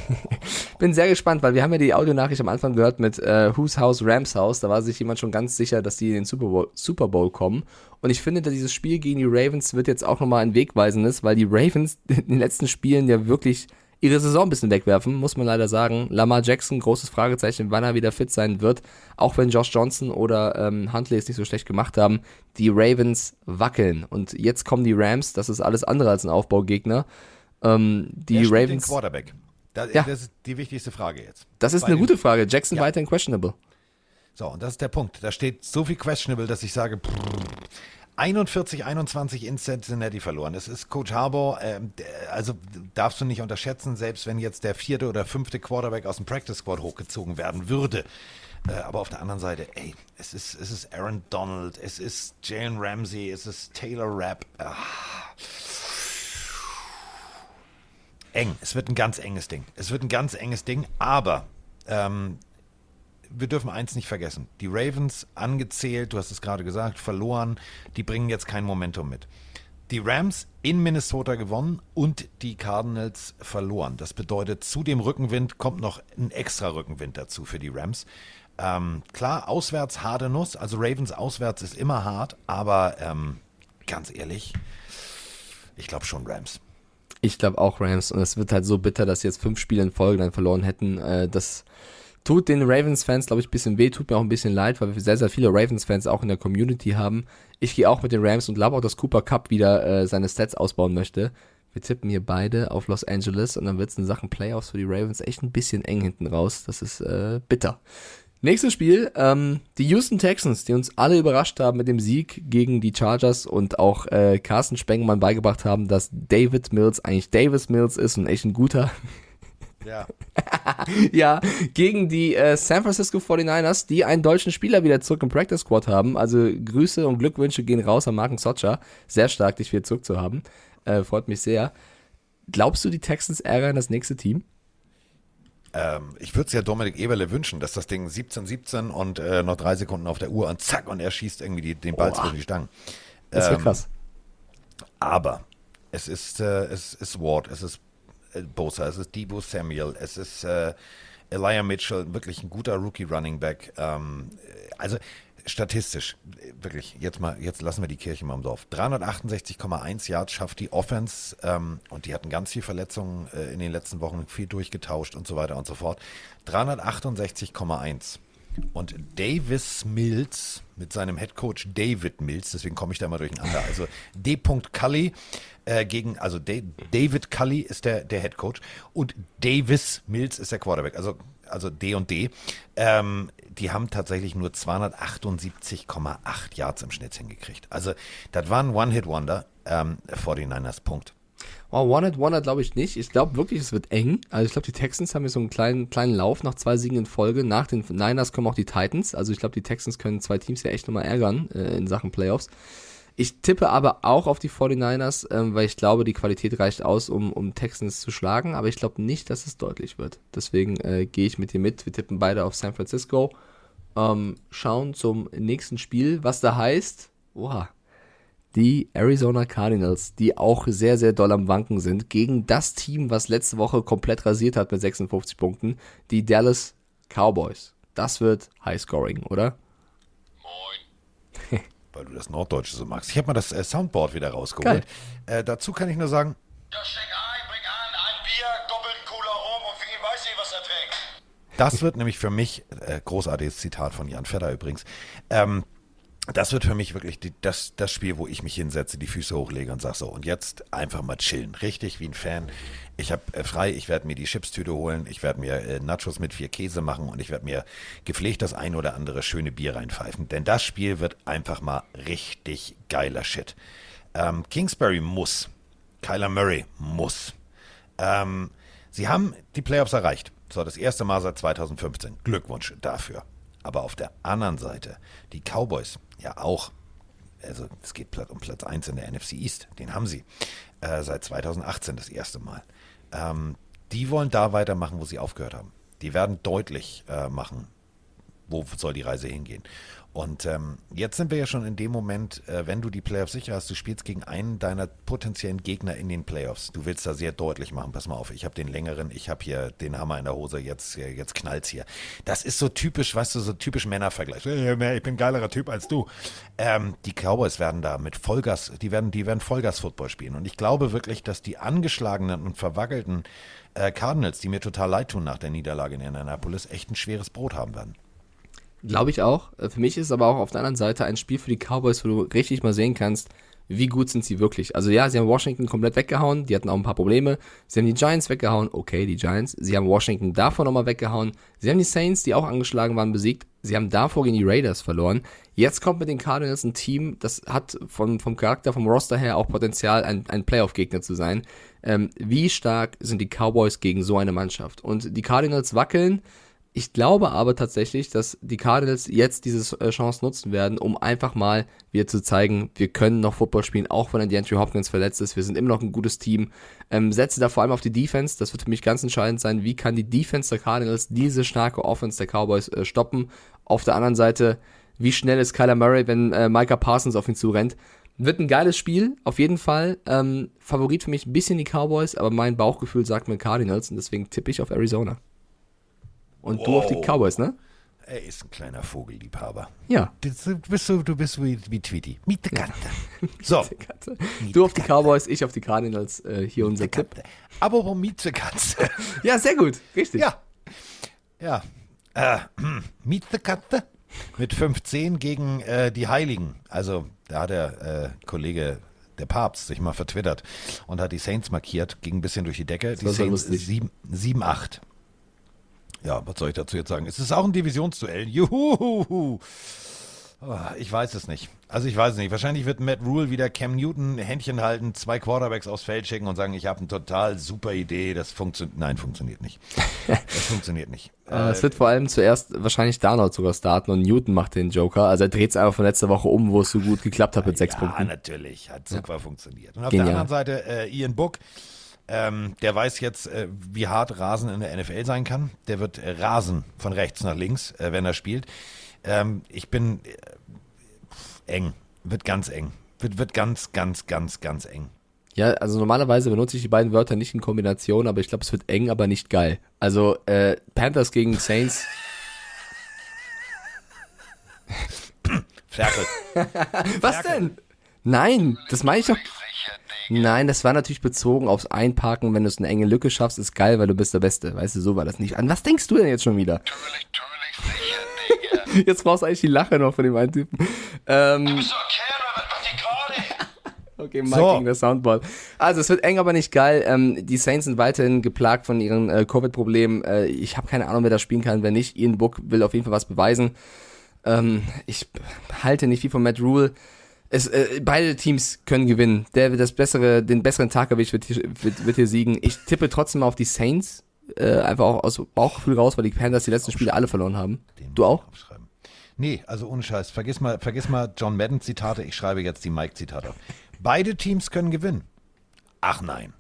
(laughs) bin sehr gespannt, weil wir haben ja die Audionachricht am Anfang gehört mit äh, Whose House, Rams House. Da war sich jemand schon ganz sicher, dass die in den Super Bowl, Super Bowl kommen. Und ich finde, dass dieses Spiel gegen die Ravens wird jetzt auch nochmal ein wegweisendes, weil die Ravens (laughs) in den letzten Spielen ja wirklich ihre Saison ein bisschen wegwerfen, muss man leider sagen. Lamar Jackson, großes Fragezeichen, wann er wieder fit sein wird. Auch wenn Josh Johnson oder ähm, Huntley es nicht so schlecht gemacht haben. Die Ravens wackeln. Und jetzt kommen die Rams, das ist alles andere als ein Aufbaugegner. Ähm, die spielt Ravens. Den Quarterback. Da, Ja. Das ist die wichtigste Frage jetzt. Das ist Bei eine gute Frage. Jackson Ja. weiterhin questionable. So, und das ist der Punkt. Da steht so viel questionable, dass ich sage, pff, 41, 21 in Cincinnati verloren. Das ist Coach Harbour, der- also darfst du nicht unterschätzen, selbst wenn jetzt der vierte oder fünfte Quarterback aus dem Practice Squad hochgezogen werden würde. Äh, aber auf der anderen Seite, ey, es ist, es ist Aaron Donald, es ist Jalen Ramsey, es ist Taylor Rapp. Ah. Eng, es wird ein ganz enges Ding. Es wird ein ganz enges Ding, aber ähm, wir dürfen eins nicht vergessen. Die Ravens angezählt, du hast es gerade gesagt, verloren, die bringen jetzt kein Momentum mit. Die Rams in Minnesota gewonnen und die Cardinals verloren. Das bedeutet, zu dem Rückenwind kommt noch ein extra Rückenwind dazu für die Rams. Ähm, klar, auswärts harte Nuss, also Ravens auswärts ist immer hart, aber ähm, ganz ehrlich, ich glaube schon Rams. Ich glaube auch Rams. Und es wird halt so bitter, dass sie jetzt fünf Spiele in Folge dann verloren hätten. Äh, das tut den Ravens-Fans, glaube ich, ein bisschen weh, tut mir auch ein bisschen leid, weil wir sehr, sehr viele Ravens-Fans auch in der Community haben. Ich gehe auch mit den Rams und glaube auch, dass Cooper Cup wieder äh, seine Stats ausbauen möchte. Wir tippen hier beide auf Los Angeles und dann wird es in Sachen Playoffs für die Ravens echt ein bisschen eng hinten raus. Das ist äh, bitter. Nächstes Spiel, ähm, die Houston Texans, die uns alle überrascht haben mit dem Sieg gegen die Chargers und auch äh, Carsten Spengemann beigebracht haben, dass David Mills eigentlich Davis Mills ist und echt ein guter. Ja. (laughs) ja, gegen die äh, San Francisco 49ers, die einen deutschen Spieler wieder zurück im Practice Squad haben. Also Grüße und Glückwünsche gehen raus an Marken Socha. Sehr stark, dich wieder zurück zu haben. Äh, freut mich sehr. Glaubst du, die Texans ärgern das nächste Team? Ähm, ich würde es ja Dominik Eberle wünschen, dass das Ding 17-17 und äh, noch drei Sekunden auf der Uhr und zack, und er schießt irgendwie die, den Ball zwischen die Stangen. Das wäre Ähm, krass. Aber es ist, äh, es ist Ward, es ist Bosa, es ist Debo Samuel, es ist äh, Elijah Mitchell, wirklich ein guter Rookie Running Back. Ähm, äh, also statistisch, äh, wirklich, jetzt mal, jetzt lassen wir die Kirche mal im Dorf. 368,1 Yards schafft die Offense ähm, und die hatten ganz viel Verletzungen äh, in den letzten Wochen, viel durchgetauscht und so weiter und so fort. 368,1. Und Davis Mills mit seinem Headcoach David Mills, deswegen komme ich da immer durcheinander. Also D. Cully äh, gegen, also Da- David Cully ist der, der Headcoach und Davis Mills ist der Quarterback. Also, also D und D. Ähm, die haben tatsächlich nur 278,8 Yards im Schnitt hingekriegt. Also, das war ein One-Hit-Wonder. Ähm, 49ers, Punkt. Oh, One-Hit Wonder glaube ich nicht. Ich glaube wirklich, es wird eng. Also ich glaube, die Texans haben jetzt so einen kleinen, kleinen Lauf nach zwei Siegen in Folge. Nach den Niners kommen auch die Titans. Also ich glaube, die Texans können zwei Teams ja echt nochmal ärgern äh, in Sachen Playoffs. Ich tippe aber auch auf die 49ers, ähm, weil ich glaube, die Qualität reicht aus, um, um Texans zu schlagen. Aber ich glaube nicht, dass es deutlich wird. Deswegen äh, gehe ich mit dir mit. Wir tippen beide auf San Francisco. Ähm, schauen zum nächsten Spiel, was da heißt. Oha, die Arizona Cardinals, die auch sehr, sehr doll am Wanken sind, gegen das Team, was letzte Woche komplett rasiert hat mit 56 Punkten, die Dallas Cowboys. Das wird Highscoring, oder? Weil du das Norddeutsche so magst. Ich habe mal das äh, Soundboard wieder rausgeholt. Äh, dazu kann ich nur sagen, Ja, steck ein, bring an, ein Bier, doppelt ein cooler Rum und für ihn weiß nicht, was er trinkt. Das wird nämlich für mich, äh, großartiges Zitat von Jan Fedder übrigens, ähm, das wird für mich wirklich die, das, das Spiel, wo ich mich hinsetze, die Füße hochlege und sage so, und jetzt einfach mal chillen. Richtig wie ein Fan. Ich habe äh, frei, ich werde mir die Chipstüte holen, ich werde mir äh, Nachos mit vier Käse machen und ich werde mir gepflegt das ein oder andere schöne Bier reinpfeifen. Denn das Spiel wird einfach mal richtig geiler Shit. Ähm, Kingsbury muss. Kyler Murray muss. Ähm, sie haben die Playoffs erreicht. So, das erste Mal seit 2015. Glückwunsch dafür. Aber auf der anderen Seite, die Cowboys, ja auch, also es geht um Platz 1 in der NFC East, den haben sie äh, seit 2018 das erste Mal. Ähm, die wollen da weitermachen, wo sie aufgehört haben. Die werden deutlich äh, machen, wo soll die Reise hingehen. Und ähm, jetzt sind wir ja schon in dem Moment, äh, wenn du die Playoffs sicher hast, du spielst gegen einen deiner potenziellen Gegner in den Playoffs. Du willst da sehr deutlich machen, pass mal auf, ich habe den längeren, ich habe hier den Hammer in der Hose, jetzt, äh, jetzt knallt's hier. Das ist so typisch, weißt du, so typisch Männervergleich. Ich bin ein geilerer Typ als du. Ähm, die Cowboys werden da mit Vollgas, die werden, die werden Vollgas-Football spielen. Und ich glaube wirklich, dass die angeschlagenen und verwackelten äh, Cardinals, die mir total leid tun nach der Niederlage in Indianapolis, echt ein schweres Brot haben werden. Glaube ich auch. Äh, Für mich ist aber auch auf der anderen Seite ein Spiel für die Cowboys, wo du richtig mal sehen kannst, wie gut sind sie wirklich. Also ja, sie haben Washington komplett weggehauen, die hatten auch ein paar Probleme. Sie haben die Giants weggehauen, okay, die Giants. Sie haben Washington davor nochmal weggehauen. Sie haben die Saints, die auch angeschlagen waren, besiegt. Sie haben davor gegen die Raiders verloren. Jetzt kommt mit den Cardinals ein Team, das hat von, vom Charakter, vom Roster her auch Potenzial, ein, ein Playoff-Gegner zu sein. Ähm, wie stark sind die Cowboys gegen so eine Mannschaft? Und die Cardinals wackeln. Ich glaube aber tatsächlich, dass die Cardinals jetzt diese äh, Chance nutzen werden, um einfach mal wieder zu zeigen, wir können noch Football spielen, auch wenn DeAndre Hopkins verletzt ist. Wir sind immer noch ein gutes Team. Ähm, setze da vor allem auf die Defense. Das wird für mich ganz entscheidend sein. Wie kann die Defense der Cardinals diese starke Offense der Cowboys äh, stoppen? Auf der anderen Seite, wie schnell ist Kyler Murray, wenn äh, Micah Parsons auf ihn zurennt? Wird ein geiles Spiel, auf jeden Fall. Ähm, Favorit für mich ein bisschen die Cowboys, aber mein Bauchgefühl sagt mir Cardinals und deswegen tippe ich auf Arizona. Und du auf die Wow. Cowboys, ne? Er ist ein kleiner Vogelliebhaber. Ja. Du bist so, du bist wie, wie Tweety. Miete Kante. (laughs) So. Katze. Du auf die Cowboys, ich auf die Cardinals. Äh, hier unser Tipp. Aber warum Miete Katze? (laughs) Ja, sehr gut. Richtig. Ja. Ja. Äh, (clears throat) Miete Katze mit 15 gegen äh, die Heiligen. Also, da hat der äh, Kollege der Papst sich mal vertwittert und hat die Saints markiert, ging ein bisschen durch die Decke. Die war so Saints lustig. 7-8. Ja, was soll ich dazu jetzt sagen? Es ist auch ein Divisionsduell. Juhu. Oh, Ich weiß es nicht. Also ich weiß es nicht. Wahrscheinlich wird Matt Rule wieder Cam Newton Händchen halten, zwei Quarterbacks aufs Feld schicken und sagen, ich habe eine total super Idee. Das funktioniert. Nein, funktioniert nicht. Das funktioniert nicht. Äh, (laughs) es wird vor allem zuerst wahrscheinlich Darnold sogar starten und Newton macht den Joker. Also er dreht es einfach von letzter Woche um, wo es so gut geklappt hat mit sechs ja, Punkten. natürlich. Hat super funktioniert. Und auf Genial. der anderen Seite äh, Ian Book. Ähm, der weiß jetzt, äh, wie hart Rasen in der NFL sein kann. Der wird äh, rasen von rechts nach links, äh, wenn er spielt. Ähm, ich bin äh, eng. Wird ganz eng. Wird, wird ganz, ganz, ganz, ganz eng. Ja, also normalerweise benutze ich die beiden Wörter nicht in Kombination, aber ich glaube, es wird eng, aber nicht geil. Also äh, Panthers gegen Saints. (laughs) Ferkel. (laughs) Was denn? Nein, das meine ich doch. Nein, das war natürlich bezogen aufs Einparken. Wenn du es eine enge Lücke schaffst, ist geil, weil du bist der Beste. Weißt du, so war das nicht. An was denkst du denn jetzt schon wieder? Natürlich, natürlich sicher, Digga. (laughs) Jetzt brauchst du eigentlich die Lache noch von dem einen Typen. Ähm, (laughs) okay, Mike So. gegen das Soundboard. Also, es wird eng, aber nicht geil. Ähm, die Saints sind weiterhin geplagt von ihren äh, Covid-Problemen. Äh, ich habe keine Ahnung, wer das spielen kann. Wer nicht, Ian Book will auf jeden Fall was beweisen. Ähm, ich halte nicht viel von Matt Rule. Es, äh, beide Teams können gewinnen. Der wird das bessere, den besseren Tag erwischt, wird hier, wird, wird hier siegen. Ich tippe trotzdem mal auf die Saints. Äh, einfach auch aus Bauchgefühl raus, weil die Panthers die letzten Spiele alle verloren haben. Den Du auch? Nee, also ohne Scheiß. Vergiss mal, vergiss mal John Madden Zitate. Ich schreibe jetzt die Mike Zitate auf. Beide Teams können gewinnen. Ach nein.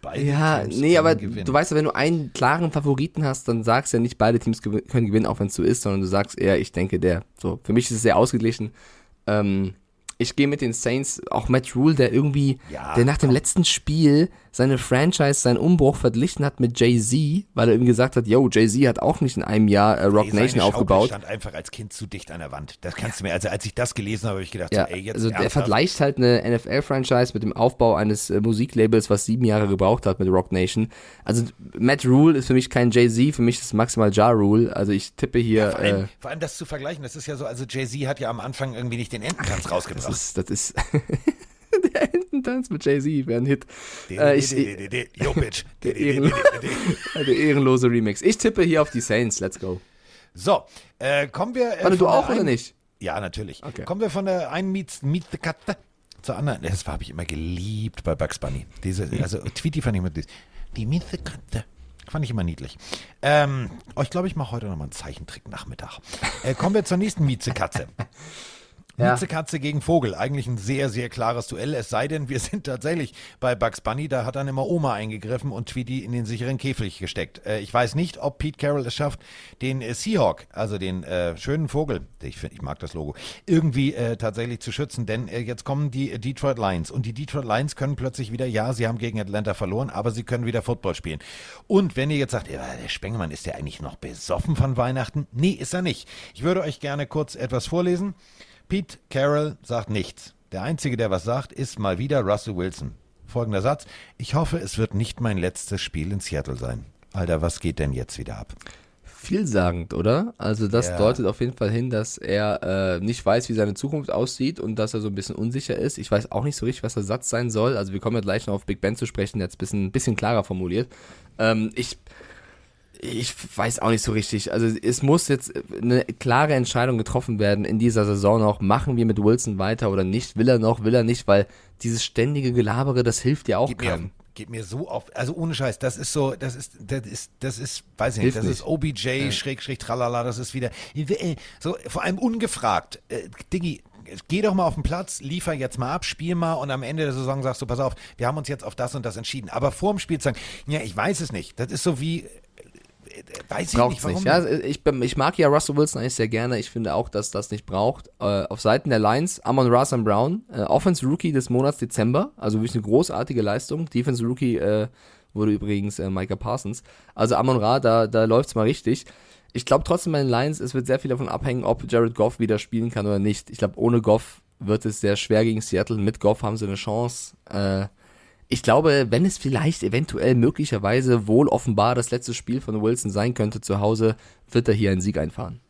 Beide Ja, Teams nee, aber gewinnen. du weißt ja, wenn du einen klaren Favoriten hast, dann sagst du ja nicht, beide Teams gew- können gewinnen, auch wenn es so ist, sondern du sagst eher, ich denke, der. So, für mich ist es sehr ausgeglichen. Ähm, ich gehe mit den Saints, auch Matt Rule, der irgendwie, Ja, der nach dem letzten Spiel seine Franchise, seinen Umbruch verglichen hat mit Jay-Z, weil er irgendwie gesagt hat, yo, Jay-Z hat auch nicht in einem Jahr äh, Rock Ey, Nation Schaukel aufgebaut. stand einfach als Kind zu dicht an der Wand. Das kannst du mir, also als ich das gelesen habe, habe ich gedacht, Ja, so, ey, jetzt also der ernsthaft? vergleicht halt eine NFL-Franchise mit dem Aufbau eines äh, Musiklabels, was sieben Jahre gebraucht hat mit Rock Nation. Also Matt Rule ist für mich kein Jay-Z, für mich ist maximal Ja Rule. Also ich tippe hier. Vor allem, äh, vor allem das zu vergleichen, das ist ja so, also Jay-Z hat ja am Anfang irgendwie nicht den das rausgebracht. ist, das ist (laughs) (laughs) der Ententanz mit Jay-Z wäre ein Hit. Äh, ich, Yo, Bitch. der, der ehrenlose Remix. Ich tippe hier auf die Saints. Let's go. So, äh, kommen wir. Äh, Warte, du auch oder nicht? Ja, natürlich. Okay. Kommen wir von der einen Meets, Meet the Katze zur anderen. Das habe ich immer geliebt bei Bugs Bunny. Diese, also Tweety fand ich immer, die- die Meet the Katze. Fand ich immer niedlich. Ähm, oh, ich glaube, ich mache heute nochmal einen Zeichentrick-Nachmittag. Äh, kommen wir zur nächsten Miezekatze. (laughs) Ja. Miezekatze gegen Vogel. Eigentlich ein sehr, sehr klares Duell. Es sei denn, wir (laughs) sind tatsächlich bei Bugs Bunny. Da hat dann immer Oma eingegriffen und Tweety in den sicheren Käfig gesteckt. Äh, ich weiß nicht, ob Pete Carroll es schafft, den äh, Seahawk, also den äh, schönen Vogel, ich, ich mag das Logo, irgendwie äh, tatsächlich zu schützen. Denn äh, jetzt kommen die Detroit Lions. Und die Detroit Lions können plötzlich wieder, ja, sie haben gegen Atlanta verloren, aber sie können wieder Football spielen. Und wenn ihr jetzt sagt, ja, der Spengemann, ist der eigentlich noch besoffen von Weihnachten? Nee, ist er nicht. Ich würde euch gerne kurz etwas vorlesen. Pete Carroll sagt nichts. Der Einzige, der was sagt, ist mal wieder Russell Wilson. Folgender Satz. Ich hoffe, es wird nicht mein letztes Spiel in Seattle sein. Alter, was geht denn jetzt wieder ab? Vielsagend, oder? Also das Ja. deutet auf jeden Fall hin, dass er äh, nicht weiß, wie seine Zukunft aussieht und dass er so ein bisschen unsicher ist. Ich weiß auch nicht so richtig, was der Satz sein soll. Also wir kommen ja gleich noch auf Big Ben zu sprechen, der jetzt ein bisschen, bisschen klarer formuliert. Ähm, ich, ich weiß auch nicht so richtig. Also es muss jetzt eine klare Entscheidung getroffen werden in dieser Saison noch. Machen wir mit Wilson weiter oder nicht? Will er noch, will er nicht? Weil dieses ständige Gelabere, das hilft ja auch Geht mir, keinem. geht mir so auf, also ohne Scheiß, das ist so, das ist, das ist, das ist, weiß ich nicht, Hilft das nicht. ist OBJ, Schräg, Schräg, tralala, das ist wieder, äh, so, vor allem ungefragt, äh, Diggi, geh doch mal auf den Platz, liefer jetzt mal ab, spiel mal und am Ende der Saison sagst du, pass auf, wir haben uns jetzt auf das und das entschieden. Aber vor dem Spiel sagen, ja, ich weiß es nicht, das ist so wie, weiß ich Braucht nicht, warum. nicht. Ja, ich, ich mag ja Russell Wilson eigentlich sehr gerne. Ich finde auch, dass das nicht braucht. Äh, auf Seiten der Lions, Amon Rasan Brown, äh, Offense Rookie des Monats Dezember. Also wirklich eine großartige Leistung. Defense Rookie äh, wurde übrigens äh, Micah Parsons. Also Amon Ra, da, da läuft's mal richtig. Ich glaube trotzdem bei den Lions, es wird sehr viel davon abhängen, ob Jared Goff wieder spielen kann oder nicht. Ich glaube, ohne Goff wird es sehr schwer gegen Seattle. Mit Goff haben sie eine Chance. Äh, ich glaube, wenn es vielleicht eventuell möglicherweise wohl offenbar das letzte Spiel von Wilson sein könnte zu Hause, wird er hier einen Sieg einfahren.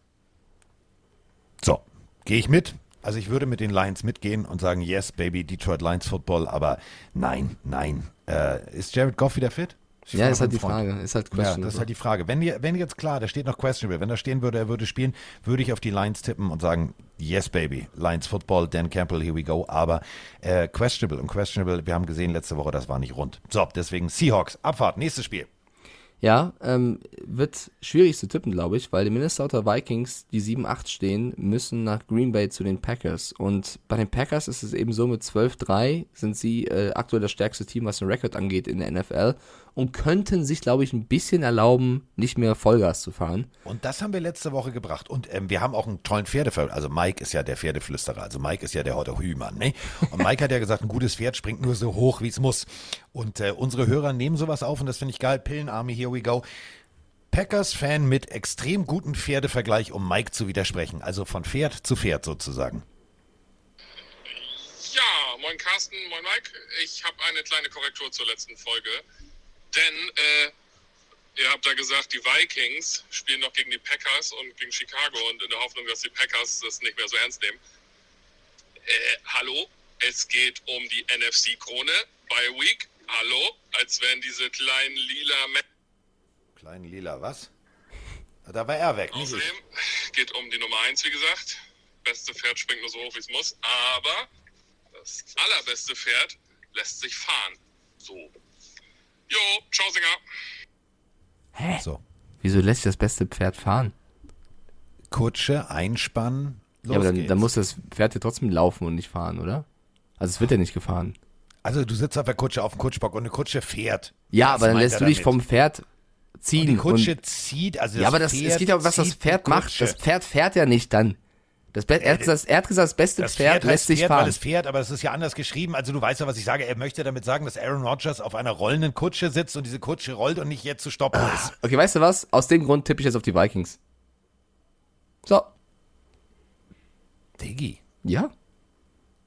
So, gehe ich mit. Also ich würde mit den Lions mitgehen und sagen, yes, baby, Detroit Lions Football, aber nein, nein. Äh, ist Jared Goff wieder fit? Ich Ja, ist halt die Freund. Frage. Ist halt Ja, questionable. das ist halt die Frage. Wenn, wenn jetzt klar, da steht noch questionable, wenn da stehen würde, er würde spielen, würde ich auf die Lions tippen und sagen, yes, baby, Lions Football, Dan Campbell, here we go. Aber äh, questionable und questionable, wir haben gesehen letzte Woche, das war nicht rund. So, deswegen Seahawks, Abfahrt, nächstes Spiel. Ja, ähm, wird schwierig zu tippen, glaube ich, weil die Minnesota Vikings, die 7-8 stehen, müssen nach Green Bay zu den Packers. Und bei den Packers ist es eben so, mit 12-3 sind sie äh, aktuell das stärkste Team, was den Rekord angeht in der NFL und könnten sich, glaube ich, ein bisschen erlauben, nicht mehr Vollgas zu fahren. Und das haben wir letzte Woche gebracht. Und ähm, wir haben auch einen tollen Pferdeflüsterer. Also Mike ist ja der Pferdeflüsterer. Also Mike ist ja der heute Hühmann. Ne? Und Mike hat ja gesagt, ein gutes Pferd springt nur so hoch, wie es muss. Und äh, unsere Hörer nehmen sowas auf und das finde ich geil. Pillenarmy, here we go. Packers-Fan mit extrem guten Pferdevergleich, um Mike zu widersprechen. Also von Pferd zu Pferd sozusagen. Ja, moin Carsten, moin Mike. Ich habe eine kleine Korrektur zur letzten Folge. Denn äh, ihr habt da gesagt, die Vikings spielen noch gegen die Packers und gegen Chicago und in der Hoffnung, dass die Packers das nicht mehr so ernst nehmen. Äh, hallo, es geht um die NFC-Krone bei Week. Hallo, als wären diese kleinen lila Mä Klein Lila, was? Da war er weg. Außerdem geht um die Nummer 1, wie gesagt. Beste Pferd springt nur so hoch, wie es muss. Aber das allerbeste Pferd lässt sich fahren. So. Jo, ciao, Singer. Hä? So. Wieso lässt sich das beste Pferd fahren? Kutsche, Einspannen, los ja, aber dann, geht's. dann muss das Pferd ja trotzdem laufen und nicht fahren, oder? Also es wird ja nicht gefahren. Also du sitzt auf der Kutsche, auf dem Kutschbock und eine Kutsche fährt. Ja, Was aber dann lässt du dich damit? vom Pferd ziehen. Und die Kutsche und, zieht, also das ja, aber das, Pferd es geht ja um, was das Pferd macht. Das Pferd fährt ja nicht dann. Das, Be- er, hat gesagt, er hat gesagt, das beste Das Pferd, Pferd lässt sich Pferd, weil fahren. es fährt, aber es ist ja anders geschrieben. Also du weißt ja, was ich sage. Er möchte damit sagen, dass Aaron Rodgers auf einer rollenden Kutsche sitzt und diese Kutsche rollt und nicht jetzt zu stoppen Ah. ist. Okay, weißt du was? Aus dem Grund tippe ich jetzt auf die Vikings. So, Diggi, ja.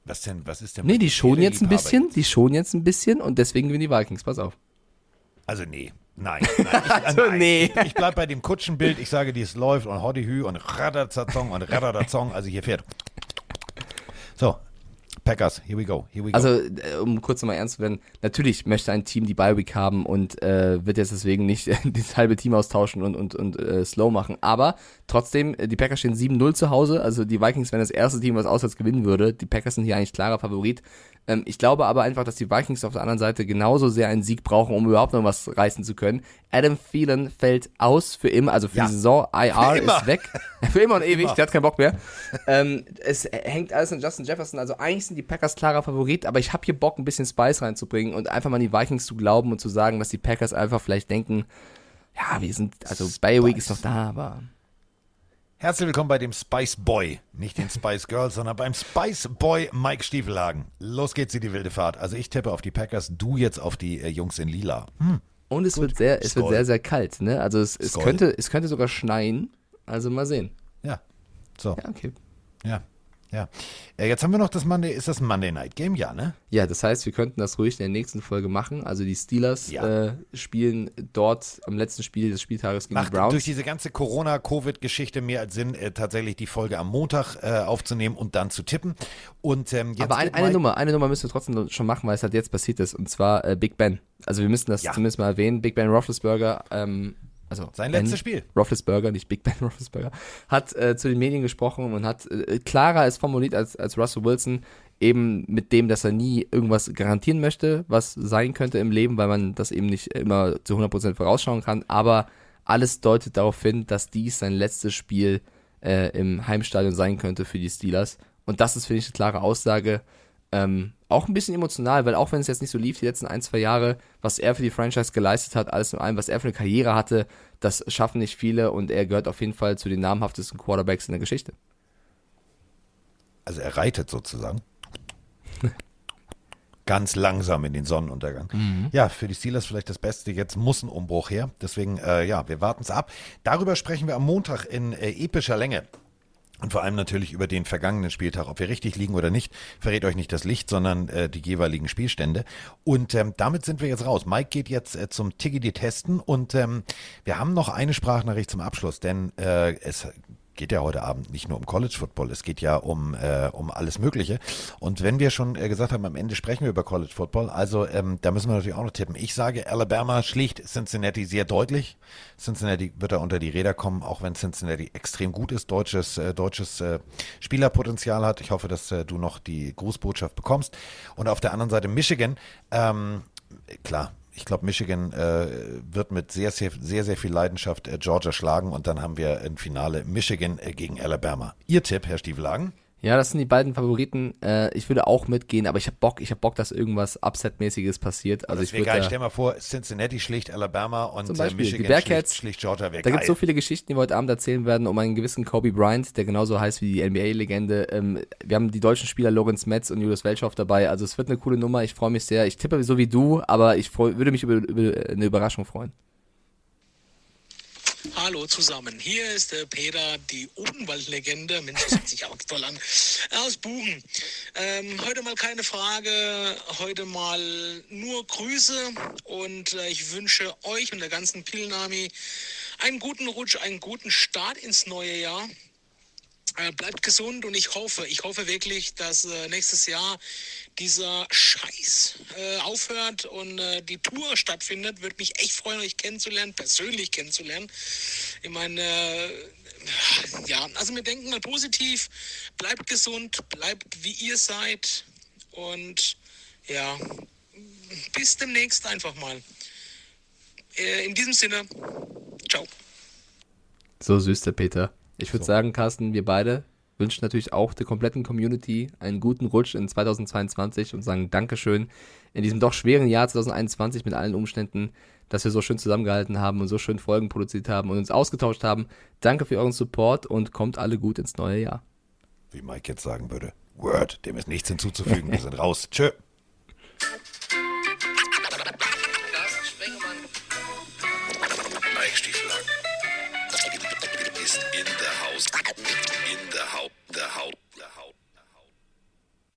was denn, was ist denn Nee, die schonen jetzt ein bisschen, die schonen jetzt ein bisschen und deswegen gewinnen die Vikings. Pass auf. Also nee, nein, nein, ich, (laughs) Also nein. nee. Ich, ich bleib bei dem Kutschenbild. Ich sage, die es läuft und Hoddihü und Radazazong und Radazazong. Also hier fährt. So, Packers, here we go, here we go. Also, äh, um kurz nochmal ernst zu werden, natürlich möchte ein Team die Bye-Week haben und äh, wird jetzt deswegen nicht (laughs) das halbe Team austauschen und, und, und äh, slow machen. Aber trotzdem, äh, die Packers stehen 7-0 zu Hause. Also die Vikings wären das erste Team, was auswärts gewinnen würde. Die Packers sind hier eigentlich klarer Favorit. Ähm, ich glaube aber einfach, dass die Vikings auf der anderen Seite genauso sehr einen Sieg brauchen, um überhaupt noch was reißen zu können. Adam Thielen fällt aus für immer, also für Ja. die Saison. IR ist weg. (laughs) für immer und ewig, immer. der hat keinen Bock mehr. ähm, es hängt alles an Justin Jefferson. Also eigentlich sind die Packers klarer Favorit, aber ich habe hier Bock, ein bisschen Spice reinzubringen und einfach mal an die Vikings zu glauben und zu sagen, dass die Packers einfach vielleicht denken, ja, wir sind, also Bye Week ist noch da, aber Herzlich willkommen bei dem Spice Boy. Nicht den Spice Girl, sondern beim Spice Boy Mike Stiefelhagen. Los geht's in die wilde Fahrt. Also ich tippe auf die Packers, du jetzt auf die äh, Jungs in Lila. Hm. und es wird sehr, es wird sehr, sehr kalt, ne? Also es, es könnte, es könnte sogar schneien. Also mal sehen. Ja. So, Ja, okay. ja, ja. Äh, jetzt haben wir noch das Monday, ist das ein Monday Night Game? Ja, ne? Ja, das heißt, wir könnten das ruhig in der nächsten Folge machen. Also die Steelers Ja. äh, spielen dort am letzten Spiel des Spieltages gegen Macht die Browns. durch diese ganze Corona-Covid-Geschichte mehr als Sinn, äh, tatsächlich die Folge am Montag äh, aufzunehmen und dann zu tippen. Und ähm, Aber ein, eine Nummer, eine Nummer müssen wir trotzdem schon machen, weil es halt jetzt passiert ist. Und zwar äh, Big Ben. Also wir müssen das Ja. zumindest mal erwähnen. Big Ben Roethlisberger, ähm, also Sein Ben letztes Spiel. Roethlisberger, nicht Big Ben (laughs) Roethlisberger, hat äh, zu den Medien gesprochen und hat äh, klarer als formuliert als, als Russell Wilson, eben mit dem, dass er nie irgendwas garantieren möchte, was sein könnte im Leben, weil man das eben nicht immer zu 100% vorausschauen kann. Aber alles deutet darauf hin, dass dies sein letztes Spiel äh, im Heimstadion sein könnte für die Steelers. Und das ist, finde ich, eine klare Aussage. Ähm, auch ein bisschen emotional, weil auch wenn es jetzt nicht so lief die letzten ein, zwei Jahre, was er für die Franchise geleistet hat, alles in allem, was er für eine Karriere hatte, das schaffen nicht viele und er gehört auf jeden Fall zu den namhaftesten Quarterbacks in der Geschichte. Also er reitet sozusagen. Ganz langsam in den Sonnenuntergang. Ja, für die Steelers vielleicht das Beste. Jetzt muss ein Umbruch her. Deswegen, äh, ja, wir warten es ab. Darüber sprechen wir am Montag in äh, epischer Länge. Und vor allem natürlich über den vergangenen Spieltag. Ob wir richtig liegen oder nicht, verrät euch nicht das Licht, sondern äh, die jeweiligen Spielstände. Und ähm, damit sind wir jetzt raus. Mike geht jetzt äh, zum Tigidi testen und ähm, wir haben noch eine Sprachnachricht zum Abschluss, denn äh, es geht ja heute Abend nicht nur um College Football, es geht ja um, äh, um alles Mögliche. Und wenn wir schon äh, gesagt haben, am Ende sprechen wir über College Football, also ähm, da müssen wir natürlich auch noch tippen. Ich sage, Alabama schlicht Cincinnati sehr deutlich. Cincinnati wird da unter die Räder kommen, auch wenn Cincinnati extrem gut ist, deutsches, äh, deutsches äh, Spielerpotenzial hat. Ich hoffe, dass äh, du noch die Grußbotschaft bekommst. Und auf der anderen Seite Michigan, ähm, klar, ich glaube, Michigan äh, wird mit sehr, sehr, sehr, sehr viel Leidenschaft äh, Georgia schlagen und dann haben wir im Finale Michigan äh, gegen Alabama. Ihr Tipp, Herr Stiefelhagen? Ja, das sind die beiden Favoriten. Äh, ich würde auch mitgehen, aber ich habe Bock, ich habe Bock, dass irgendwas Upset-mäßiges passiert. Also das ich wäre würde geil. da- Stell mal vor, Cincinnati schlicht Alabama und Zum äh, Beispiel, die Michigan Bearcats. schlicht, schlicht Georgia. Da gibt es so viele Geschichten, die wir heute Abend erzählen werden, um einen gewissen Kobe Bryant, der genauso heißt wie die NBA-Legende. Ähm, wir haben die deutschen Spieler Lorenz Metz und Julius Welchow dabei. Also es wird eine coole Nummer. Ich freue mich sehr. Ich tippe so wie du, aber ich freu, würde mich über, über eine Überraschung freuen. Hallo zusammen. Hier ist der Peter, die Odenwald-Legende. Mensch, das hört sich auch toll an. Aus Buchen. Ähm, heute mal keine Frage, heute mal nur Grüße und äh, ich wünsche euch und der ganzen Pillenarmee einen guten Rutsch, einen guten Start ins neue Jahr. Äh, bleibt gesund und ich hoffe, ich hoffe wirklich, dass äh, nächstes Jahr dieser Scheiß äh, aufhört und äh, die Tour stattfindet. Würde mich echt freuen, euch kennenzulernen, persönlich kennenzulernen. Ich meine, äh, ja, also wir denken mal positiv, bleibt gesund, bleibt wie ihr seid und ja, bis demnächst einfach mal. In diesem Sinne, ciao. So süß der Peter. Ich würde sagen, Carsten, wir beide wünschen natürlich auch der kompletten Community einen guten Rutsch in 2022 und sagen Dankeschön in diesem doch schweren Jahr 2021 mit allen Umständen, dass wir so schön zusammengehalten haben und so schön Folgen produziert haben und uns ausgetauscht haben. Danke für euren Support und kommt alle gut ins neue Jahr. Wie Mike jetzt sagen würde. Word, dem ist nichts hinzuzufügen. Wir (laughs) sind raus. Tschö.